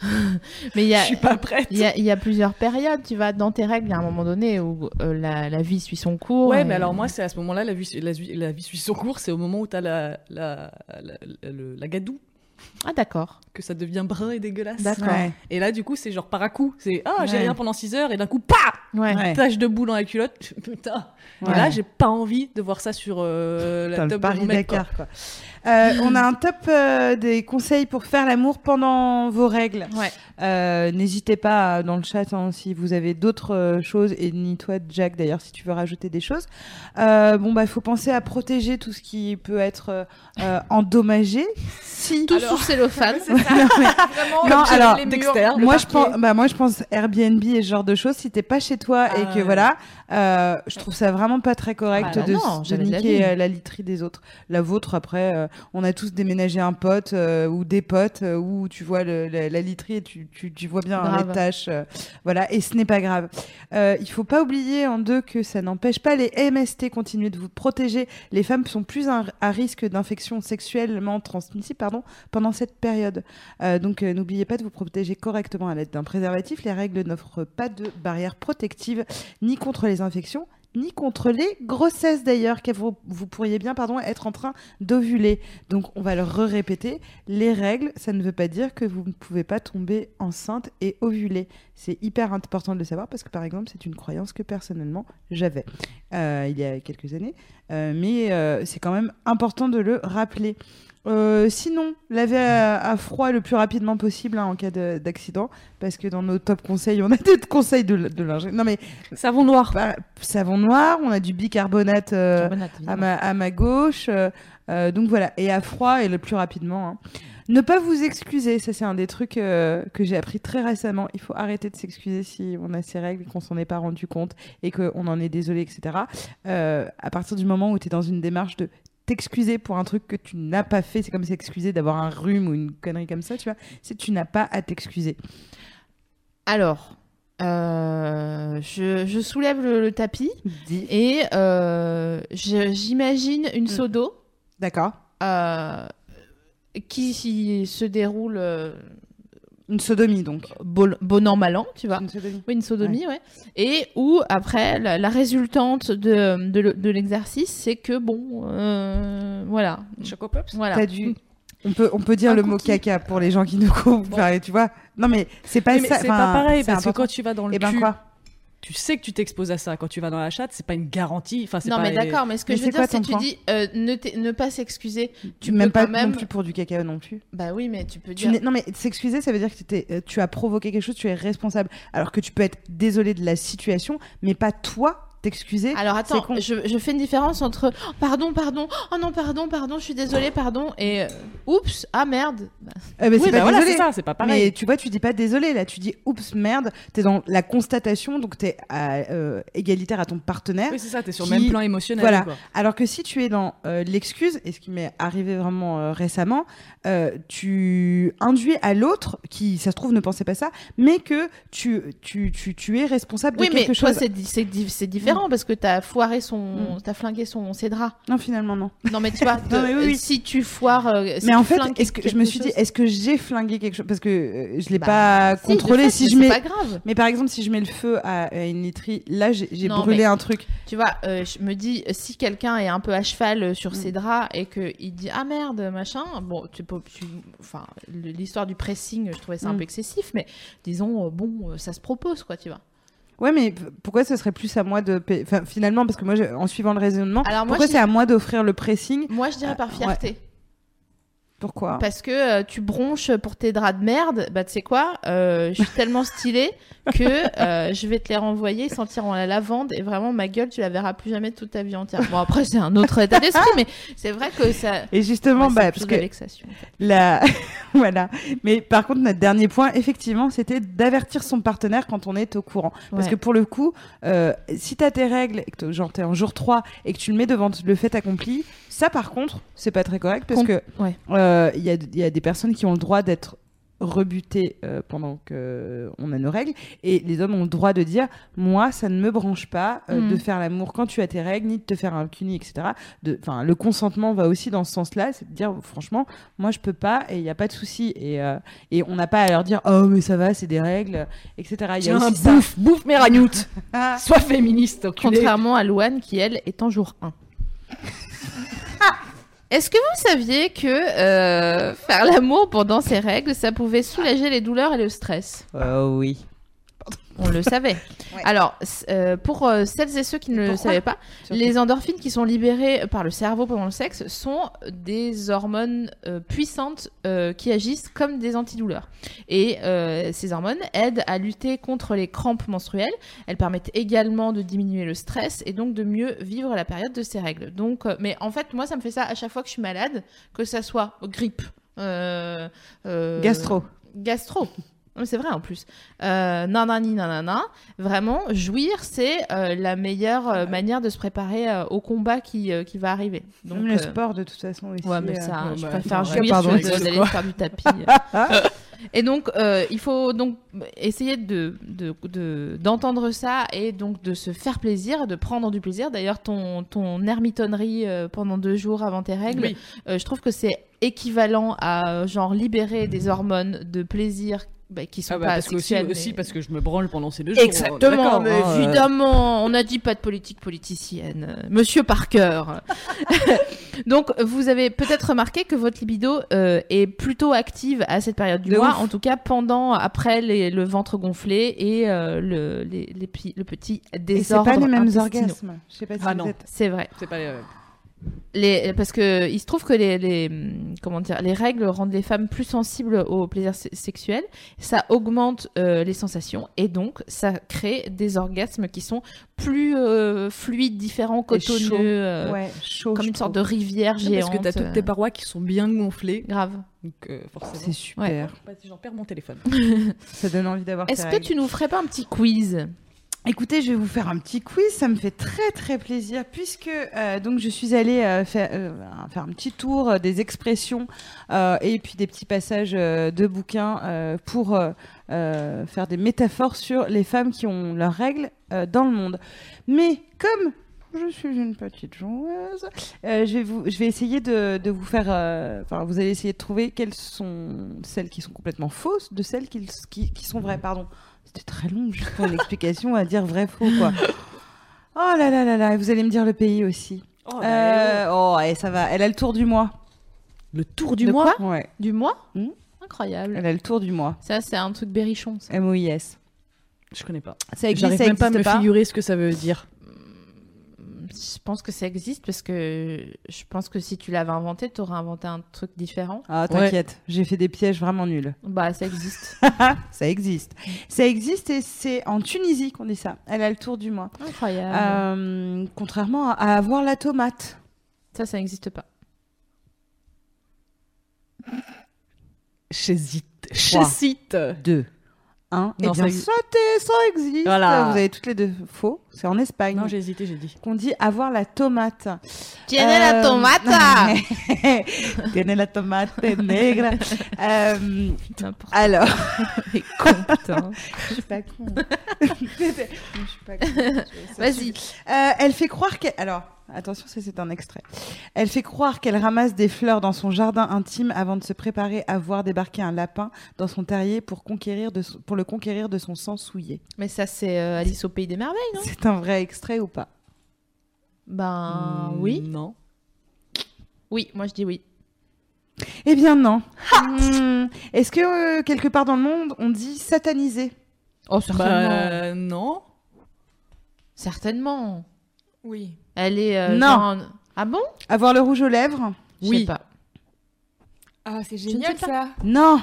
mais il y a Je suis pas prête. il y, a, il y a plusieurs périodes, tu vas dans tes règles, il y a un moment donné où euh, la, la vie suit son cours. Ouais, et- mais alors moi, c'est à ce moment-là, la vie, la, vie- la vie suit son cours, c'est au moment où t'as la, la, la, la, la gadoue, Ah d'accord. que ça devient brun et dégueulasse. D'accord. ouais. Et là, du coup, c'est genre par à coup. C'est ah, j'ai Ouais. rien pendant 6 heures, et d'un coup, pa Ouais. Tache de boue dans la culotte. Putain. Ouais. Et là, j'ai pas envie de voir ça sur euh, la Putain, le table de mon Paris mec. quoi. Dakar quoi. Euh, on a un top euh, des conseils pour faire l'amour pendant vos règles. Ouais. Euh, N'hésitez pas euh, dans le chat hein, si vous avez d'autres euh, choses et ni toi Jack d'ailleurs si tu veux rajouter des choses. Euh, bon bah il faut penser à protéger tout ce qui peut être endommagé. Si Tout sous cellophane. Non, mais- Vraiment, Non, alors, les murs, moi je pense, bah moi je pense Airbnb et ce genre de choses. Si t'es pas chez toi et Ah, que ouais. voilà, euh, je trouve ça vraiment pas très correct Bah de, non, de la la literie des autres. La vôtre après, on a tous déménagé un pote euh, ou des potes euh, où tu vois le- la, la literie et tu, tu, tu vois bien hein, Grave. les tâches, euh, voilà. Et ce n'est pas grave. Il faut pas oublier en deux que ça n'empêche pas les MST continuer de vous protéger. Les femmes sont plus à, à risque d'infection sexuellement transmissible, pardon, pendant cette période. Donc n'oubliez pas de vous protéger correctement à l'aide d'un préservatif. Les règles n'offrent pas de barrière protective ni contre les infections ni contre les grossesses d'ailleurs, que vous, pourriez bien pardon, être en train d'ovuler. Donc on va le répéter, les règles, ça ne veut pas dire que vous ne pouvez pas tomber enceinte et ovuler. C'est hyper important de le savoir parce que par exemple c'est une croyance que personnellement j'avais euh, il y a quelques années, Euh, mais euh, c'est quand même important de le rappeler. Euh, sinon, laver à, à froid le plus rapidement possible hein, en cas de- d'accident, parce que dans nos top conseils, on a des conseils de, de linge. Non mais Savon noir. bah, savon noir, on a du bicarbonate euh, à, ma, à ma gauche, euh, donc voilà, et à froid et le plus rapidement. hein. Ne pas vous excuser, ça c'est un des trucs euh, que j'ai appris très récemment. Il faut arrêter de s'excuser si on a ces règles qu'on s'en est pas rendu compte et qu'on en est désolé, etc. Euh, à partir du moment où tu es dans une démarche de t'excuser pour un truc que tu n'as pas fait, c'est comme s'excuser d'avoir un rhume ou une connerie comme ça, tu vois. C'est tu n'as pas à t'excuser. Alors, euh, je, je soulève le, le tapis Dis. et euh, j'imagine une seau d'eau D'accord. euh, qui se déroule Une sodomie donc. bon, bon an, mal an, tu vois. Une sodomie. Oui, une sodomie, ouais. Et où, après, la, la résultante de, de, le- de l'exercice, c'est que, bon, euh, voilà. Choco Pops. voilà. T'as dû. On peut, on peut dire Un le mot caca pour les gens qui nous coupent, tu vois. Non mais c'est pas mais ça. c'est pas pareil parce que quand tu vas dans le Eh ben cul, quoi? Tu sais que tu t'exposes à ça. Quand tu vas dans la chatte, c'est pas une garantie. Enfin, c'est Non, pas mais d'accord, mais ce que Mais je veux dire, c'est que tu dis euh, ne, pas s'excuser. Tu même peux pas quand même. non plus pour du caca non plus. Bah oui, mais tu peux dire. non mais s'excuser, ça veut dire que euh, tu as provoqué quelque chose, tu es responsable. Alors que tu peux être désolé de la situation, mais pas toi t'excuser. Alors attends, con. je, je fais une différence entre oh, pardon, pardon, oh non, pardon, pardon, je suis désolée, pardon, et euh, oups, ah merde. Euh, mais Oui, c'est bah pas voilà, désolé. ça, c'est pas pareil. Mais tu vois, tu dis pas désolé, là, tu dis oups, merde, t'es dans la constatation, donc t'es à, euh, égalitaire à ton partenaire. Oui, c'est ça. T'es sur qui- le même plan émotionnel. Voilà. quoi. Alors que si tu es dans euh, l'excuse, et ce qui m'est arrivé vraiment euh, récemment, euh, tu induis à l'autre, qui ça se trouve ne pensait pas ça, mais que tu, tu, tu, tu es responsable Oui, de mais quelque toi, chose. c'est di- c'est c'est différent parce que t'as foiré son. Mm. T'as flingué son, ses draps. Non, finalement, non. Non, mais tu vois, Non, mais oui, oui. si tu foires. euh, si mais tu en fait, est-ce que je me suis dit, est-ce que j'ai flingué quelque chose? Parce que euh, je l'ai Bah, pas si, de contrôlé. fait, si mais je mets. pas grave. Mais par exemple, si je mets le feu à, à une literie, là, j'ai brûlé mais- un truc. Tu vois, euh, je me dis, euh, si quelqu'un est un peu à cheval euh, sur Mm. ses draps et qu'il dit ah merde, machin, bon, tu peux. tu- Enfin, l'histoire du pressing, je trouvais ça un Mm. peu excessif, mais disons, euh, bon, euh, ça se propose, quoi, tu vois. Ouais, mais pourquoi ce serait plus à moi de. payer- Enfin, finalement, parce que moi, je- en suivant le raisonnement, Alors, moi, pourquoi je c'est à moi d'offrir le pressing? Moi, je dirais par ouais. Pourquoi Parce que euh, tu bronches pour tes draps de merde, bah tu sais quoi, euh, je suis tellement stylée que euh, je vais te les renvoyer, sentiront la lavande et vraiment ma gueule, tu la verras plus jamais de toute ta vie entière. Bon après c'est un autre état d'esprit, mais c'est vrai que ça. Et justement, Ouais, bah, parce que la vexation. en fait. La... voilà. Mais par contre, notre dernier point, effectivement, c'était d'avertir son partenaire quand on est au courant. Parce Ouais. que pour le coup, si t'as tes règles, et que t'es- genre t'es en jour 3 et que tu le mets devant le fait accompli, ça par contre, c'est pas très correct parce Com- que ouais. euh, il y, a, il y a des personnes qui ont le droit d'être rebutées euh, pendant que on a nos règles et les hommes ont le droit de dire moi ça ne me branche pas euh, de faire l'amour quand tu as tes règles ni de te faire un cuni etc enfin le consentement va aussi dans ce sens là c'est de dire franchement moi je peux pas et il y a pas de souci et euh, et on n'a pas à leur dire oh mais ça va c'est des règles etc il y a aussi ça bouffe, bouffe mes ragnoutes. Sois féministe, enculé. Contrairement à Louane qui elle est en jour 1. Est-ce que vous saviez que euh, faire l'amour pendant ces règles, ça pouvait soulager les douleurs et le stress? Euh, oui On le savait. Ouais. Alors, euh, pour euh, celles et ceux qui ne le savaient pas, Surtout. les endorphines qui sont libérées par le cerveau pendant le sexe sont des hormones euh, puissantes qui agissent comme des antidouleurs. Et ces hormones aident à lutter contre les crampes menstruelles. Elles permettent également de diminuer le stress et donc de mieux vivre la période de ces règles. Donc, mais en fait, moi, ça me fait ça à chaque fois que je suis malade, que ça soit grippe, Gastro. gastro. Non, C'est vrai en plus. Euh, nanani nanana. Vraiment, jouir, c'est euh, la meilleure euh, manière de se préparer euh, au combat qui, qui va arriver. Donc, le sport, de toute façon, aussi. Ouais, mais ça, je bah, préfère attends, jouir pardon, que d'aller faire du tapis. et donc, il faut donc essayer de de- de- d'entendre ça et donc de se faire plaisir, de prendre du plaisir. D'ailleurs, ton, ton ermitonnerie pendant deux jours avant tes règles, Oui. je trouve que c'est équivalent à genre libérer des hormones de plaisir bah, qui sont Ah bah, pas parce que aussi, aussi parce que je me branle pendant ces deux jours. Exactement, mais hein, euh, évidemment, on n'a dit pas de politique politicienne. euh, Monsieur Parker. Donc, vous avez peut-être remarqué que votre libido euh, est plutôt active à cette période du De mois, ouf. en tout cas pendant, après les- le ventre gonflé et euh, le, les, les petits- le petit Et c'est désordre pas les mêmes intestinaux. orgasmes. Je sais pas si Ah vous non. êtes- C'est vrai. C'est pas les- euh, Les, parce que il se trouve que les, les, hum, comment dire, les règles rendent les femmes plus sensibles au plaisir se- sexuel. Ça augmente euh, les sensations et donc ça crée des orgasmes qui sont plus euh, fluides, différents, cotonneux, euh, Ouais, chaud. comme une sorte de rivière géante. Parce que t'as toutes tes parois qui sont bien gonflées. Grave. Donc, euh, forcément. C'est super. Vas-y, J'en perds mon téléphone. Ça donne envie d'avoir Est-ce que règles. tu nous ferais pas un petit quiz? Écoutez, je vais vous faire un petit quiz, ça me fait très très plaisir puisque euh, donc je suis allée euh, faire, euh, faire un petit tour des expressions et puis des petits passages de bouquins pour faire des métaphores sur les femmes qui ont leurs règles dans le monde. Mais comme je suis une petite joueuse, je, vais vous, je vais essayer de, vous faire, vous allez essayer de trouver quelles sont celles qui sont complètement fausses de celles qui, qui sont vraies, pardon. C'était très long juste pour une explication à dire vrai faux quoi. Oh là là là là, et vous allez me dire le pays aussi. Oh, Euh, oh, et ça va, elle a le tour du mois. Le tour du De mois Ouais, Du mois Hmm. Incroyable. elle a le tour du mois. Ça, c'est un truc berrichon. ça. M-O-I-S. Je connais pas. Ça existe, J'arrive ça même pas à me existe figurer ce que ça veut dire. Je pense que ça existe parce que je pense que si tu l'avais inventé, tu aurais inventé un truc différent. Ah, t'inquiète, j'ai fait des pièges vraiment nuls. Bah, ça existe. Ça existe. Ça existe et c'est en Tunisie qu'on dit ça. Elle a le tour du mois. Incroyable. Euh, contrairement à, avoir la tomate. Ça, ça n'existe pas. J'hésite. J'hésite. 2. 1. Non, et bien, ça ça existe. Voilà. Vous avez toutes les deux faux. C'est en Espagne. Non, j'ai hésité, j'ai dit. qu'on dit avoir la tomate. Tiene la Euh, tomata Tiene la tomate negra. Euh, alors, quel con, putain. je suis pas con. je suis pas con. Vas-y. Euh, elle fait croire qu'elle. Alors, attention, ça c'est un extrait. Elle fait croire qu'elle ramasse des fleurs dans son jardin intime avant de se préparer à voir débarquer un lapin dans son terrier pour, conquérir de son- pour le conquérir de son sang souillé. Mais ça, c'est euh, Alice au Pays des Merveilles, non? C'est un vrai extrait ou pas? Ben, Hmm, oui. Non. Oui, moi je dis oui. Eh bien non. Hmm. Est-ce que euh, quelque part dans le monde on dit satanisé? Oh, certainement. Bah, non. Certainement. Oui. Elle est. euh, Non. en- Ah bon? Avoir le rouge aux lèvres? Je Oui. sais pas. Ah, c'est génial ça. Non.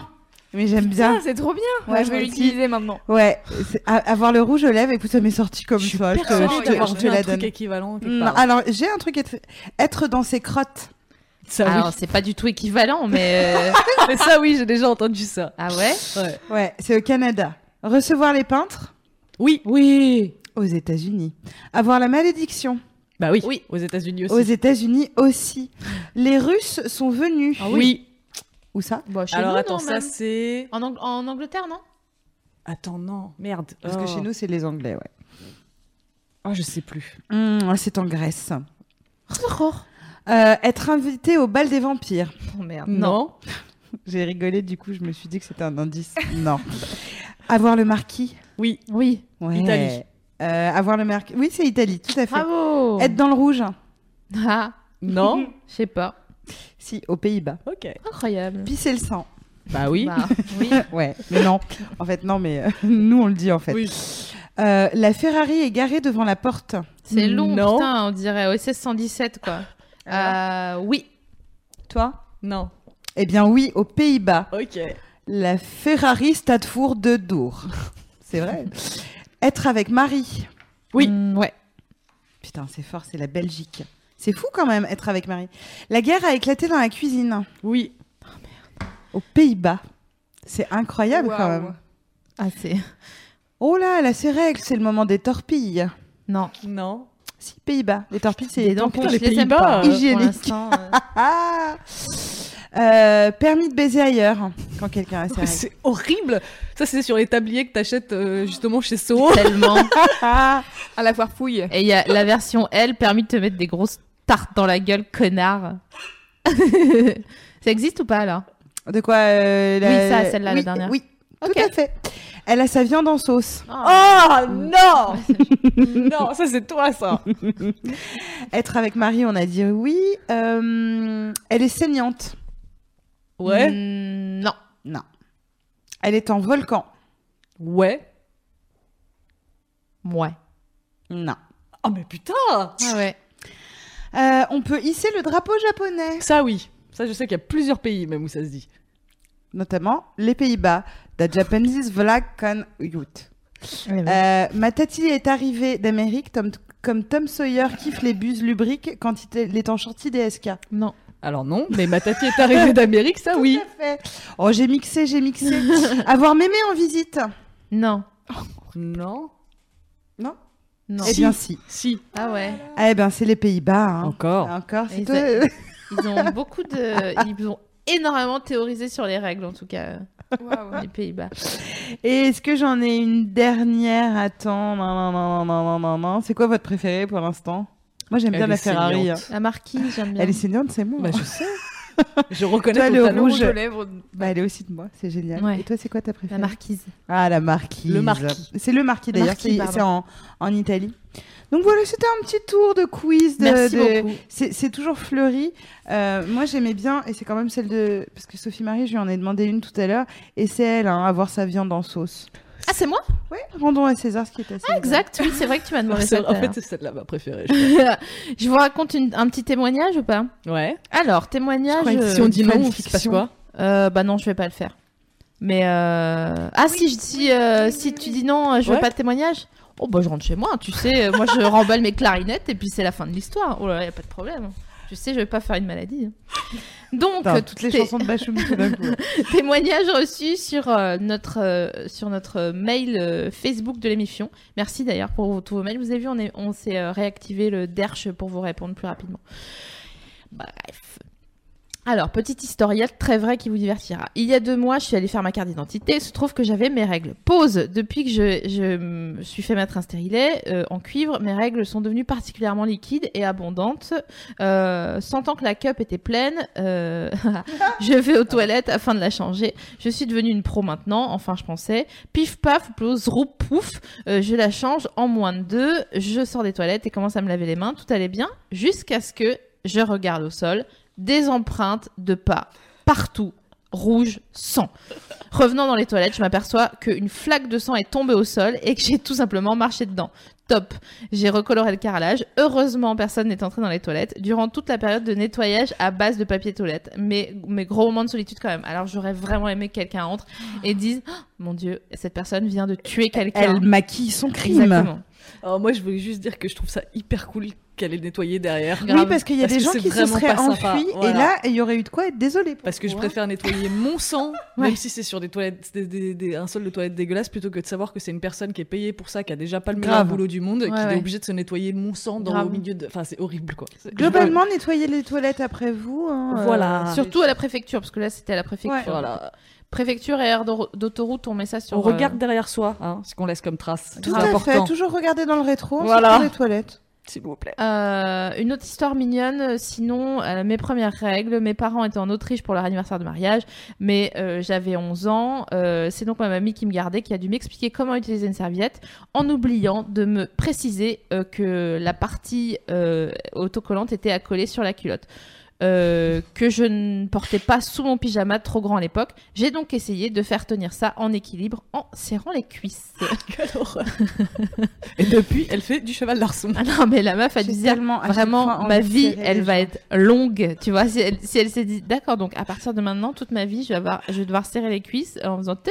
Mais j'aime bien. C'est trop bien. Ouais, Ouais, je vais l'utiliser maintenant. Ouais, avoir le rouge aux lèvres, écoute, ça m'est sorti comme Je ça. Je te, la un truc donne. équivalent quelque Non, part. alors, j'ai un truc, être, être dans ses crottes. Ça, oui. Alors, c'est pas du tout équivalent, mais. euh, Mais ça, oui, j'ai déjà entendu ça. Ah ouais Ouais. Ouais, c'est au Canada. Recevoir les peintres? Oui. Oui. aux États-Unis. Avoir la malédiction? Bah oui. Oui. Aux États-Unis aussi. aux États-Unis aussi. Les Russes sont venus. Ah oui. Où ça? Bon, chez Alors nous, attends, non, ça même. c'est. En, Ang- en Angleterre, non? Attends, non, merde. Parce que Oh. chez nous, c'est les Anglais, ouais. Ah, je sais plus. Hum, c'est en Grèce. Oh, Euh, être invité au bal des vampires. merde. Non. J'ai rigolé, du coup, je me suis dit que c'était un indice. Non. avoir le marquis? Oui. Oui. Ouais. Italie. Euh, avoir le marquis. Oui, c'est Italie, tout à fait. Bravo. Être dans le rouge. Ah, Non. je sais pas. Si, aux Pays-Bas. ok. Incroyable. Pisser le sang. Bah oui. Bah, oui. Ouais, mais non. En fait, non, mais euh, nous, on le dit, en fait. Oui. Euh, la Ferrari est garée devant la porte. C'est long, Non. putain, on dirait OSS 117, quoi. Euh, oui. Toi? Non. Eh bien oui, aux Pays-Bas. Ok. La Ferrari Stadfour de Dour. C'est vrai. Être avec Marie. Oui. Mm, ouais. Putain, c'est fort, c'est la Belgique. C'est fou quand même, être avec Marie. La guerre a éclaté dans la cuisine. Oui. Aux Pays-Bas. C'est incroyable quand même. Ah, c'est. Oh là, là, c'est règle, c'est le moment des torpilles. Non. Non. Si, Pays-Bas. Les torpilles, c'est les tampons. les Pays-Bas, pas, euh, hygiénique. euh. Euh, Permis de baiser ailleurs, quand quelqu'un a ses. C'est horrible. Ça, c'est sur les tabliers que t'achètes euh, justement chez So. Tellement. À la foire fouille. Et il y a la version L permis de te mettre des grosses tartes dans la gueule, connard. ça existe ou pas là De quoi euh, la- Oui, ça, celle-là, la dernière. Oui, tout à fait. Elle a sa viande en sauce. Oh non Non, ça c'est toi ça. Être avec Marie, on a dit oui. Euh, elle est saignante. Ouais. Mm, non. Non. Elle est en volcan. Ouais. Ouais. Non. Oh mais putain Ah ouais. Euh, on peut hisser le drapeau japonais, Ça oui. Ça je sais qu'il y a plusieurs pays même où ça se dit. notamment les Pays-Bas. The Japanese flag can youth. Euh, ma tati est arrivée d'Amérique Tom- comme Tom Sawyer kiffe les buses lubriques quand il est- il est en shorty DSK. Non. Alors non, mais ma tati est arrivée d'Amérique, ça oui. Tout à fait. Oh, j'ai mixé, j'ai mixé. Avoir mémé en visite. Non. Non. Non. Eh bien, si. Si. Ah ouais. Eh ben, c'est les Pays-Bas. hein. Encore. Encore, c'est Et toi. ça- Ils ont beaucoup de. Ils ont énormément théorisé sur les règles, en tout cas, Waouh. les Pays-Bas. Et est-ce que j'en ai une dernière? Attends, non, non, non, non, non, non, non, non. C'est quoi votre préféré pour l'instant? Moi, j'aime bien la est Ferrari. saignante. hein. La marquise, j'aime bien. Elle est saignante, c'est moi. Bah je sais. Je reconnais Toi, le rouge. Rouge aux lèvres. Bah, elle est aussi de moi, c'est génial. Ouais. Et toi, c'est quoi ta La préférée marquise. Ah, la marquise. Le marquis. C'est le marquis Le d'ailleurs, c'est en, en Italie. Donc voilà, c'était un petit tour de quiz. De, Merci de- beaucoup. C'est c'est toujours fleuri. Euh, moi, j'aimais bien, et c'est quand même celle de. Parce que Sophie Marie, je lui en ai demandé une tout à l'heure, et c'est elle, hein, avoir sa viande en sauce. Ah, c'est moi? Oui, rendons à César ce qui est à César. Exact, oui, c'est vrai que tu m'as demandé C'est- ça. en à fait, c'est celle-là ma préférée. je vous raconte une- un petit témoignage ou pas? Ouais. Alors, témoignage. Je croyais que euh, Si on dit non, il se passe quoi euh, bah non, je vais pas le faire. Mais euh... ah si, je dis euh, si tu dis non, euh, je veux Ouais. pas de témoignage. Oh bah je rentre chez moi, tu sais. euh, Moi je remballe mes clarinettes et puis c'est la fin de l'histoire. Oh là là, y a pas de problème. Tu sais, je vais pas faire une maladie. Donc toutes les chansons de Bachoum tout d'un coup. témoignage reçu sur euh, notre euh, sur notre mail euh, Facebook de l'émission. Merci d'ailleurs pour vos- tous vos mails. Vous avez vu, on est on s'est réactivé le derche pour vous répondre plus rapidement. Bref. Alors, petite historiette très vraie qui vous divertira. Il y a deux mois, je suis allée faire ma carte d'identité. Il se trouve que j'avais mes règles. Pause. Depuis que je, me suis fait mettre un stérilet euh, en cuivre, mes règles sont devenues particulièrement liquides et abondantes. Euh, sentant que la cup était pleine, euh, je vais aux toilettes afin de la changer. Je suis devenue une pro maintenant, enfin je pensais. Pif paf, plutôt zroup pouf, je la change en moins de deux. Je sors des toilettes et commence à me laver les mains. Tout allait bien jusqu'à ce que je regarde au sol des empreintes de pas partout, rouge, sang. Revenant dans les toilettes, je m'aperçois qu'une flaque de sang est tombée au sol et que j'ai tout simplement marché dedans. Top. J'ai recoloré le carrelage. Heureusement, personne n'est entré dans les toilettes durant toute la période de nettoyage à base de papier toilette. Mais, mais gros moment de solitude quand même. Alors j'aurais vraiment aimé que quelqu'un entre et dise Oh, Mon Dieu, cette personne vient de tuer quelqu'un. Elle maquille son crime. Exactement. Alors moi, je voulais juste dire que je trouve ça hyper cool qu'elle ait nettoyé derrière. Grave. Oui, parce qu'il y a Parce des gens qui se seraient enfuis, et là, il y aurait eu de quoi être désolé. pour Parce que je vous, hein. préfère nettoyer mon sang, Ouais. même si c'est sur des toilettes, des, des- des- un sol de toilette dégueulasse, plutôt que de savoir que c'est une personne qui est payée pour ça, qui a déjà pas le meilleur Grave. boulot du monde, Ouais, qui ouais. est obligée de se nettoyer mon sang dans Grave. au milieu de. Enfin, c'est horrible quoi. Globalement, nettoyer les toilettes après vous. hein, euh, Voilà. Surtout à la préfecture, parce que là c'était à la préfecture. Ouais. Voilà. Préfecture et aire d'au- d'autoroute, on met ça sur. On euh, regarde derrière soi, hein, ce qu'on laisse comme trace. Tout C'est à important. fait. Toujours regarder dans le rétro. Voilà. Voilà. les toilettes. S'il vous plaît. Euh, une autre histoire mignonne, euh, sinon euh, mes premières règles, mes parents étaient en Autriche pour leur anniversaire de mariage, mais euh, j'avais 11 ans, euh, c'est donc ma mamie qui me gardait, qui a dû m'expliquer comment utiliser une serviette, en oubliant de me préciser euh, que la partie euh, autocollante était à coller sur la culotte. Euh, que je ne portais pas sous mon pyjama trop grand à l'époque. J'ai donc essayé de faire tenir ça en équilibre en serrant les cuisses. Quelle horreur. Et depuis, elle fait du cheval d'arçon. Ah non, mais la meuf a dire tellement vraiment ma vie, elle va gens. être longue. Tu vois, si elle, si elle s'est dit d'accord, donc à partir de maintenant, toute ma vie, je vais, avoir, je vais devoir serrer les cuisses en faisant.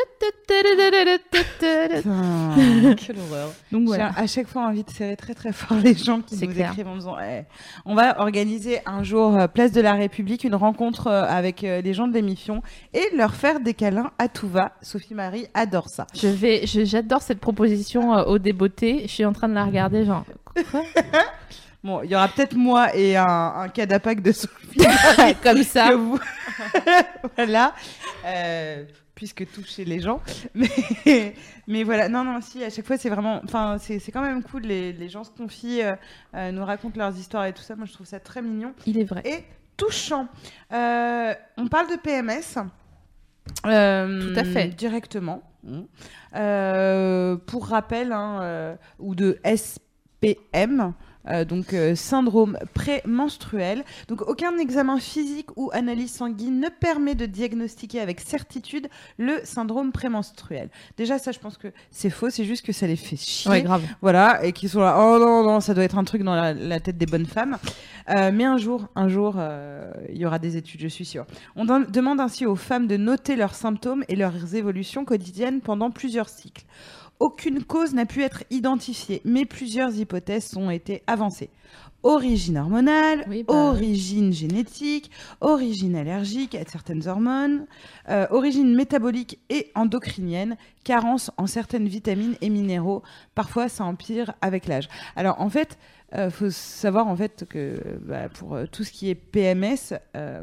Quelle horreur. Donc J'ai voilà. à chaque fois envie de serrer très très fort les gens qui nous clair. écrivent en disant Eh, on va organiser un jour euh, place de la République une rencontre euh, avec euh, les gens de l'émission et leur faire des câlins à tout va. Sophie Marie adore ça. Je vais, j'adore cette proposition euh, au débeauté. Je suis en train de la regarder, genre. Quoi? Bon, il y aura peut-être moi et un, un cadapac de Sophie Comme ça. vous. voilà. Euh, puisque toucher les gens. Mais, mais voilà, non, non, si, à chaque fois, c'est vraiment. Enfin, c'est c'est quand même cool. Les, les gens se confient, euh, euh, nous racontent leurs histoires et tout ça. Moi, je trouve ça très mignon. Il est vrai. et touchant. Euh, on parle de PMS. euh, Tout à fait. Directement. Euh, pour rappel, hein, ou de SPM. Euh, donc euh, syndrome prémenstruel. Donc aucun examen physique ou analyse sanguine ne permet de diagnostiquer avec certitude le syndrome prémenstruel. Déjà ça je pense que c'est faux, c'est juste que ça les fait chier. Ouais, grave. Voilà, et qui sont là, oh non, non, ça doit être un truc dans la, la tête des bonnes femmes. Euh, mais un jour, un jour, euh, il y aura des études, je suis sûre. On dem- demande ainsi aux femmes de noter leurs symptômes et leurs évolutions quotidiennes pendant plusieurs cycles. Aucune cause n'a pu être identifiée, mais plusieurs hypothèses ont été avancées. Origine hormonale, Oui, bah, origine génétique, origine allergique à certaines hormones, euh, origine métabolique et endocrinienne, carence en certaines vitamines et minéraux. Parfois, ça empire avec l'âge. Alors, en fait, il faut savoir en fait que bah, pour euh, tout ce qui est PMS, euh,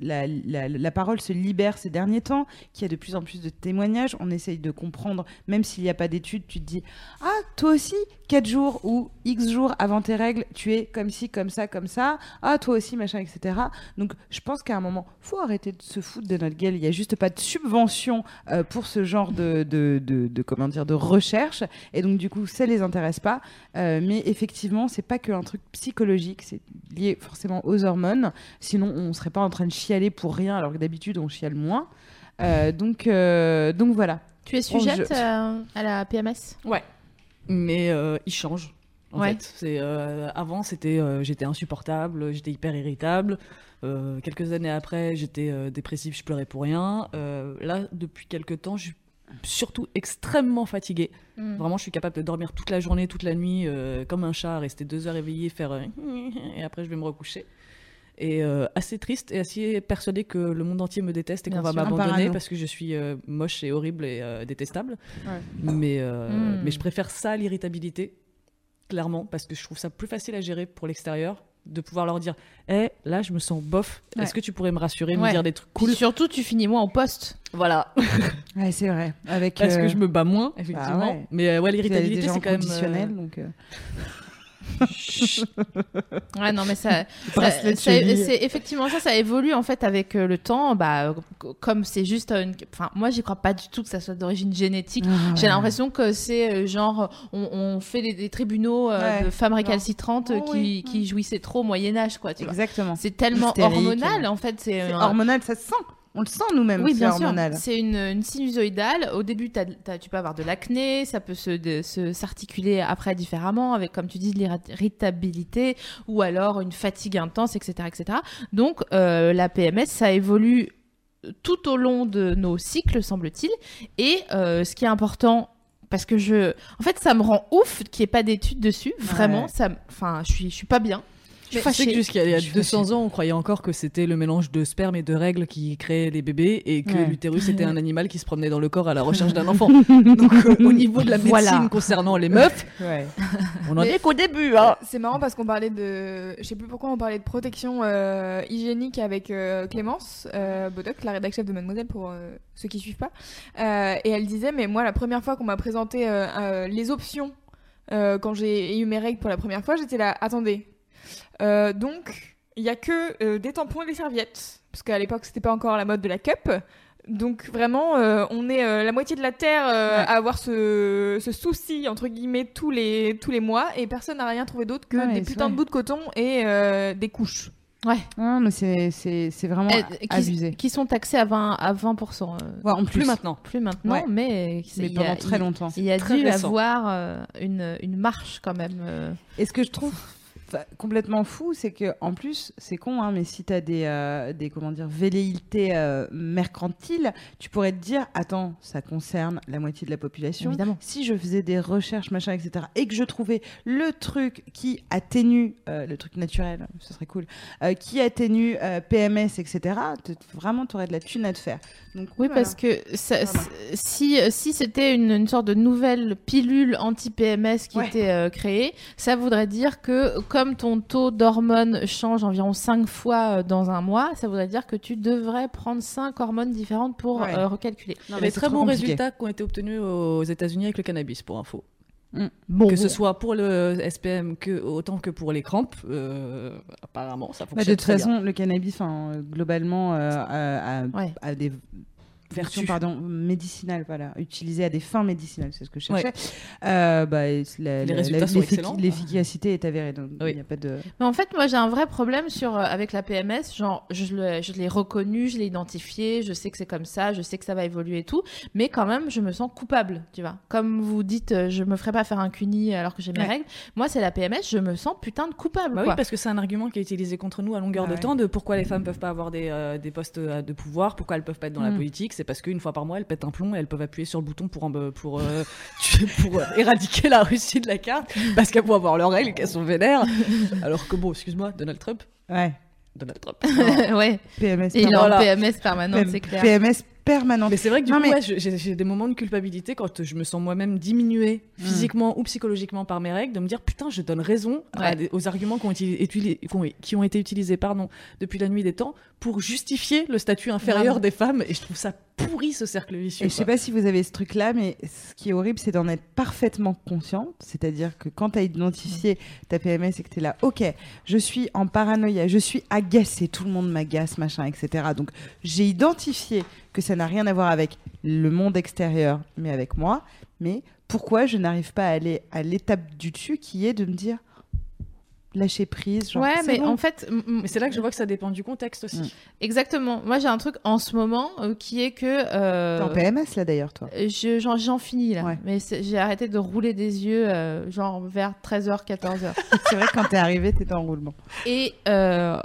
la, parole se libère ces derniers temps, qu'il y a de plus en plus de témoignages. On essaye de comprendre, même s'il n'y a pas d'études, tu te dis Ah, toi aussi, 4 jours ou X jours avant tes règles, tu es comme ci, comme ça, comme ça. Ah, toi aussi, machin, etc. Donc, je pense qu'à un moment, faut arrêter de se foutre de notre gueule. Il n'y a juste pas de subvention euh, pour ce genre de, de, de, comment dire, de recherche. Et donc, du coup, ça les intéresse pas. Euh, mais effectivement, c'est pas que un truc psychologique, c'est lié forcément aux hormones. Sinon, on serait pas en train de chialer pour rien, alors que d'habitude, on chiale moins. Euh, donc, euh, donc voilà. Tu es sujette je- euh, à la PMS Mais euh, il change. En Ouais. fait, c'est euh, avant c'était euh, j'étais insupportable, j'étais hyper irritable. Euh, quelques années après, j'étais euh, dépressive, je pleurais pour rien. Euh, là, depuis quelques temps, je suis surtout extrêmement fatiguée. Mm. Vraiment, je suis capable de dormir toute la journée, toute la nuit, euh, comme un chat, rester deux heures éveillée, faire euh, et après je vais me recoucher. Et euh, assez triste et assez persuadée que le monde entier me déteste et qu'on va m'abandonner parce que je suis moche et horrible et détestable. Ouais. Mais, Mm. mais je préfère ça à l'irritabilité, clairement, parce que je trouve ça plus facile à gérer pour l'extérieur, de pouvoir leur dire Eh, là, je me sens bof, Ouais. est-ce que tu pourrais me rassurer, Ouais. me dire des trucs Puis cool surtout, tu finis moins en poste. Voilà, Ouais, c'est vrai. Avec, parce euh, que je me bats moins, effectivement. ouais. Mais euh, ouais, l'irritabilité, c'est quand même. conditionnel, euh, donc. euh. Ouais, non, mais ça, ça- c'est effectivement ça, ça évolue en fait avec euh, le temps. Bah, euh, comme c'est juste une, enfin, moi, j'y crois pas du tout que ça soit d'origine génétique. ah, J'ai ouais. l'impression que c'est euh, genre, on, on fait des, des tribunaux euh, Ouais. de femmes récalcitrantes euh, Oh, qui, oui. qui jouissaient trop au Moyen Âge, quoi. Tu. Exactement. C'est tellement Hystérique. hormonal en fait. C'est hormonal, ça se sent. On le sent nous-mêmes. Oui, c'est bien hormonal. C'est une, une sinusoïdale. Au début, tu peux avoir de l'acné, ça peut se, s'articuler après différemment, avec, comme tu dis, de l'irritabilité ou alors une fatigue intense, etc. etc. Donc, euh, la PMS, ça évolue tout au long de nos cycles, semble-t-il. Et euh, ce qui est important, parce que je. En fait, ça me rend ouf qu'il n'y ait pas d'études dessus. Vraiment, Ouais. ça. Enfin, je suis, je suis pas bien. Je suis Tu sais que fâchée. jusqu'à il y a Je suis 200 ans, on croyait encore que c'était le mélange de sperme et de règles qui créait les bébés et que Ouais. l'utérus était un animal qui se promenait dans le corps à la recherche d'un enfant. Donc, euh, au niveau de la médecine Voilà. concernant les meufs, Ouais. on en Mais- est qu'au début. Hein. C'est marrant parce qu'on parlait de. Je sais plus pourquoi on parlait de protection euh, hygiénique avec euh, Clémence Bodoc, la rédac chef de Mademoiselle pour ceux qui suivent pas. Et elle disait Mais moi, la première fois qu'on m'a présenté les options euh, quand j'ai eu mes règles pour la première fois, j'étais là Attendez. Euh, donc, il y a que euh, des tampons et des serviettes. Parce qu'à l'époque, c'était pas encore la mode de la cup. Donc vraiment, euh, on est euh, la moitié de la Terre euh, Ouais. à avoir ce, ce souci, entre guillemets, tous les, tous les mois, et personne n'a rien trouvé d'autre que Ouais, des putains de bouts de coton et euh, des couches. Ouais. Non, mais c'est- c'est c'est vraiment Euh, qui, abusé. qui sont taxés à 20, à 20%. euh, Ouais, en plus, Plus maintenant. plus maintenant, Ouais. mais, mais il y a- pendant très il- longtemps. Il y a dû récent. avoir euh, une, une marche quand même. euh. Et ce que je trouve complètement fou, c'est que en plus, c'est con, hein, mais si tu as des, euh, des comment dire, velléités euh, mercantiles, tu pourrais te dire, attends, ça concerne la moitié de la population. Évidemment. Si je faisais des recherches, machin, etc., et que je trouvais le truc qui atténue, euh, le truc naturel, ce serait cool, euh, qui atténue PMS, etc., vraiment, tu aurais de la thune à te faire. Donc, Oui, voilà. parce que ça- Voilà. si, si c'était une, une sorte de nouvelle pilule anti-PMS qui Ouais. était créée, ça voudrait dire que comme ton taux d'hormones change environ 5 fois euh, dans un mois, ça voudrait dire que tu devrais prendre 5 hormones différentes pour Ouais. euh, recalculer. Non, Il y mais a des c'est très bons compliqué. résultats qui ont été obtenus aux États-Unis avec le cannabis, pour info. Bon, que ce bon. soit pour le SPM que, autant que pour les crampes, euh, apparemment, ça Bah, fonctionne de toute très bien. façon, le cannabis, euh, globalement, euh, a, a- Ouais. a des versions Vertus. pardon, médicinales, voilà, utilisées à des fins médicinales, c'est ce que je Ouais. cherchais. Euh, bah, la- Les résultats la- sont excellents. L'efficacité est avérée, donc il Oui. n'y a pas de. Mais en fait, moi, j'ai un vrai problème sur, euh, avec la PMS. Genre, je l'ai reconnu, je l'ai identifié, je sais que c'est comme ça, je sais que ça va évoluer et tout. Mais quand même, je me sens coupable, tu vois. Comme vous dites, euh, je me ferai pas faire un cuni alors que j'ai mes Ouais. règles. Moi, c'est la PMS, je me sens putain de coupable, Bah oui, parce que c'est un argument qui est utilisé contre nous à longueur Ah de ouais. temps de pourquoi les femmes peuvent pas avoir des, euh, des postes de pouvoir, pourquoi elles peuvent pas être dans la Mm. politique. C'est parce qu'une fois par mois, elles pètent un plomb et elles peuvent appuyer sur le bouton pour, en- pour, euh, pour euh, éradiquer la Russie de la carte parce qu'elles vont avoir leurs règles et qu'elles sont vénères. Alors que bon, excuse-moi, Donald Trump. Ouais. Donald Trump. ouais. PMS. Et il est pardon. en Voilà. PMS permanente, c'est clair. PMS permanente. Mais c'est vrai que du Non, coup, mais- ouais, je- j'ai des moments de culpabilité quand je me sens moi-même diminuée Mm. physiquement ou psychologiquement par mes règles, de me dire putain, je donne raison Ouais. aux arguments qui ont, été, qui ont- été utilisés pardon, depuis la nuit des temps pour justifier le statut inférieur des femmes. Et je trouve ça pourri ce cercle vicieux. Et je sais pas si vous avez ce truc-là, mais ce qui est horrible, c'est d'en être parfaitement consciente. C'est-à-dire que quand tu as identifié ta PMS et que tu es là, ok, je suis en paranoïa, je suis agacée, tout le monde m'agace, machin, etc. Donc j'ai identifié que ça n'a rien à voir avec le monde extérieur, mais avec moi. Mais pourquoi je n'arrive pas à aller à l'étape du dessus qui est de me dire lâcher prise genre, ouais, mais bon. en fait, c'est là que je vois que ça dépend du contexte aussi. Mm. exactement. Moi, j'ai un truc en ce moment euh, qui est que. euh, T'es en PMS là d'ailleurs, toi. je- J'en j'en finis là, Ouais. mais j'ai arrêté de rouler des yeux, euh, genre vers 13h, 14h. c'est vrai que quand t'es arrivé, t'étais en roulement. Et euh,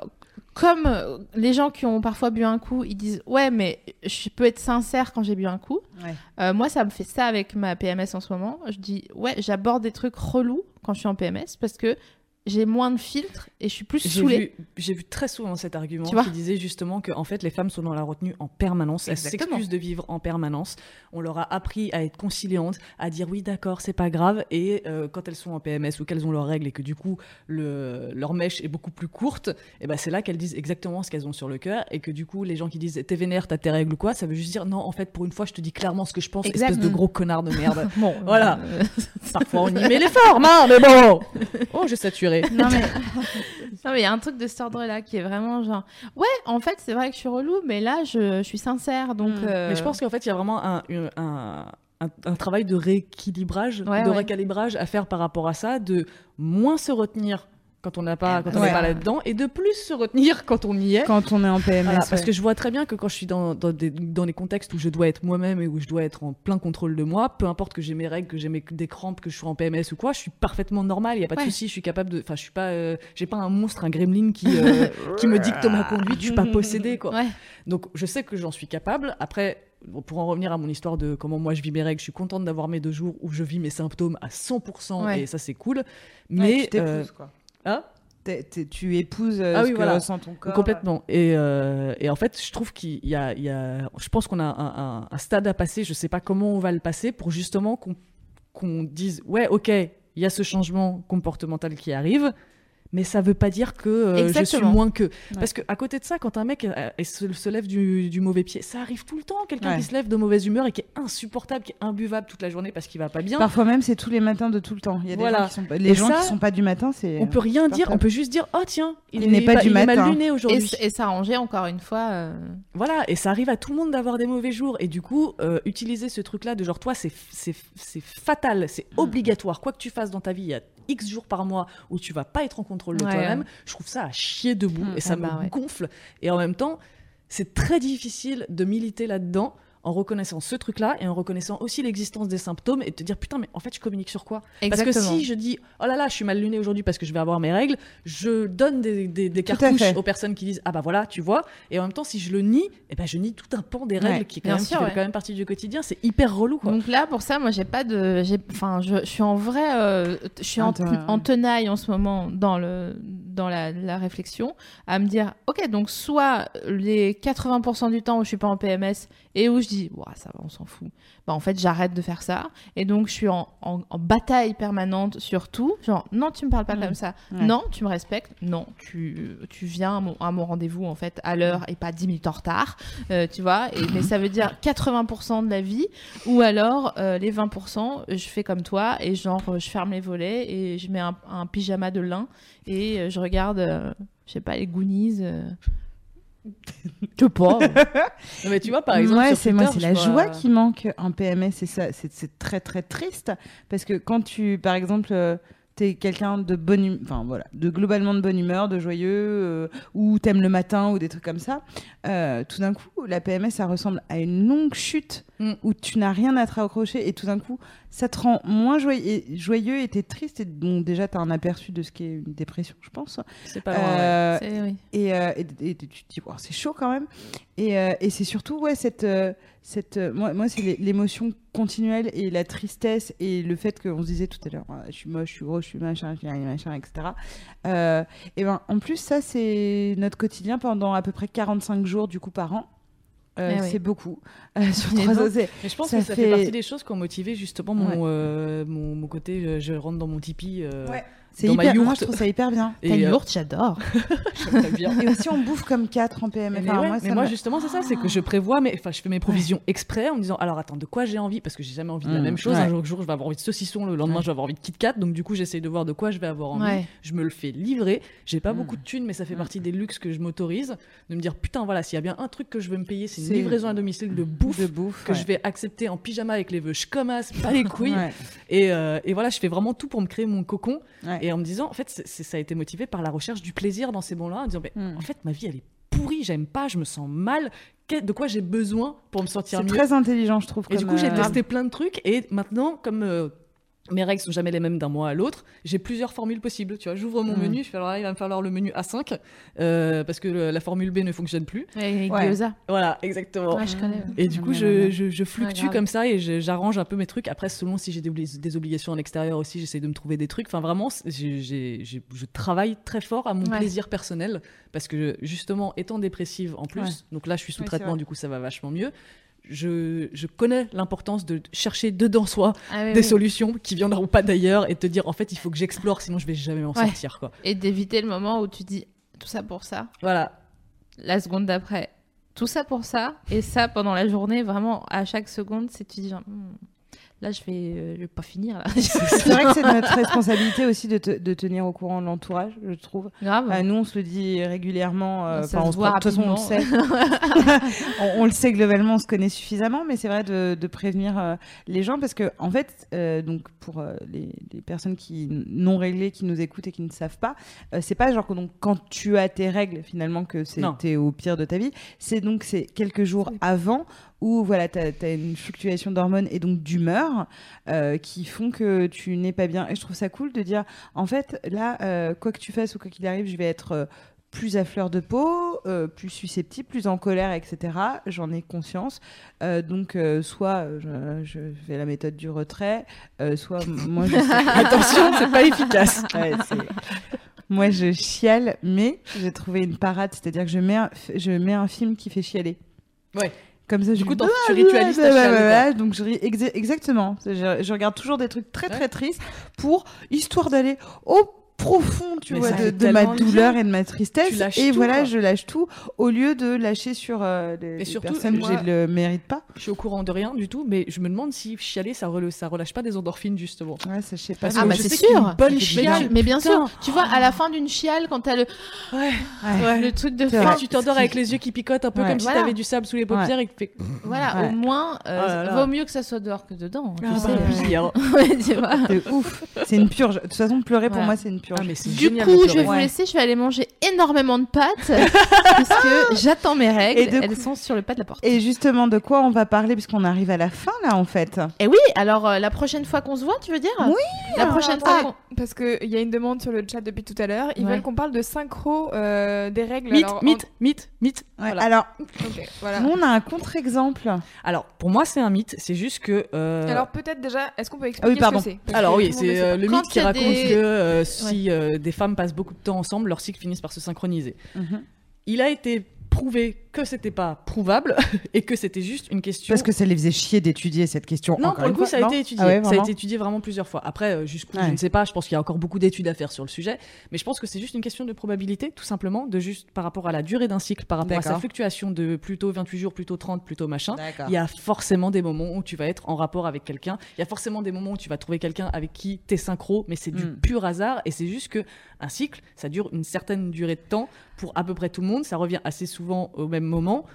comme euh, les gens qui ont parfois bu un coup, ils disent ouais, mais je peux être sincère quand j'ai bu un coup. Ouais. Euh, moi, ça me fait ça avec ma PMS en ce moment. Je dis ouais, j'aborde des trucs relous quand je suis en PMS parce que j'ai moins de filtres et je suis plus saoulée. j'ai vu très souvent cet argument Tu qui disait justement que en fait les femmes sont dans la retenue en permanence, elles s'excusent de vivre en permanence. On leur a appris à être conciliantes, à dire oui d'accord c'est pas grave et euh, quand elles sont en PMS ou qu'elles ont leurs règles et que du coup le, leur mèche est beaucoup plus courte, et ben c'est là qu'elles disent exactement ce qu'elles ont sur le cœur et que du coup les gens qui disent t'es vénère t'as tes règles ou quoi, ça veut juste dire non en fait pour une fois je te dis clairement ce que je pense, Exact. espèce de gros connard de merde. Bon, Voilà. euh, Parfois on y met les formes hein, mais bon. Oh j'ai saturé. Non mais non mais il y a un truc de cet ordre-là qui est vraiment genre ouais en fait c'est vrai que je suis relou mais là je, je suis sincère donc Mm. euh, Mais je pense qu'en fait, il y a vraiment un, un, un- un- un travail de rééquilibrage, Ouais, de ouais. recalibrage à faire par rapport à ça, de moins se retenir quand on n'a pas, quand on Ouais. n'est pas là-dedans, et de plus se retenir quand on y est. Quand on est en PMS. Voilà, parce que je vois très bien que quand je suis dans, dans, des, dans des contextes où je dois être moi-même et où je dois être en plein contrôle de moi, peu importe que j'ai mes règles, que j'ai mes- des crampes, que je sois en PMS ou quoi, je suis parfaitement normal, il n'y a pas de Ouais. souci, je suis capable de. Enfin, je suis pas. euh, j'ai pas un monstre, un gremlin qui, euh, qui me dicte ma conduite, je suis pas possédée, quoi. ouais Donc je sais que j'en suis capable. Après, bon, pour en revenir à mon histoire de comment moi je vis mes règles, je suis contente d'avoir mes deux jours où je vis mes symptômes à 100% Ouais. et ça c'est cool. Ouais, Mais tu t'épouses, euh, quoi. Hein T'es- t'es- tu épouses euh, Ah ce oui, que voilà. ressent ton corps. complètement. Et, euh, et en fait, je trouve qu'il y a, il y a- je pense qu'on a un, un- un stade à passer. Je sais pas comment on va le passer pour justement qu'on qu'on dise ouais, ok, il y a ce changement comportemental qui arrive. Mais ça veut pas dire que euh, je suis Exactement. moins que. Parce que à côté de ça, quand un mec euh, se, se lève du, du mauvais pied, ça arrive tout le temps. Quelqu'un Ouais. qui se lève de mauvaise humeur et qui est insupportable, qui est imbuvable toute la journée parce qu'il va pas bien. Parfois même, c'est tous les matins de tout le temps. Il y a des Voilà. gens qui sont pas... Les Et gens ça, qui sont pas du matin, c'est. On peut rien dire, on peut juste dire oh tiens, il, Il n'est pas du il est matin. mal luné et, aujourd'hui. s- et s'arranger encore une fois euh, Voilà, et ça arrive à tout le monde d'avoir des mauvais jours. Et du coup, euh, utiliser ce truc-là de genre, toi, c'est c'est- c'est fatal, c'est Hmm. obligatoire. Quoi que tu fasses dans ta vie, il y a X jours par mois où tu vas pas être en contrôle de Ouais, toi-même. ouais. Je trouve ça à chier debout Mm, et ça ah me bah ouais. gonfle. Et en même temps, c'est très difficile de militer là-dedans en reconnaissant ce truc-là et en reconnaissant aussi l'existence des symptômes et de te dire putain mais en fait je communique sur quoi? Parce que si je dis oh là là je suis mal lunée aujourd'hui parce que je vais avoir mes règles, je donne des, cartouches aux personnes qui disent ah bah voilà tu vois et en même temps si je le nie eh ben je nie tout un pan des règles Ouais, qui, est quand bien même, qui sûr, fait quand même partie du quotidien. C'est hyper relou quoi. Donc là, pour ça, moi, j'ai pas de, enfin, je, je suis en vrai, euh, je suis en, Attends. en tenaille en ce moment dans le, dans la, la réflexion, à me dire, ok, donc soit les 80% du temps où je suis pas en PMS et où je dis, Ouah, ça va, on s'en fout. Bah en fait, j'arrête de faire ça et donc je suis en, en, en bataille permanente sur tout. Genre, non, tu me parles pas Mm. comme ça. Ouais. Non, tu me respectes. Non, tu, tu viens à mon, rendez-vous en fait à l'heure et pas 10 minutes en retard. Euh, tu vois. Et, mais ça veut dire 80% de la vie ou alors euh, les 20%, je fais comme toi et genre je ferme les volets et je mets un, un pyjama de lin et euh, je regarde, euh, je sais pas, les Goonies. Je pas. Non, mais tu vois par exemple ouais, c'est moi, c'est la vois- joie qui manque en PMS, et ça, c'est c'est très très triste parce que quand tu, par exemple, euh, t'es quelqu'un de bonne, hum- enfin voilà, de globalement de bonne humeur, de joyeux, euh, ou t'aimes le matin ou des trucs comme ça, euh, tout d'un coup, la PMS, ça ressemble à une longue chute Mm. où tu n'as rien à te raccrocher et tout d'un coup, ça te rend moins joyeux, et, t'es triste et bon, déjà t'as un aperçu de ce qu'est une dépression, je pense. c'est pas. Euh, C'est- oui. et, euh, et- et tu te dis, Wow, c'est chaud quand même. Et, euh, et c'est surtout, ouais, cette. euh, cette euh, moi, moi c'est l'é- l'émotion continuelle et la tristesse et le fait qu'on se disait tout à l'heure, je suis moche, je suis gros, je suis machin, je suis machin, etc. Euh, et ben, en plus, ça, c'est notre quotidien pendant à peu près 45 jours, du coup, par an. Euh, Eh oui. C'est beaucoup. Euh, sur Mais trois c'est- Mais je pense ça que ça fait... fait- partie des choses qui ont motivé justement mon, Ouais. euh, mon, mon côté je, je rentre dans mon Tipeee. euh, Ouais. C'est ma hyper. Moi, yourte. je trouve ça hyper bien. Et, Ta euh, yourte, j'adore. Et aussi, on bouffe comme 4 en PMS. Mais, Enfin, ouais, moi, mais justement, c'est ça, c'est que je prévois, mais enfin, je fais mes provisions exprès en me disant, alors attends, de quoi j'ai envie? Parce que j'ai jamais envie de la Mm, même chose. ouais. Un jour, jour, je vais avoir envie de saucisson, le lendemain, Ouais. je vais avoir envie de Kit Kat. Donc, du coup, j'essaye de voir de quoi je vais avoir envie. Ouais. Je me le fais livrer. J'ai pas Mm. beaucoup de thunes, mais ça fait Mm. partie des luxes que je m'autorise. De me dire, putain, voilà, s'il y a bien un truc que je veux me payer, c'est une livraison à domicile de bouffe. de bouffe. Que je vais accepter en pyjama avec les vœux, je commence, pas les couilles. Euh, et voilà, je fais vraiment tout pour me créer mon cocon. Et en me disant, en fait, c'est- c'est- ça a été motivé par la recherche du plaisir dans ces bons-là, en disant, mais, Mm. en fait, ma vie, elle est pourrie, j'aime pas, je me sens mal. De quoi j'ai besoin pour me sentir C'est mieux? très intelligent, je trouve. Et du coup, j'ai euh, testé plein de trucs. Et maintenant, comme euh, mes règles sont jamais les mêmes d'un mois à l'autre, j'ai plusieurs formules possibles. Tu vois, j'ouvre mon Mm. menu, je fais alors là, il va me falloir le menu A5 euh, parce que le- la formule B ne fonctionne plus. Et Ouais. Voilà, exactement. Ouais, je connais. ouais. Et du coup, je, fluctue comme ça et je- j'arrange un peu mes trucs. Après, selon si j'ai des, obli- des obligations à l'extérieur aussi, j'essaie de me trouver des trucs. Enfin, vraiment, c'est- j'ai- j'ai- j'ai- je travaille très fort à mon Ouais. plaisir personnel parce que, justement, étant dépressive en plus, Ouais. donc là, je suis sous traitement, du coup, ça va vachement mieux. Je, je connais l'importance de chercher dedans soi Ah oui, des oui. solutions qui viendront pas d'ailleurs et te dire en fait il faut que j'explore sinon je vais jamais m'en Ouais. sortir quoi. Et d'éviter le moment où tu dis tout ça pour ça. Voilà. la seconde d'après, tout ça pour ça, et ça pendant la journée, vraiment à chaque seconde, c'est tu dis genre, Hmm, là je vais, euh, je vais pas finir. C'est vrai que c'est notre responsabilité aussi de, te- de tenir au courant l'entourage, je trouve. Grave. Euh, nous, on se le dit régulièrement. euh, Ça enfin, se on se de toute façon, on le sait. on, on le sait globalement, on se connaît suffisamment, mais c'est vrai de, de prévenir euh, les gens parce que, en fait, euh, donc pour euh, les, les personnes qui non réglées, qui nous écoutent et qui ne savent pas, euh, c'est pas genre que donc quand tu as tes règles finalement que c'était au pire de ta vie. C'est donc c'est quelques jours avant où voilà, tu as, une fluctuation d'hormones et donc d'humeur euh, qui font que tu n'es pas bien. Et je trouve ça cool de dire, en fait, là, euh, quoi que tu fasses ou quoi qu'il arrive, je vais être euh, plus à fleur de peau, euh, plus susceptible, plus en colère, etc. J'en ai conscience. Euh, donc, euh, soit je, je fais la méthode du retrait, soit moi je Attention, c'est pas efficace. Ouais, moi je chiale, mais j'ai trouvé une parade, c'est-à-dire que je mets, un, je mets un film qui fait chialer. Ouais. Comme ça, Du coup, tu ritualises ta ouais, donc je ris exa- exactement. Je, je regarde toujours des trucs très très tristes pour histoire d'aller au profond, tu Mais vois, de, ma douleur bien. et de ma tristesse. Et tout, voilà, quoi. je lâche tout au lieu de lâcher sur euh, les, les surtout, personnes moi- qui ne le méritent pas. Je suis au courant de rien du tout, mais je me demande si chialer ça, rele- ça relâche pas des endorphines justement. Ouais, ça, je sais pas. Parce Ah que bah je c'est sûr. une bonne mais, chiale, mais bien putain. sûr, tu vois, à la fin d'une chiale, quand t'as le, Ouais. Ouais. le truc de C'est fin, tu t'endors avec les yeux qui picotent un peu Ouais. comme si t'avais du sable sous les paupières et que tu fais. voilà, au moins, euh, Oh vaut mieux que ça soit dehors que dedans. De ouf. C'est une purge. De toute façon, pleurer pour moi, c'est une purge. Ah, mais Du génial. coup, je vais vous laisser. Je vais aller manger énormément de pâtes parce que j'attends mes règles. Et Elles coup- sont sur le pas de la porte. Et justement, de quoi on va parler Puisqu'on arrive à la fin, là, en fait? Et oui, alors euh, la prochaine fois qu'on se voit, tu veux dire? Oui, La prochaine Ah, fois. qu'on- Parce qu'il y a une demande sur le chat depuis tout à l'heure. Ils Ouais. veulent qu'on parle de synchro euh, des règles. Mythe, alors, en- mythe, mythe, mythe. Ouais, Voilà. Alors, Ok, voilà. nous, on a un contre-exemple. Alors, pour moi, c'est un mythe. C'est juste que. euh, Alors peut-être déjà, est-ce qu'on peut expliquer pardon. ce que c'est? Alors oui, c'est euh, le mythe qui raconte des- que euh, si euh, des femmes passent beaucoup de temps ensemble, leurs cycles finissent par se synchroniser. Mhm. Il a été prouvé que c'était pas prouvable et que c'était juste une question. Parce que ça les faisait chier d'étudier cette question. non, encore pour le coup, fois, ça a été étudié. Ah ouais, ça a été étudié vraiment plusieurs fois. Après, euh, jusqu'où, Ouais. je ne sais pas. Je pense qu'il y a encore beaucoup d'études à faire sur le sujet. Mais je pense que c'est juste une question de probabilité, tout simplement, de juste par rapport à la durée d'un cycle, par rapport à sa fluctuation de plutôt 28 jours, plutôt 30, plutôt machin. Il y a forcément des moments où tu vas être en rapport avec quelqu'un. Il y a forcément des moments où tu vas trouver quelqu'un avec qui t'es synchro, mais c'est du Mm. pur hasard. Et c'est juste que un cycle, ça dure une certaine durée de temps pour à peu près tout le monde. Ça revient assez souvent au même moment.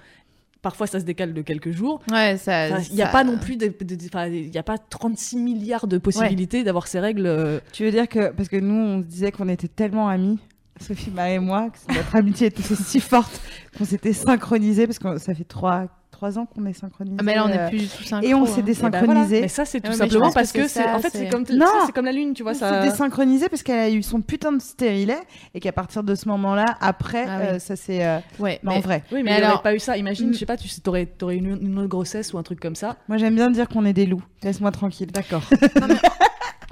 Parfois, ça se décale de quelques jours. Ouais, ça. Enfin, Il n'y a ça- pas non plus, enfin, il y a pas 36 milliards de possibilités d'avoir ces règles. euh, Tu veux dire que, parce que nous, on disait qu'on était tellement amis, Sophie, Marie et moi, que notre amitié était si forte qu'on s'était synchronisés, parce que ça fait trois, trois ans qu'on est synchronisés. Ah, mais là, on euh, est plus tous synchro. Et on s'est hein. eh désynchronisés. voilà. Mais ça, c'est tout Ouais, simplement que parce que c'est En fait, c'est- comme, Non. tu sais, c'est comme la lune, tu vois. on Ça... s'est désynchronisés parce qu'elle a eu son putain de stérilet et qu'à partir de ce moment-là, après, Ah oui. euh, ça c'est. euh, Ouais, mais en vrai, Oui, mais, Mais n'y alors- pas eu ça. Imagine, Mm. je sais pas, tu sais, t'aurais, t'aurais une, une autre grossesse ou un truc comme ça. moi j'aime bien dire qu'on est des loups. Laisse-moi tranquille. D'accord.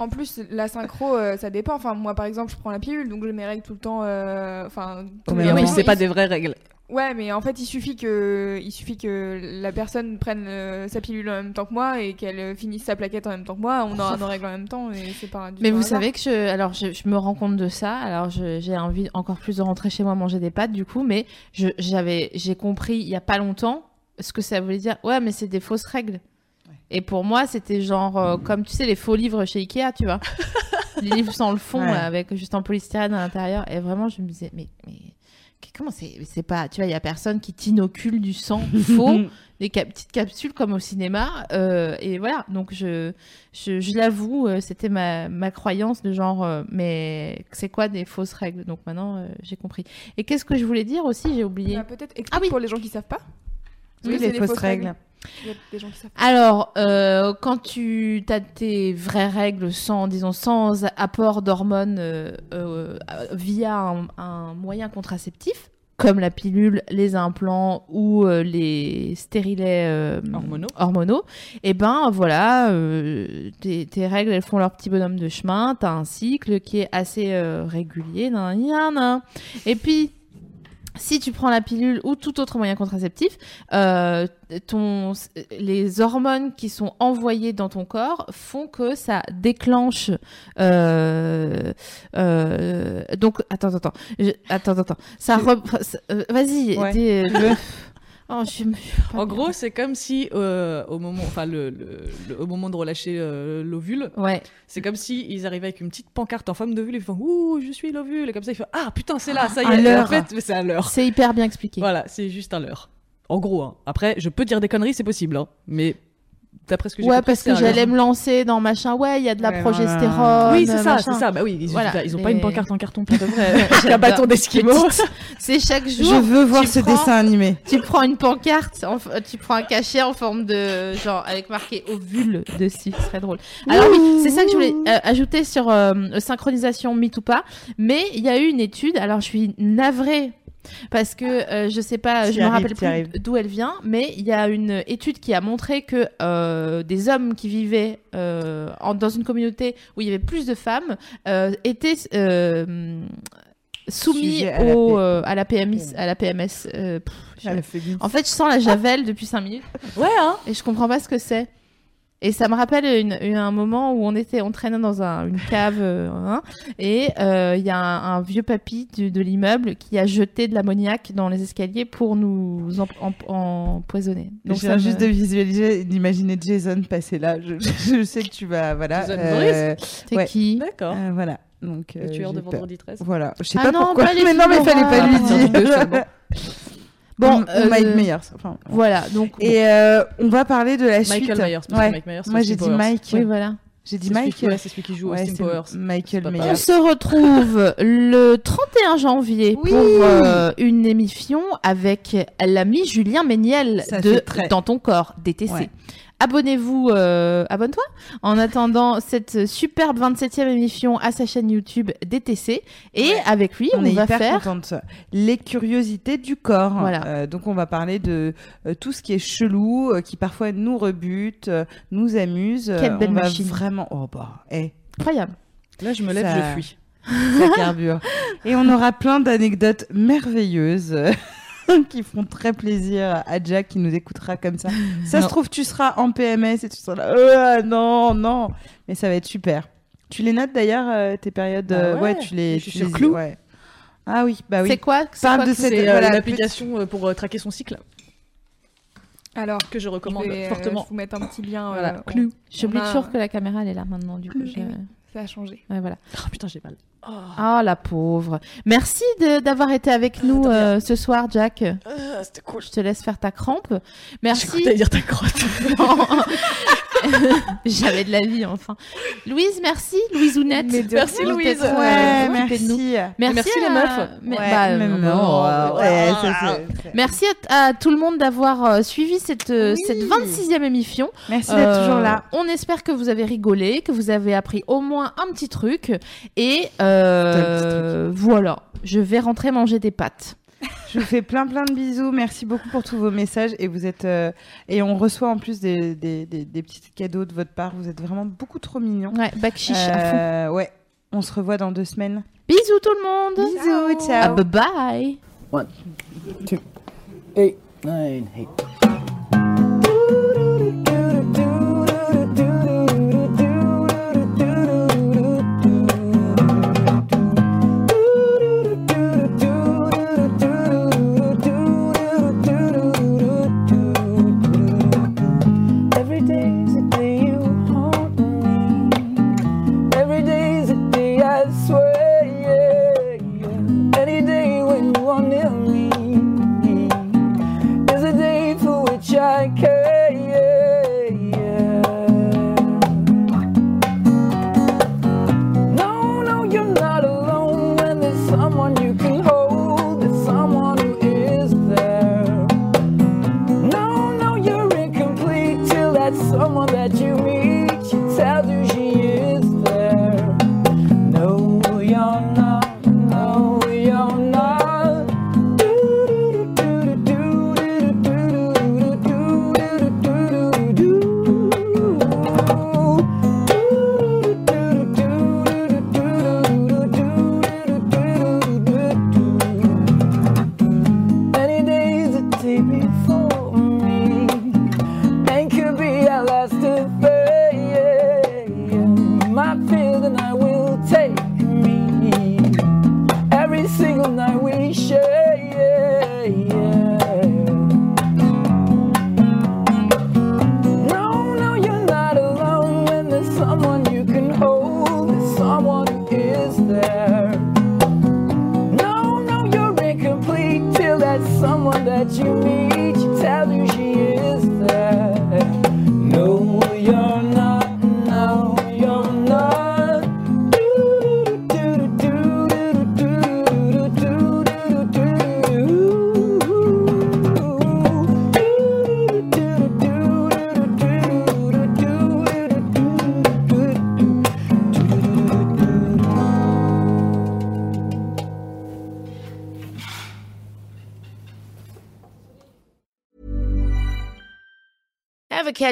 En plus, la synchro, euh, ça dépend. Enfin, moi, par exemple, je prends la pilule, donc j'ai mes règles tout le temps. euh, Enfin, tous les jours. c'est pas des vraies règles. Ouais, mais en fait, il suffit que, il suffit que la personne prenne euh, sa pilule en même temps que moi et qu'elle euh, finisse sa plaquette en même temps que moi. On aura nos règles en même temps et c'est pas. du Mais tout vous hasard. savez que je, alors je, je me rends compte de ça. Alors je- j'ai envie encore plus de rentrer chez moi manger des pâtes du coup, mais je- j'avais, j'ai compris il y a pas longtemps ce que ça voulait dire. Ouais, mais c'est des fausses règles. Et pour moi, c'était genre euh, comme tu sais les faux livres chez Ikea, tu vois, les livres sans le fond Ouais. là, avec juste en polystyrène à l'intérieur. Et vraiment, je me disais mais mais comment c'est, c'est pas, tu vois, il y a personne qui t'inocule du sang faux des cap- petites capsules comme au cinéma. euh, et voilà, donc je, je, je l'avoue, euh, c'était ma, ma croyance de genre, euh, mais c'est quoi des fausses règles? Donc maintenant, euh, j'ai compris. Et qu'est-ce que je voulais dire aussi? J'ai oublié. Bah, Peut-être explique Ah oui. pour les gens qui savent pas. Oui, Oui, les fausses règles. Il y a des gens qui savent. Alors, euh, quand tu as tes vraies règles sans, disons, sans apport d'hormones euh, euh, via un, un moyen contraceptif, comme la pilule, les implants ou euh, les stérilets euh, Hormonaux. hormonaux, et ben voilà, euh, tes, tes règles elles font leur petit bonhomme de chemin, t'as un cycle qui est assez euh, régulier, nan, nan, nan. et puis si tu prends la pilule ou tout autre moyen contraceptif, euh, ton, les hormones qui sont envoyées dans ton corps font que ça déclenche. euh, euh, donc, attends, attends, je- attends, attends. Ça, vas-y. Ouais. Oh, je En bien. gros, c'est comme si euh, au moment, enfin le, le- le- au moment de relâcher euh, l'ovule, ouais. c'est comme si ils arrivaient avec une petite pancarte en forme d'ovule et ils font ouh je suis l'ovule et comme ça ils font ah putain c'est là ça y est. En fait, mais c'est un leurre. C'est hyper bien expliqué. Voilà, c'est juste un leurre. En gros, hein. après, je peux dire des conneries, c'est possible, hein. mais d'après ce que j'ai Ouais, compris, parce que j'allais me lancer dans machin. Ouais, il y a de la Ouais, progestérone. Oui, c'est ça, c'est ça. Bah oui, ils, Voilà, ils ont pas une pancarte en carton pour de vrai. un bâton d'esquimau. C'est chaque jour. Je veux voir ce prends- dessin animé. Tu prends une pancarte, en f- tu prends un cachet en forme de genre avec marqué ovule dessus, ce serait drôle. Alors oui, c'est ça que je voulais euh, ajouter sur euh, synchronisation mythe ou pas. Mais il y a eu une étude. Alors je suis navrée parce que euh, je sais pas, je me arrives, rappelle plus d'où elle vient, mais il y a une étude qui a montré que euh, des hommes qui vivaient euh, en- dans une communauté où il y avait plus de femmes euh, étaient soumis à la au, euh, à la PMS, à la PMS. euh, pff, je- Elle fait bien. en fait, je sens la javel depuis 5 minutes Ouais, hein. et je comprends pas ce que c'est. Et ça me rappelle une, une- un moment où on était, on traînait dans un- une cave, euh, hein, et euh, il y a un, un vieux papy du- de l'immeuble qui a jeté de l'ammoniac dans les escaliers pour nous em- em- empoisonner. Donc me- juste de visualiser, d'imaginer Jason passer là. Je, je sais que tu vas, voilà. Jason euh, C'est ouais. qui? D'accord. euh, voilà. Donc. Le tueur de vendredi 13. Voilà. Je sais Ah pas non, pourquoi. pas mais non, mais fallait pas lui dire. Bon, euh, Mike Myers. Enfin, Voilà, donc Et euh, on va parler de la suite. Michael Myers. parce que Ouais. Mike Myers, Moi j'ai dit Powers. Mike. oui, voilà. J'ai dit C'est celui Mike. c'est celui qui joue Ouais, Austin c'est Powers. Michael Meyer. On se retrouve le 31 janvier Oui. pour euh, une émission avec l'ami Julien Méniel Ça de Dans ton corps, DTC. Ouais. Abonnez-vous, euh, abonne-toi en attendant cette superbe 27e émission à sa chaîne YouTube DTC. Et Ouais. avec lui, on, on est va hyper faire contente. Les curiosités du corps. Voilà. Euh, donc on va parler de euh, tout ce qui est chelou, euh, qui parfois nous rebute, euh, nous amuse. Quelle belle on va machine. Vraiment. Oh bah, eh, incroyable. Là, je me lève, Ça- je fuis. ça carbure. Et on aura plein d'anecdotes merveilleuses. qui feront très plaisir à Jack qui nous écoutera comme ça. Ça Non. se trouve, tu seras en PMS et tu seras là. Euh, non, non. Mais ça va être super. Tu les notes d'ailleurs, euh, tes périodes. Bah euh, ouais, tu les. je suis tu sur les- Clou. ouais. Ah oui, bah oui. C'est quoi c'est Parle de cette- euh, voilà, l'application pour euh, traquer son cycle Alors, que je je recommande vais, euh, fortement. je vous mettre un petit lien. euh, Voilà, on- Clou. J'oublie on a- toujours que la caméra elle est là maintenant du coup. Je- oui, Ça a changé. Ouais, voilà. Oh putain, j'ai mal. Oh. Ah la pauvre. Merci de- d'avoir été avec nous de rien. euh, ce soir, Jack. Ah, C'était cool. Je te laisse faire ta crampe. Merci. t'allais dire ta crotte. J'avais de la vie enfin. Louise, merci. Louise Ounette. Merci. Louise. Euh, Ouais, nous. merci. Merci, les meufs. Merci à, tout le monde d'avoir euh, suivi cette, euh, Oui. cette 26e émission. Merci d'être Euh, toujours là. On espère que vous avez rigolé, que vous avez appris au moins un petit truc. Et euh, voilà, je vais rentrer manger des pâtes. Je vous fais plein plein de bisous. Merci beaucoup pour tous vos messages et vous êtes euh, et on reçoit en plus des, des, des, des petits cadeaux de votre part. Vous êtes vraiment beaucoup trop mignons. Ouais, bac chiche à fond. Euh, ouais, on se revoit dans deux semaines. Bisous tout le monde. Bisous, ciao. Ah, bye bye. One, two, eight, nine, eight.